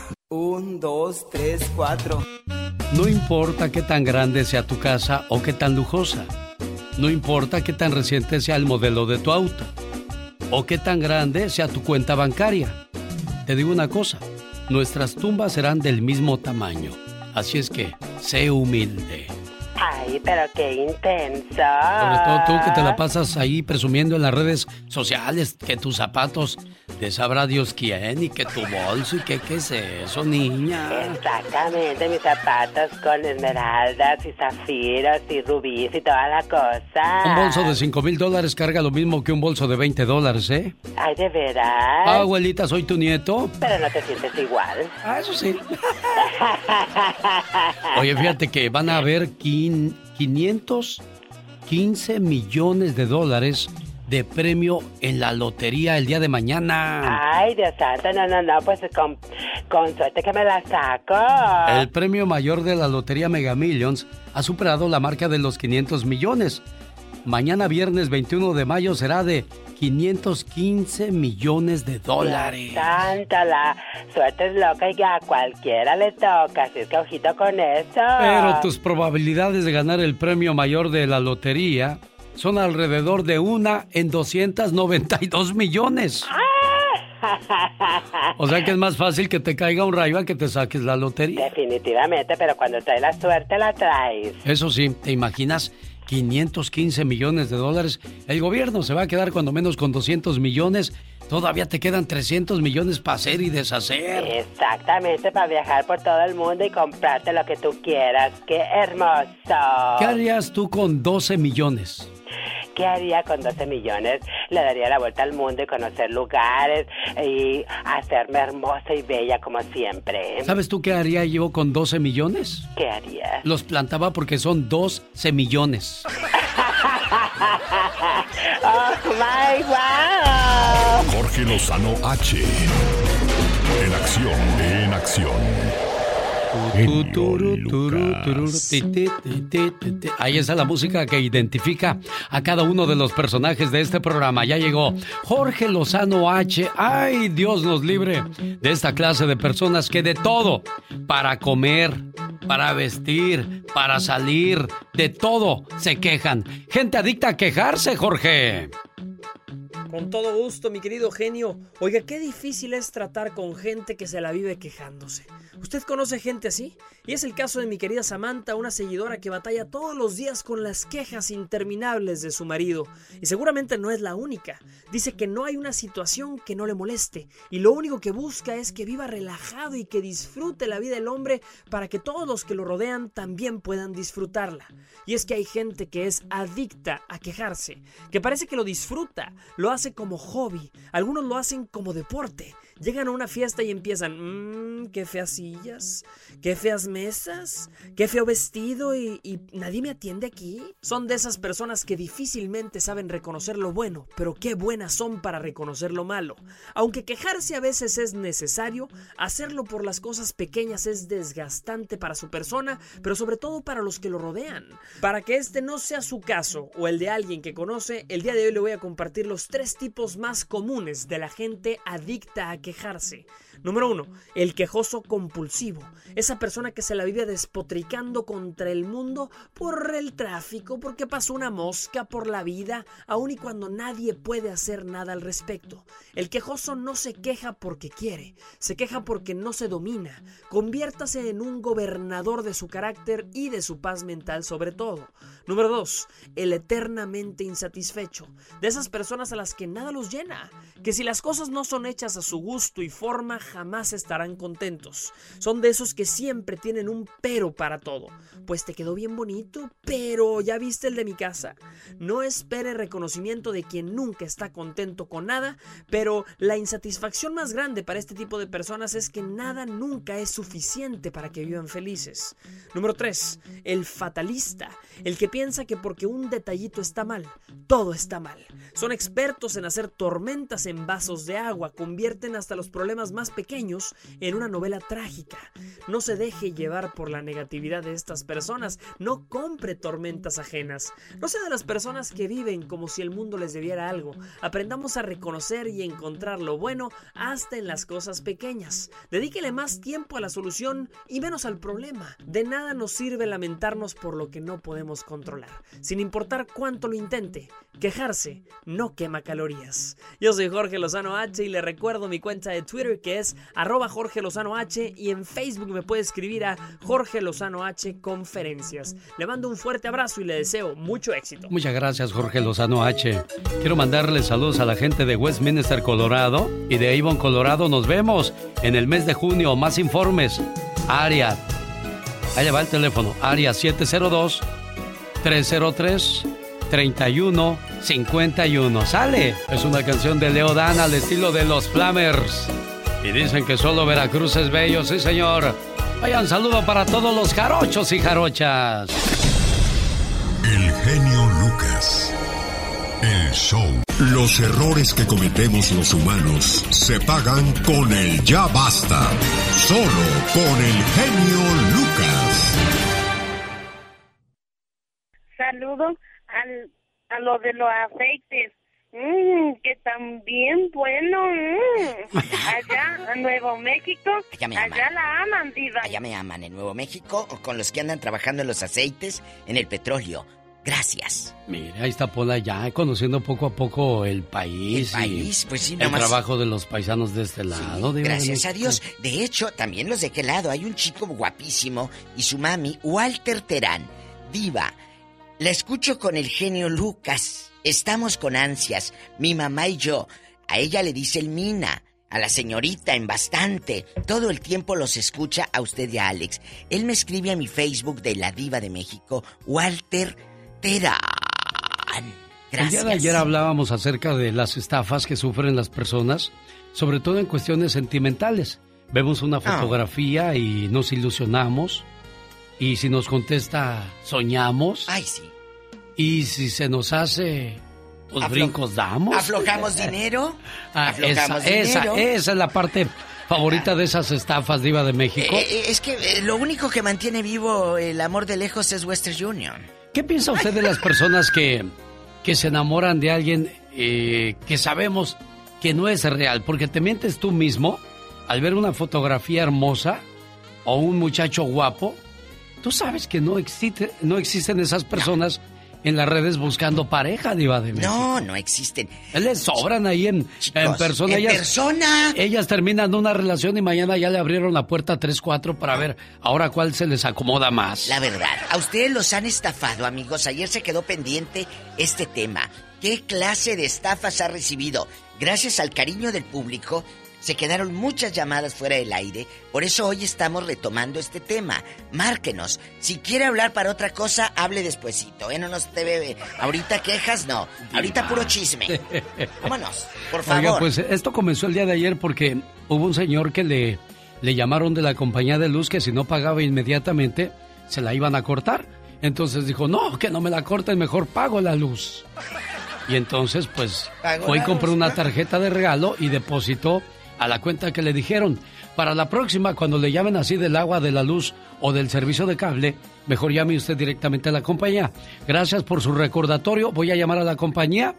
Un, dos, tres, cuatro. No importa qué tan grande sea tu casa o qué tan lujosa. No importa qué tan reciente sea el modelo de tu auto. O qué tan grande sea tu cuenta bancaria. Te digo una cosa, nuestras tumbas serán del mismo tamaño. Así es que, sé humilde. Ay, pero qué intenso. Sobre todo tú que te la pasas ahí presumiendo en las redes sociales que tus zapatos de sabrá Dios quién y que tu bolso y que qué es eso, niña. Exactamente, mis zapatos con esmeraldas y zafiros y rubíes y toda la cosa. Un bolso de 5 mil dólares carga lo mismo que un bolso de 20 dólares, ¿eh? Ay, de veras. Ah, abuelita, soy tu nieto. Pero no te sientes igual. Ah, eso sí. Oye, fíjate que van a haber quin- 515 millones de dólares de premio en la lotería el día de mañana. Ay, Dios santo, no, no, no, pues con, con suerte que me la saco. El premio mayor de la lotería Mega Millions ha superado la marca de los 500 millones. Mañana viernes 21 de mayo será de 515 millones de dólares. Santo, la suerte es loca y a cualquiera le toca, así es que ojito con eso. Pero tus probabilidades de ganar el premio mayor de la lotería son alrededor de una en 292 millones. O sea que es más fácil que te caiga un rayo a que te saques la lotería. Definitivamente, pero cuando traes la suerte la traes. Eso sí, ¿te imaginas? 515 millones de dólares. El gobierno se va a quedar cuando menos con 200 millones. Todavía te quedan 300 millones para hacer y deshacer. Exactamente, para viajar por todo el mundo y comprarte lo que tú quieras. ¡Qué hermoso! ¿Qué harías tú con 12 millones? ¿Qué haría con 12 millones? Le daría la vuelta al mundo y conocer lugares y hacerme hermosa y bella como siempre. ¿Sabes tú qué haría yo con 12 millones? ¿Qué haría? Los plantaba porque son dos semillones. <laughs> ¡Oh, my wow! Jorge Lozano H. En acción, en acción. Ahí está la música que identifica a cada uno de los personajes de este programa. Ya llegó Jorge Lozano H. Ay, Dios nos libre de esta clase de personas que de todo, para comer, para vestir, para salir, de todo se quejan. Gente adicta a quejarse, Jorge. Con todo gusto, mi querido genio. Oiga, qué difícil es tratar con gente que se la vive quejándose. ¿Usted conoce gente así? Y es el caso de mi querida Samantha, una seguidora que batalla todos los días con las quejas interminables de su marido. Y seguramente no es la única. Dice que no hay una situación que no le moleste. Y lo único que busca es que viva relajado y que disfrute la vida del hombre para que todos los que lo rodean también puedan disfrutarla. Y es que hay gente que es adicta a quejarse, que parece que lo disfruta, lo hace como hobby, algunos lo hacen como deporte. Llegan a una fiesta y empiezan, mmm, qué feas sillas, qué feas mesas, qué feo vestido y, y nadie me atiende aquí. Son de esas personas que difícilmente saben reconocer lo bueno, pero qué buenas son para reconocer lo malo. Aunque quejarse a veces es necesario, hacerlo por las cosas pequeñas es desgastante para su persona, pero sobre todo para los que lo rodean. Para que este no sea su caso o el de alguien que conoce, el día de hoy le voy a compartir los tres tipos más comunes de la gente adicta a quejarse. Número uno, el quejoso compulsivo. Esa persona que se la vive despotricando contra el mundo por el tráfico, porque pasó una mosca por la vida, aun y cuando nadie puede hacer nada al respecto. El quejoso no se queja porque quiere, se queja porque no se domina. Conviértase en un gobernador de su carácter y de su paz mental sobre todo. Número 2. El eternamente insatisfecho. De esas personas a las que nada los llena. Que si las cosas no son hechas a su gusto y forma jamás estarán contentos. Son de esos que siempre tienen un pero para todo. Pues te quedó bien bonito, pero ¿ya viste el de mi casa? No espere reconocimiento de quien nunca está contento con nada, pero la insatisfacción más grande para este tipo de personas es que nada nunca es suficiente para que vivan felices. Número 3. El fatalista. El que piensa que porque un detallito está mal, todo está mal. Son expertos en hacer tormentas en vasos de agua, convierten hasta los problemas más pequeños en una novela trágica. No se deje llevar por la negatividad de estas personas, no compre tormentas ajenas. No sea de las personas que viven como si el mundo les debiera algo. Aprendamos a reconocer y encontrar lo bueno hasta en las cosas pequeñas. Dedíquele más tiempo a la solución y menos al problema. De nada nos sirve lamentarnos por lo que no podemos controlar, sin importar cuánto lo intente. Quejarse no quema calorías. Yo soy Jorge Lozano H y le recuerdo mi cuenta de Twitter que es arroba Jorge Lozano H y en Facebook me puede escribir a Jorge Lozano H Conferencias. Le mando un fuerte abrazo y le deseo mucho éxito. Muchas gracias Jorge Lozano H. Quiero mandarle saludos a la gente de Westminster, Colorado y de Avon, Colorado. Nos vemos en el mes de junio. Más informes. Área. Ahí va el teléfono. Área 702 303 3151. ¡Sale! Es una canción de Leo Dan al estilo de los Flamers. Y dicen que solo Veracruz es bello, sí señor. Vayan saludo para todos los jarochos y jarochas. El genio Lucas. El show. Los errores que cometemos los humanos se pagan con el ya basta. Solo con el genio Lucas. Saludos al, a lo de los aceites. Mmm, que también bueno. Mm. Allá en Nuevo México, allá, la aman, diva. Allá me aman en Nuevo México o con los que andan trabajando en los aceites, en el petróleo. Gracias. Mire, ahí está Pola ya conociendo poco a poco el país. El país, pues sí, El trabajo de los paisanos de este lado. Sí, gracias a Dios. De hecho, también los de qué lado. Hay un chico guapísimo y su mami, Walter Terán, diva. La escucho con el genio Lucas. Estamos con ansias, mi mamá y yo. A ella le dice el Mina, a la señorita en bastante. Todo el tiempo los escucha a usted y a Alex. Él me escribe a mi Facebook de la Diva de México, Walter Terán. Gracias. El día de ayer hablábamos acerca de las estafas que sufren las personas, sobre todo en cuestiones sentimentales. Vemos una fotografía y nos ilusionamos. Y si nos contesta, soñamos. Ay, sí. Y si se nos hace, pues Aflo- brincos damos. ¿Aflojamos <laughs> dinero? Ah, Aflojamos esa, dinero. esa es la parte favorita de esas estafas diva de México. Eh, eh, es que eh, lo único que mantiene vivo el amor de lejos es Western Union. ¿Qué piensa usted de las personas que, que se enamoran de alguien eh, que sabemos que no es real? Porque te mientes tú mismo al ver una fotografía hermosa o un muchacho guapo. Tú sabes que no, existe, no existen esas personas en las redes buscando pareja, Diva de México. No, no existen. Les sobran ahí en, en persona. en ellas, persona. Ellas terminan una relación y mañana ya le abrieron la puerta 3-4 para ver ahora cuál se les acomoda más. La verdad, a ustedes los han estafado, amigos. Ayer se quedó pendiente este tema. ¿Qué clase de estafas ha recibido? Gracias al cariño del público, se quedaron muchas llamadas fuera del aire. Por eso hoy estamos retomando este tema. Márquenos. Si quiere hablar para otra cosa, hable despuesito. ¿eh? No nos te bebe. Ahorita quejas, no. Ahorita puro chisme. <laughs> Vámonos, por favor. Oiga, pues esto comenzó el día de ayer porque hubo un señor que le, le llamaron de la compañía de luz que si no pagaba inmediatamente se la iban a cortar. Entonces dijo, no, que no me la corten, mejor pago la luz. Y entonces pues Pagó fue y la compró luz, una tarjeta de regalo y depositó a la cuenta que le dijeron. Para la próxima, cuando le llamen así del agua, de la luz o del servicio de cable, mejor llame usted directamente a la compañía. Gracias por su recordatorio. Voy a llamar a la compañía.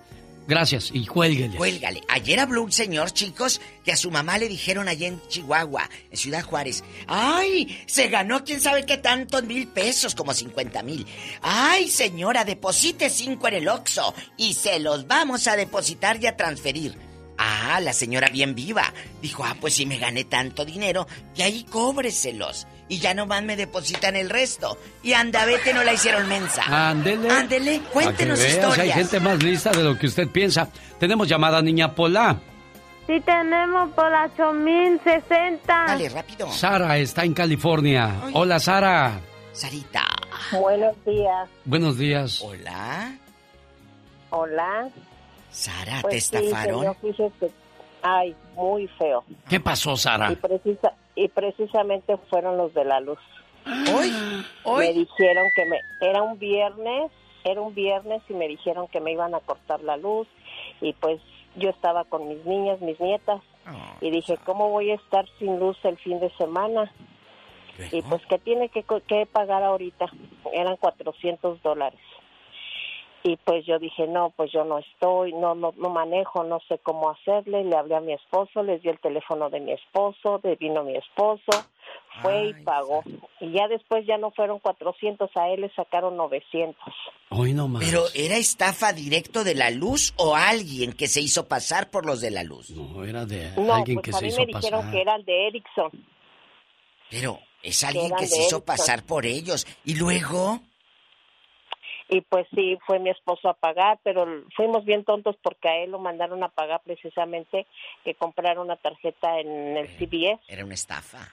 Gracias y cuélguele. Cuélgale. Ayer habló un señor, chicos, que a su mamá le dijeron allá en Chihuahua, en Ciudad Juárez, ¡ay! Se ganó quién sabe qué tantos mil pesos, como 50 mil. ¡Ay, señora, deposite cinco en el Oxxo y se los vamos a depositar y a transferir! Ah, la señora bien viva. Dijo, ah, pues si me gané tanto dinero, y ahí cóbreselos. Y ya nomás me depositan el resto. Y anda, vete, no la hicieron mensa. Ándele. Ándele, cuéntenos que veas, historias. Hay gente más lista de lo que usted piensa. Tenemos llamada niña Pola. Sí tenemos por 8060. Dale, rápido. Sara está en California. Hola, Sara. Sarita. Buenos días. Buenos días. Hola. Hola. Sara, ¿te Pues sí, estafaron? señor, fíjese, ay, muy feo. ¿Qué pasó, Sara? Y, precisa, y precisamente fueron los de la luz. ¿Hoy? Me dijeron que me era un viernes, era un viernes y me dijeron que me iban a cortar la luz y pues yo estaba con mis niñas, mis nietas y dije, ¿cómo voy a estar sin luz el fin de semana? Y pues que tiene que, co- que pagar ahorita, eran 400 dólares. Y pues yo dije, no, pues yo no estoy, no, no, no manejo, no sé cómo hacerle. Le hablé a mi esposo, les di el teléfono de mi esposo, de vino mi esposo, fue y pagó. Y ya después ya no fueron 400, a él le sacaron 900. Hoy no más. ¿Pero era estafa directo de la luz o alguien que se hizo pasar por los de la luz? No, era de No, alguien pues que a se mí hizo me dijeron pasar. que eran de Ericsson. Pero es alguien eran que se hizo pasar por ellos. ¿Y luego? Y pues sí, fue mi esposo a pagar, pero fuimos bien tontos porque a él lo mandaron a pagar precisamente que comprara una tarjeta en el CBS. Era una estafa.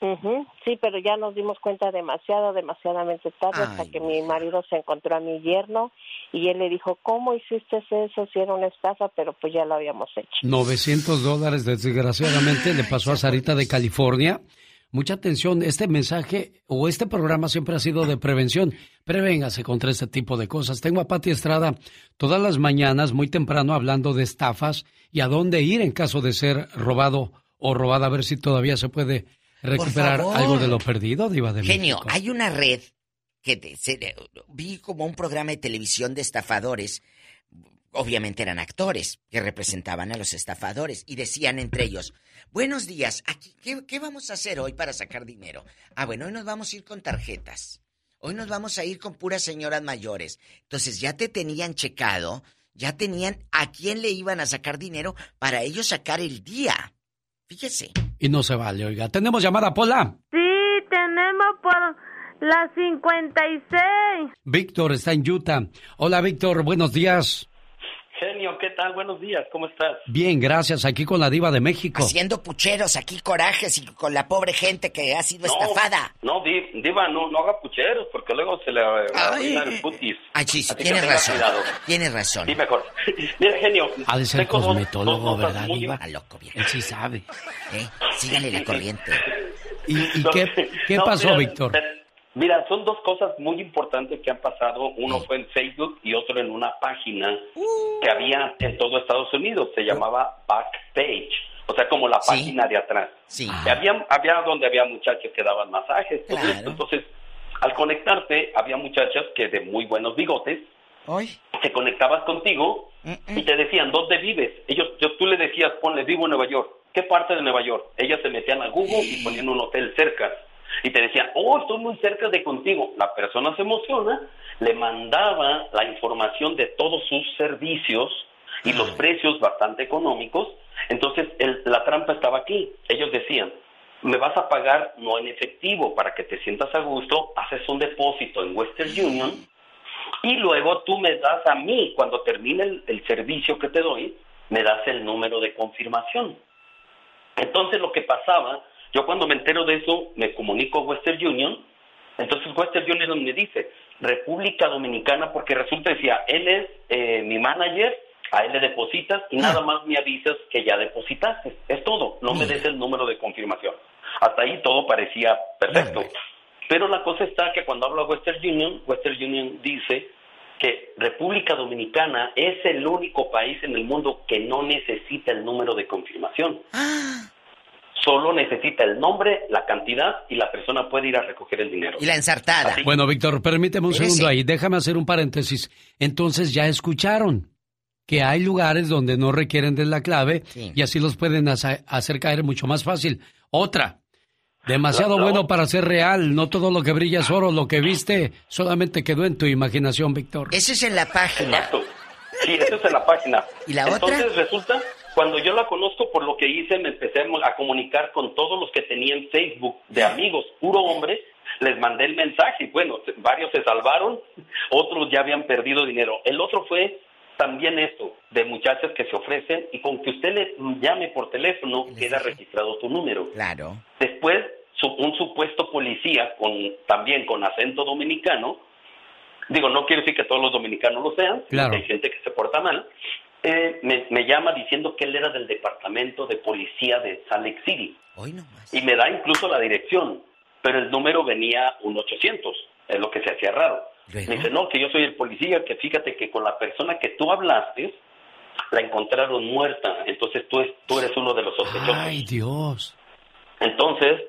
Ujú, Sí, pero ya nos dimos cuenta demasiado, demasiadamente tarde, hasta que mi marido se encontró a mi yerno y él le dijo, ¿cómo hiciste eso si era una estafa? Pero pues ya lo habíamos hecho. 900 dólares, desgraciadamente, le pasó a Sarita de California. Mucha atención, este mensaje o este programa siempre ha sido de prevención. Prevéngase contra este tipo de cosas. Tengo a Pati Estrada todas las mañanas, muy temprano, hablando de estafas y a dónde ir en caso de ser robado o robada, a ver si todavía se puede recuperar algo de lo perdido, Diva de Genio, México. hay una red que te- se- vi como un programa de televisión de estafadores. Obviamente eran actores que representaban a los estafadores y decían entre ellos, buenos días, aquí, ¿qué, qué vamos a hacer hoy para sacar dinero? Ah, bueno, hoy nos vamos a ir con tarjetas. Hoy nos vamos a ir con puras señoras mayores. Entonces ya te tenían checado, ya tenían a quién le iban a sacar dinero para ellos sacar el día. Fíjese. Y no se vale, oiga. Tenemos llamada, Pola. Sí, tenemos por la 56. Víctor está en Utah. Hola, Víctor, buenos días. Genio, ¿qué tal? Buenos días, ¿cómo estás? Bien, gracias. Aquí con la Diva de México. Haciendo pucheros aquí, corajes y con la pobre gente que ha sido No, estafada. No, Di- Diva, no, no haga pucheros porque luego se le arruina el putis. Ay, sí, tienes razón. cuidado. Tienes razón. Sí, mejor. <laughs> Mira, genio. Ha de ser dos- cosmetólogo, dos ¿verdad, muy- Diva? A loco. Él sí sabe. ¿Eh? Sígale la corriente. ¿Y, y No, qué, qué <laughs> no, pasó, mira, Víctor? eh, Mira, son dos cosas muy importantes que han pasado. Uno fue en Facebook y otro en una página que había en todo Estados Unidos. Se llamaba Backstage. O sea, como la página de atrás. Sí. Había, había donde había muchachas que daban masajes. todo esto. Entonces, al conectarte, había muchachas que de muy buenos bigotes Hoy. te conectabas contigo y te decían, ¿dónde vives? Ellos, yo, tú le decías, ponle, vivo en Nueva York. ¿Qué parte de Nueva York? Ellas se metían a Google y ponían un hotel cerca. Y te decían, oh, estoy muy cerca de contigo. La persona se emociona, le mandaba la información de todos sus servicios y los precios bastante económicos. Entonces, el- la trampa estaba aquí. Ellos decían, me vas a pagar no en efectivo para que te sientas a gusto, haces un depósito en Western Union y luego tú me das a mí, cuando termine el, el servicio que te doy, me das el número de confirmación. Entonces lo que pasaba, yo cuando me entero de eso, me comunico a Western Union, entonces Western Union me dice, República Dominicana, porque resulta, decía, él es eh, mi manager, a él le depositas y nada más me avisas que ya depositaste. Es todo, no me des el número de confirmación. Hasta ahí todo parecía perfecto. Pero la cosa está que cuando habla Western Union, Western Union dice que República Dominicana es el único país en el mundo que no necesita el número de confirmación. Solo necesita el nombre, la cantidad y la persona puede ir a recoger el dinero. Y la ensartada. Bueno, Víctor, permíteme un segundo ahí. Déjame hacer un paréntesis. Entonces ya escucharon que hay lugares donde no requieren de la clave y así los pueden hace- hacer caer mucho más fácil. Otra, demasiado No, no. bueno para ser real. No todo lo que brilla es oro. Lo que viste solamente quedó en tu imaginación, Víctor. Eso es en la página. Exacto. Sí, eso es en la página. ¿Y la Entonces otra? resulta, cuando yo la conozco, por lo que hice, me empecé a comunicar con todos los que tenían Facebook de amigos, puro hombre, les mandé el mensaje y bueno, varios se salvaron, otros ya habían perdido dinero. El otro fue también esto, de muchachas que se ofrecen y con que usted le llame por teléfono queda registrado tu número. Claro. Después, un supuesto policía con también con acento dominicano, digo, no quiere decir que todos los dominicanos lo sean, Claro. hay gente que se porta mal, eh, me, me llama diciendo que él era del departamento de policía de Salt Lake City. Y me da incluso la dirección, pero el número venía un 800, es lo que se hacía raro. Me dice, no, que yo soy el policía, que fíjate que con la persona que tú hablaste, la encontraron muerta, entonces tú, es- tú eres uno de los sospechosos. Ay, Dios. Entonces,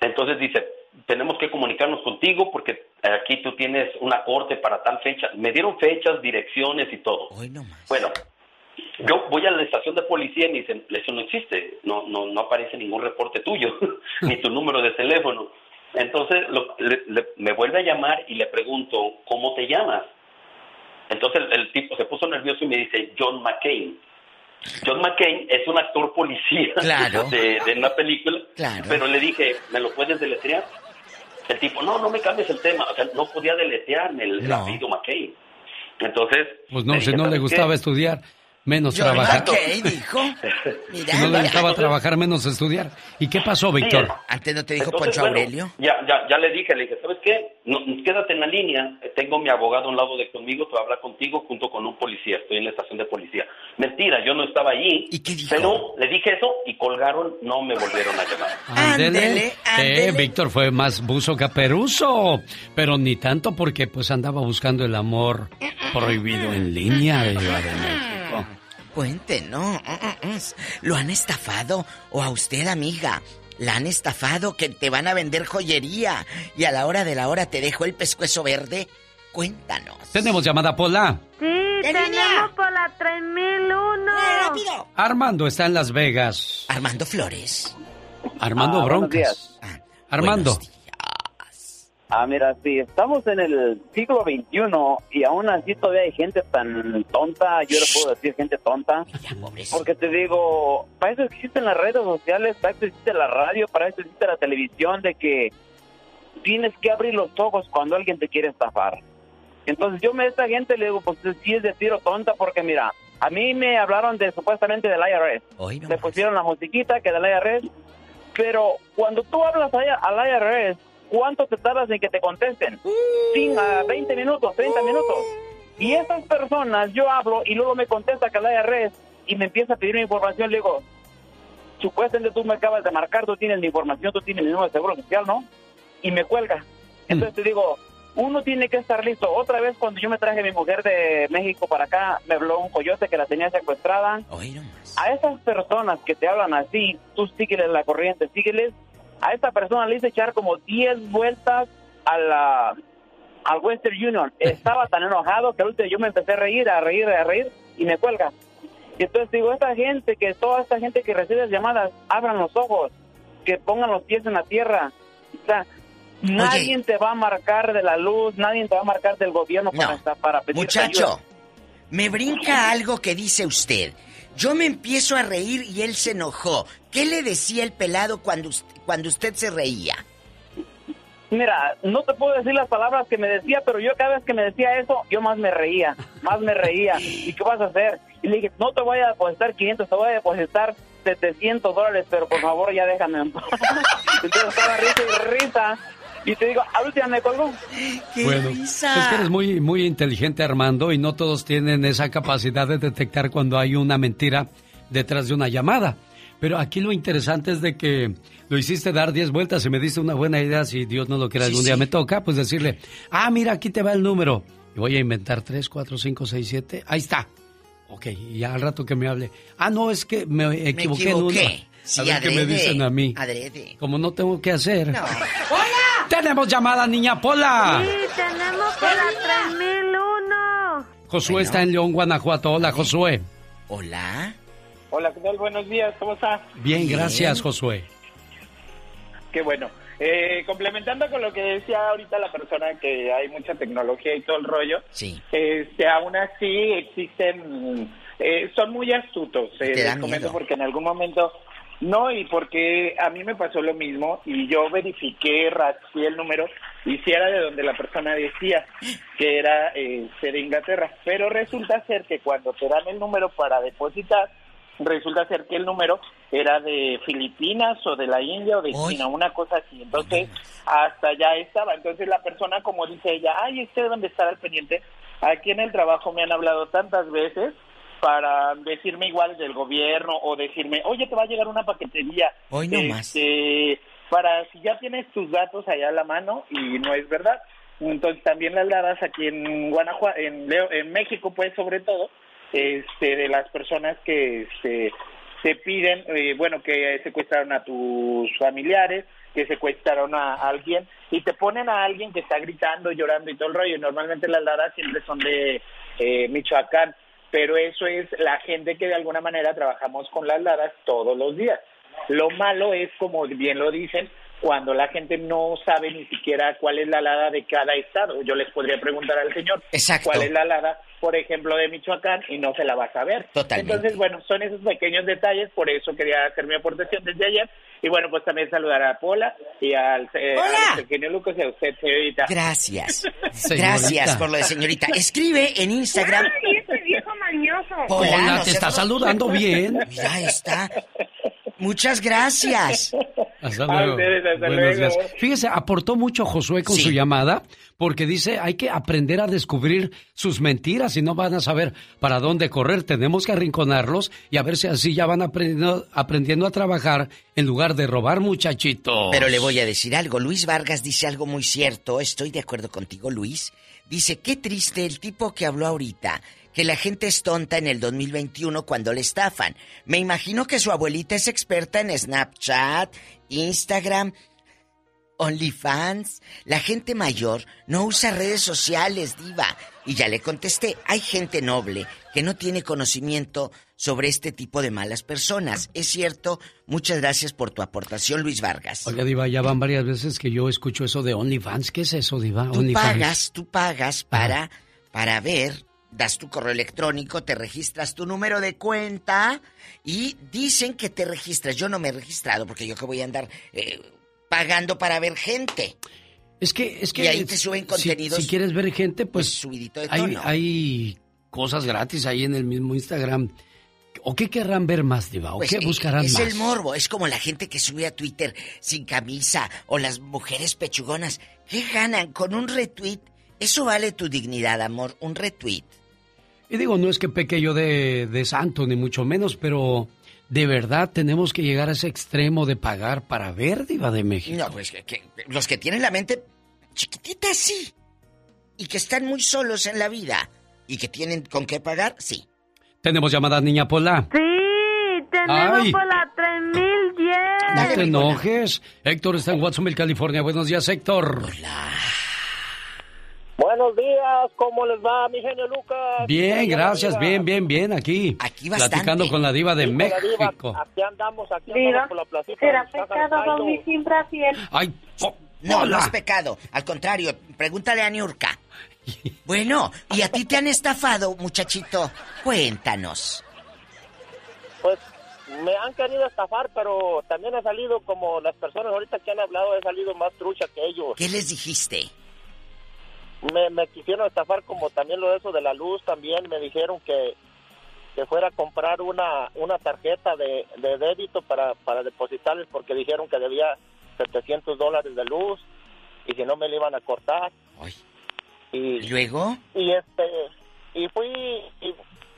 entonces dice, tenemos que comunicarnos contigo porque aquí tú tienes una corte para tal fecha. Me dieron fechas, direcciones y todo. Bueno, yo voy a la estación de policía y me dicen, eso no existe, no, no, no aparece ningún reporte tuyo, <laughs> ni tu número de teléfono. Entonces lo- le- le- me vuelve a llamar y le pregunto, ¿cómo te llamas? Entonces el, el tipo se puso nervioso y me dice, John McCain. John McCain es un actor policía <laughs> Claro. de, de una película, Claro. pero le dije, ¿me lo puedes deletrear? El tipo, no, no me cambies el tema, o sea, no podía deletrearme el, el No. apellido McCain. Entonces, Pues no, le si no le "¿Sabes gustaba qué? estudiar, menos trabajar. McCain dijo. <laughs> Si no le gustaba trabajar, menos estudiar. ¿Y qué pasó, Víctor? Antes no te Entonces, bueno, Ya, ya, ya le dije, le dije, ¿sabes qué? No, quédate en la línea, eh, tengo mi abogado a un lado de conmigo, te va a hablar contigo junto con un policía, estoy en la estación de policía. Mentira, yo no estaba allí. ¿Y qué Pero le dije eso y colgaron, no me volvieron a llamar. <laughs> Ándele. Eh, Víctor fue más buzo que peruso. Pero ni tanto porque pues andaba buscando el amor prohibido en línea, Diva de México. Cuente, no. mm, mm, mm. ¿Lo han estafado? ¿O a usted, amiga? ¿La han estafado que te van a vender joyería y a la hora de la hora te dejo el pescuezo verde? Cuéntanos. Tenemos llamada Pola. Sí, tenemos por la 3001. ¡Rápido! Armando está en Las Vegas. Armando Flores. Armando Ah, Broncas. Armando. Ah, mira, sí, estamos en el siglo XXI y aún así todavía hay gente tan tonta, yo le puedo decir gente tonta, porque te digo, para eso existen las redes sociales, para eso existe la radio, para eso existe la televisión, de que tienes que abrir los ojos cuando alguien te quiere estafar. Entonces yo a esta gente le digo, pues sí es de tiro tonta, porque mira, a mí me hablaron de supuestamente del IRS, me pusieron la musiquita que del IRS, pero cuando tú hablas al IRS, ¿cuánto te tardas en que te contesten? Sin, a 20 minutos, 30 minutos. Y esas personas, yo hablo y luego me contesta que el IRS y me empieza a pedir mi información. Le digo, supuestamente tú me acabas de marcar, tú tienes mi información, tú tienes mi número de seguro social, ¿no? Y me cuelga. Entonces te digo, uno tiene que estar listo. Otra vez cuando yo me traje a mi mujer de México para acá, me habló un coyote que la tenía secuestrada. A esas personas que te hablan así, tú sígueles la corriente, sígueles. A esta persona le hice echar como 10 vueltas a la, al Western Union. <laughs> Estaba tan enojado que al último yo me empecé a reír, a reír, a reír y me cuelga. Y entonces digo, esta gente, que toda esta gente que recibe llamadas, abran los ojos, que pongan los pies en la tierra. O sea, nadie te va a marcar de la luz, nadie te va a marcar del gobierno para, esta- para pedir Muchacho, me brinca algo que dice usted. Yo me empiezo a reír y él se enojó. ¿Qué le decía el pelado cuando, us- cuando usted se reía? Mira, no te puedo decir las palabras que me decía, pero yo cada vez que me decía eso, yo más me reía, más me reía. <laughs> ¿Y qué vas a hacer? Y le dije, no te voy a depositar 500, te voy a depositar 700 dólares, pero por favor ya déjame en <laughs> paz. Entonces estaba risa y risa. Y te digo, último me colgó. bueno, es que eres muy, muy inteligente, Armando, y no todos tienen esa capacidad de detectar cuando hay una mentira detrás de una llamada. Pero aquí lo interesante es de que lo hiciste dar 10 vueltas y me diste una buena idea. Si Dios no lo quiere, algún día me toca, pues decirle, ah, mira, aquí te va el número. Y voy a inventar 3, 4, 5, 6, 7. Ahí está. Ok, y ya al rato que me hable. Ah, no, es que me equivoqué, en uno. equivoqué. A Sí, ver qué me adrede, dicen a mí. adrede. Como no tengo que hacer. No. Tenemos llamada, niña Pola. Sí, tenemos por la 3001. Josué está en León, Guanajuato. Hola, Josué. Hola. Hola, ¿qué tal? Buenos días, ¿cómo está? Bien, gracias, Josué. Qué bueno. Eh, complementando con lo que decía ahorita la persona, que hay mucha tecnología y todo el rollo, sí. este, aún así existen, eh, son muy astutos. Eh, les comento miedo. porque en algún momento No, y porque a mí me pasó lo mismo y yo verifiqué, rastreé el número y si era de donde la persona decía que era eh, de Inglaterra. Pero resulta ser que cuando te dan el número para depositar, resulta ser que el número era de Filipinas o de la India o de China, una cosa así. Entonces, hasta allá estaba. Entonces la persona, como dice ella, ay, usted debe estar al pendiente. Aquí en el trabajo me han hablado tantas veces para decirme igual del gobierno o decirme, oye, te va a llegar una paquetería. Hoy no más. Este, para si ya tienes tus datos allá a la mano y no es verdad. Entonces también las dadas aquí en Guanajuato, en, Leo- en México pues sobre todo, este, de las personas que este, se piden, eh, bueno, que secuestraron a tus familiares, que secuestraron a alguien y te ponen a alguien que está gritando, llorando y todo el rollo. Normalmente las dadas siempre son de eh, Michoacán, pero eso es la gente que de alguna manera trabajamos con las ladas todos los días. Lo malo es, como bien lo dicen, cuando la gente no sabe ni siquiera cuál es la lada de cada estado. Yo les podría preguntar al señor cuál es la lada, por ejemplo, de Michoacán y no se la va a saber. Totalmente. Entonces, bueno, son esos pequeños detalles, por eso quería hacer mi aportación desde ayer. Y bueno, pues también saludar a Pola y al, eh, al Lucas y a usted, señorita. Gracias. <laughs> Gracias por lo de señorita. Escribe en Instagram. Ay, ese viejo mañoso. Pola, te está saludando bien. Mira, está. Muchas gracias. Hasta A luego. ustedes, hasta Buenos luego. días. Fíjese, aportó mucho Josué con Sí. su llamada, porque dice, hay que aprender a descubrir sus mentiras y no van a saber para dónde correr. Tenemos que arrinconarlos y a ver si así ya van aprendiendo, aprendiendo a trabajar en lugar de robar, muchachitos. Pero le voy a decir algo. Luis Vargas dice algo muy cierto. Estoy de acuerdo contigo, Luis. Dice, qué triste el tipo que habló ahorita, que la gente es tonta en el 2021 cuando le estafan. Me imagino que su abuelita es experta en Snapchat, Instagram, OnlyFans. La gente mayor no usa redes sociales, diva. Y ya le contesté, hay gente noble que no tiene conocimiento sobre este tipo de malas personas. Es cierto, muchas gracias por tu aportación, Luis Vargas. Oiga, Diva, ya van varias veces que yo escucho eso de OnlyFans. ¿Qué es eso, Diva? Tú OnlyFans. pagas, tú pagas para, para ver, das tu correo electrónico, te registras tu número de cuenta y dicen que te registras. Yo no me he registrado porque yo que voy a andar eh, pagando para ver gente. Es que, es que Y ahí te suben contenidos. Si, quieres ver gente, pues subidito de hay, tono. hay cosas gratis ahí en el mismo Instagram. ¿O qué querrán ver más, Diva? ¿O Pues, qué eh, buscarán es más? el morbo, es como la gente que sube a Twitter sin camisa o las mujeres pechugonas. ¿Qué ganan con un retweet? Eso vale tu dignidad, amor, un retweet. Y digo, no es que peque yo de, de santo, ni mucho menos, pero de verdad tenemos que llegar a ese extremo de pagar para ver, Diva de México. No, pues que, que- los que tienen la mente chiquitita, sí. Y que están muy solos en la vida. Y que tienen con qué pagar, sí. Tenemos llamada Niña Pola. Sí, tenemos Ay. por la 3010. No te enojes. Héctor está en Watsonville, California. Buenos días, Héctor. Buenos días, ¿cómo les va, mi genio Lucas? Bien, gracias, bien, bien, bien, aquí. Aquí Platicando con la diva de Sí, diva. México. Aquí andamos, aquí Diva, andamos por la placita. ¿Será pecado dormir sin brasier? Ay, No, no es pecado. Al contrario, pregúntale a Niurka. <laughs> Bueno, ¿y a ti te han estafado, muchachito? Cuéntanos. Pues me han querido estafar, pero también he salido como las personas ahorita que han hablado, he salido más trucha que ellos. ¿Qué les dijiste? Me, me quisieron estafar como también lo de eso de la luz, también me dijeron que, que fuera a comprar una, una tarjeta de, de débito para, para depositarles porque dijeron que debía 700 dólares de luz y si no me le iban a cortar. Y luego? Y este y fui y,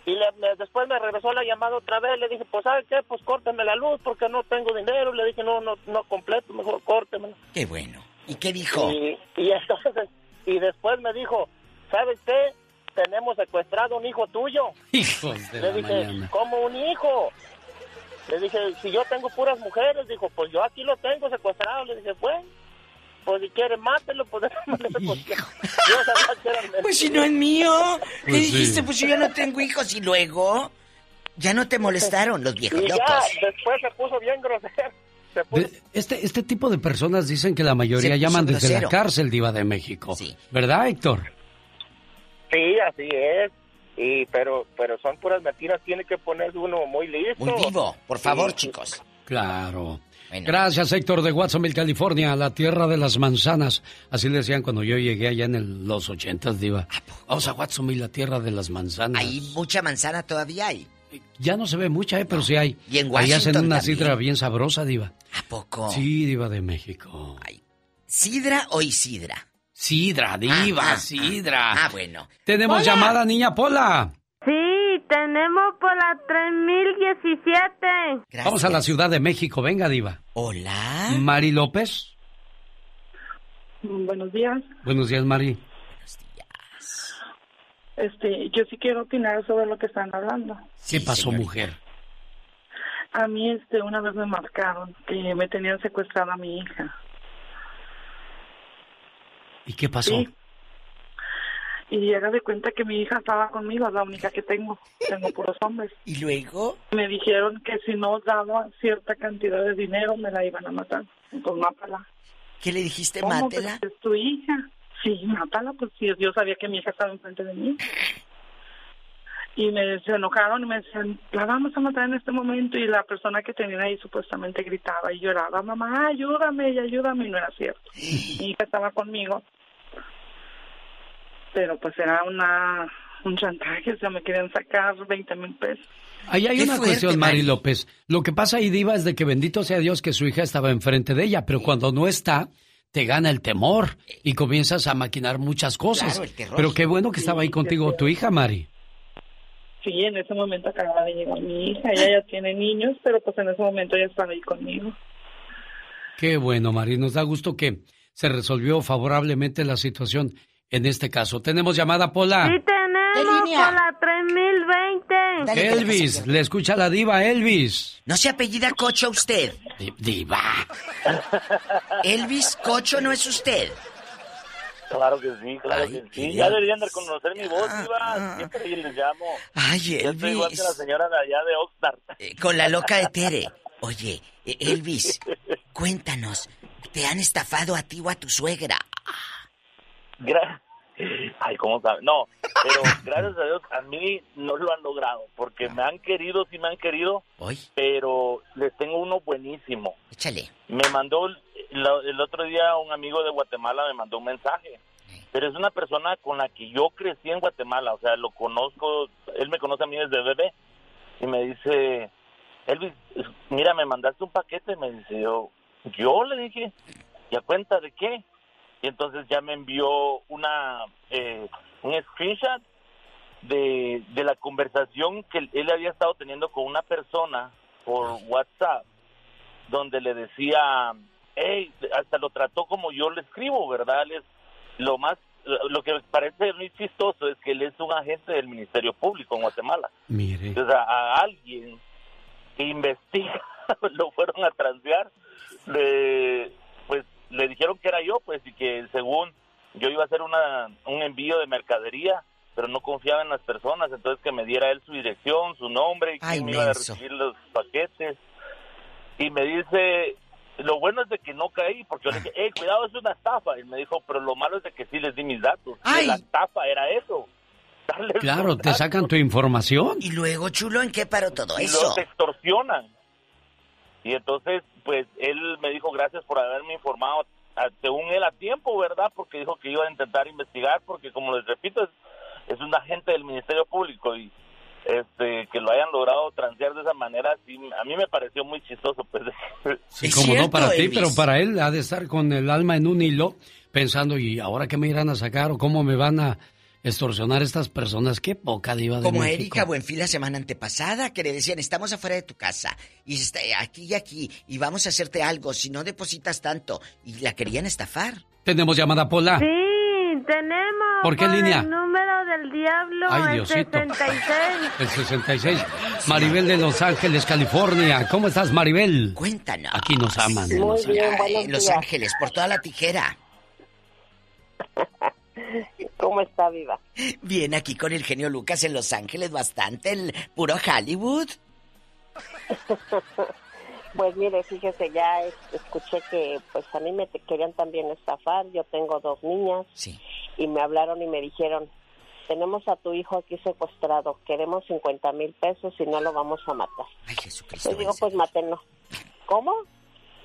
y le- me- después me regresó la llamada otra vez, le dije, pues ¿sabe qué? Pues córteme la luz porque no tengo dinero, le dije, no, no, no completo, mejor córtemela. Qué bueno. ¿Y qué dijo? Y, y <laughs> entonces, y después me dijo, ¿sabes qué? Tenemos secuestrado un hijo tuyo. Hijos de Le la dije, mañana. ¿cómo un hijo? Le dije, si yo tengo puras mujeres, dijo, pues yo aquí lo tengo secuestrado. Le dije, bueno, pues si quiere mátelo, pues <laughs> pues, yo sabía que eran Pues si no es mío. ¿Qué Pues sí. dijiste? Pues si yo no tengo hijos y luego... Ya no te molestaron los viejos Y ya, locos. después se puso bien grosero. Se puso- De- este, este tipo de personas dicen que la mayoría llaman desde grosero. la cárcel, Diva de México. ¿Verdad, Héctor? Sí, así es. Y pero pero son puras mentiras, tiene que ponerse uno muy listo. Muy vivo, por favor, chicos. Claro. Gracias, Héctor de Watsonville, California, la tierra de las manzanas. Así le decían cuando yo llegué allá en el- los ochentas, Diva. Vamos a Watsonville, la tierra de las manzanas. Ahí mucha manzana todavía hay. Ya no se ve mucha, ¿eh? pero sí hay. Y en Ahí hacen una también. sidra bien sabrosa, Diva. ¿A poco? Sí, Diva de México. ¿Sidra o Isidra? Sidra, Diva, Ah, ah, Sidra. Ah, bueno. Tenemos Hola. llamada, niña Pola. Sí, tenemos por la 3017. Vamos a la Ciudad de México. Venga, Diva. Hola. Mari López. Buenos días. Buenos días, Mari. Este, yo sí quiero opinar sobre lo que están hablando. ¿Qué pasó, mujer? A mí, este, una vez me marcaron que me tenían secuestrada a mi hija. ¿Y qué pasó? Sí. Y haga de cuenta que mi hija estaba conmigo, es la única que tengo. Tengo puros hombres. <laughs> ¿Y luego? Me dijeron que si no daba cierta cantidad de dinero me la iban a matar. Entonces, mátala. ¿Qué le dijiste, ¿Cómo? mátela? Pues es tu hija. Sí, mátala, pues sí, yo sabía que mi hija estaba enfrente de mí. Y me se enojaron y me decían, la vamos a matar en este momento. Y la persona que tenía ahí supuestamente gritaba y lloraba, mamá, ayúdame y ayúdame. Y no era cierto. Mi hija estaba conmigo. Pero pues era una un chantaje, o sea, me querían sacar 20 mil pesos. Ahí hay Qué una fuerte, cuestión, Mari Mari. López. Lo que pasa ahí, Diva, es de que bendito sea Dios que su hija estaba enfrente de ella, pero cuando no está, te gana el temor y comienzas a maquinar muchas cosas. Pero qué bueno que estaba ahí contigo tu hija, Mari. Sí, en ese momento acababa de llegar mi hija, ella ya tiene niños, pero pues en ese momento ya estaba ahí conmigo. Qué bueno, Mari, nos da gusto que se resolvió favorablemente la situación en este caso. ¿Tenemos llamada, Pola? Sí, tenemos, Pola 3. Elvis, le escucha la diva Elvis. ¿No se apellida Cocho usted? Diva. <laughs> Elvis Cocho no es usted. Claro que sí, claro que sí. Ya deberían de reconocer mi voz, ah, Diva. Ah. Siempre les llamo. Ay, Elvis. Igual que la señora de allá de Oxnard. Eh, con la loca de Tere. Oye, e, Elvis, <laughs> cuéntanos. ¿Te han estafado a ti o a tu suegra? Gracias. <laughs> Ay, ¿cómo sabe? No, pero gracias a Dios a mí no lo han logrado, porque me han querido, sí me han querido, Hoy. pero les tengo uno buenísimo. Échale. Me mandó, el, el otro día un amigo de Guatemala me mandó un mensaje, pero es una persona con la que yo crecí en Guatemala, o sea, lo conozco, él me conoce a mí desde bebé, y me dice, Elvis, mira, me mandaste un paquete, me dice yo, yo le dije, ¿y a cuenta de qué? Y entonces ya me envió una eh, un screenshot de, de la conversación que él había estado teniendo con una persona por WhatsApp, donde le decía, hey, hasta lo trató como yo le escribo, ¿verdad? Él es lo más, lo que me parece muy chistoso es que él es un agente del Ministerio Público en Guatemala. Mire. Entonces a, a alguien que investiga <laughs> lo fueron a transear, le, pues le dijeron que era yo, pues y que según yo iba a hacer una, un envío de mercadería, pero no confiaba en las personas, entonces que me diera él su dirección, su nombre y Ay, quién me iba a recibir los paquetes. Y me dice, lo bueno es de que no caí, porque yo le dije, eh, cuidado, es una estafa. Y me dijo, pero lo malo es de que sí les di mis datos. Que la estafa era eso. <laughs> Darles Claro, los te datos. sacan tu información. Y luego, chulo, ¿en qué paró todo y eso? te extorsionan. Y entonces, pues él me dijo gracias por haberme informado, a- según él a tiempo, ¿verdad? Porque dijo que iba a intentar investigar, porque como les repito, es, es un agente del Ministerio Público y este que lo hayan logrado transear de esa manera, sí, a mí me pareció muy chistoso. Pues, <laughs> Sí, como no para ti, pero para él ha de estar con el alma en un hilo, pensando, ¿y ahora qué me irán a sacar o cómo me van a extorsionar estas personas? Qué poca diva de Como a México. Erika Buenfil la semana antepasada, que le decían, estamos afuera de tu casa, y está aquí y aquí, y vamos a hacerte algo, si no depositas tanto, y la querían estafar. Tenemos llamada Pola. Sí, tenemos. ¿Por qué línea? El número del diablo, Ay, el Diosito. 76. El 66. Maribel de Los Ángeles, California. ¿Cómo estás, Maribel? Cuéntanos. Aquí nos aman. en Los bien. Ángeles, por toda la tijera. <laughs> ¿Cómo está, Viva? Bien, aquí con el genio Lucas en Los Ángeles, bastante, el puro Hollywood. <laughs> Pues mire, fíjese, ya es- escuché que pues a mí me querían también estafar. Yo tengo dos niñas y me hablaron y me dijeron, tenemos a tu hijo aquí secuestrado, queremos 50 mil pesos y no lo vamos a matar. Ay, Jesucristo. Les digo, pues mátenlo. ¿cómo?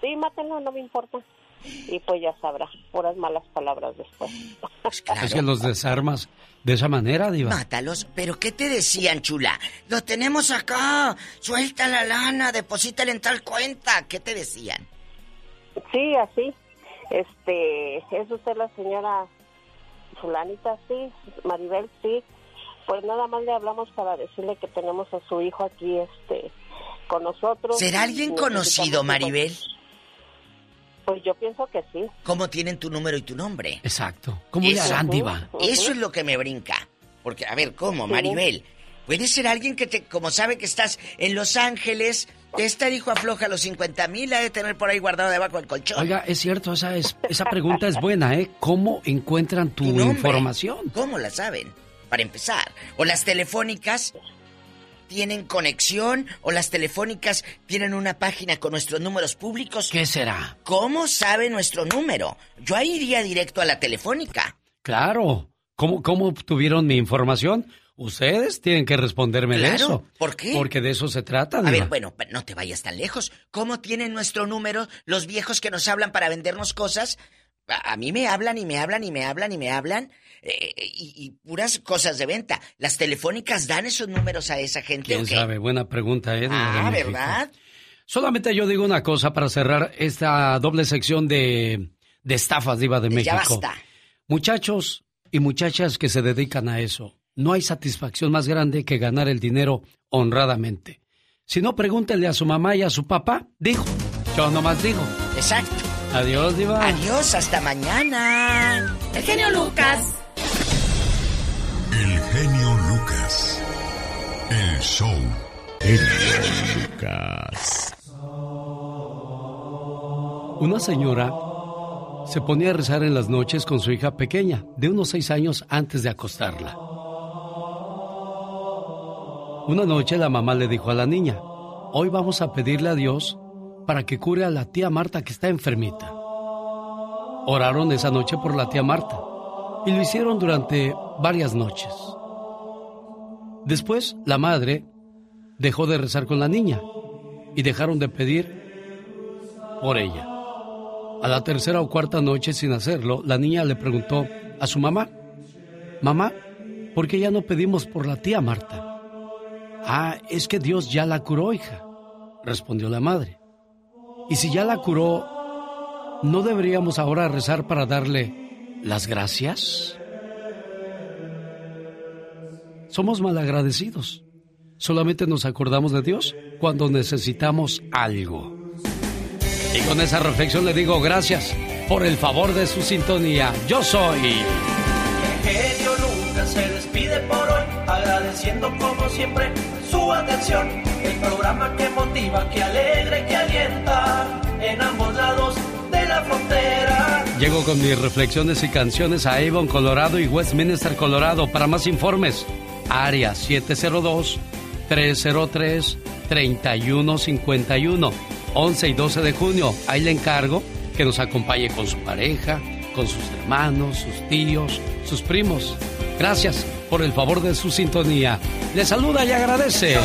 Sí, mátenlo, no me importa. Y pues ya sabrá, puras malas palabras después. Pues Es que los desarmas de esa manera, Diva. Mátalos, pero ¿qué te decían, chula? Lo tenemos acá, suelta la lana, deposítale en tal cuenta. ¿Qué te decían? Sí, así. Este, es usted la señora fulanita, sí, Maribel, sí. Pues nada más le hablamos para decirle que tenemos a su hijo aquí, este, con nosotros. ¿Será alguien conocido, Maribel? Pues yo pienso que sí. ¿Cómo tienen tu número y tu nombre? Exacto. ¿Cómo Eso- harán, Diva? Eso es lo que me brinca. Porque, a ver, ¿cómo, Maribel? Puede ser alguien que te, como sabe que estás en Los Ángeles, esta dijo afloja los 50 mil, ha de tener por ahí guardado debajo del colchón. Oiga, es cierto, esa, es, esa pregunta es buena, ¿eh? ¿Cómo encuentran tu, Tu información? ¿Cómo la saben? Para empezar. O las telefónicas tienen conexión, o las telefónicas tienen una página con nuestros números públicos. ¿Qué será? ¿Cómo sabe nuestro número? Yo ahí iría directo a la telefónica. Claro. ¿Cómo, cómo obtuvieron mi información? Ustedes tienen que responderme de eso. ¿Por qué? Porque de eso se trata, A ver, bueno, no te vayas tan lejos. ¿Cómo tienen nuestro número los viejos que nos hablan para vendernos cosas? A, a mí me hablan y me hablan y me hablan y me hablan eh, y, y puras cosas de venta. ¿Las telefónicas dan esos números a esa gente ¿Quién sabe? Buena pregunta, ¿eh? Ah. ¿verdad? Solamente yo digo una cosa para cerrar esta doble sección de, de estafas, Diva de México. Ya basta. Muchachos y muchachas que se dedican a eso, no hay satisfacción más grande que ganar el dinero honradamente. Si no, pregúntenle a su mamá y a su papá. Dijo. Yo nomás digo. Exacto. Adiós, Diva. Adiós, hasta mañana. El genio Lucas. El genio Lucas. El show. Genio Lucas. Una señora se ponía a rezar en las noches con su hija pequeña, de unos seis años antes de acostarla. Una noche la mamá le dijo a la niña, hoy vamos a pedirle a Dios para que cure a la tía Marta que está enfermita. Oraron esa noche por la tía Marta y lo hicieron durante varias noches. Después la madre dejó de rezar con la niña y dejaron de pedir por ella. A la tercera o cuarta noche sin hacerlo, la niña le preguntó a su mamá, Mamá, ¿por qué ya no pedimos por la tía Marta? Ah, es que Dios ya la curó, hija, respondió la madre. Y si ya la curó, ¿no deberíamos ahora rezar para darle las gracias? Somos malagradecidos. Solamente nos acordamos de Dios cuando necesitamos algo. Y con esa reflexión le digo gracias por el favor de su sintonía. Yo soy... Se despide por hoy, agradeciendo como siempre su atención. El programa que motiva, que alegra y que alienta en ambos lados de la frontera. Llego con mis reflexiones y canciones a Avon, Colorado y Westminster, Colorado. Para más informes, área 702-303-3151, 11 y 12 de junio. Ahí le encargo que nos acompañe con su pareja, con sus hermanos, sus tíos, sus primos. Gracias por el favor de su sintonía. Le saluda y agradece.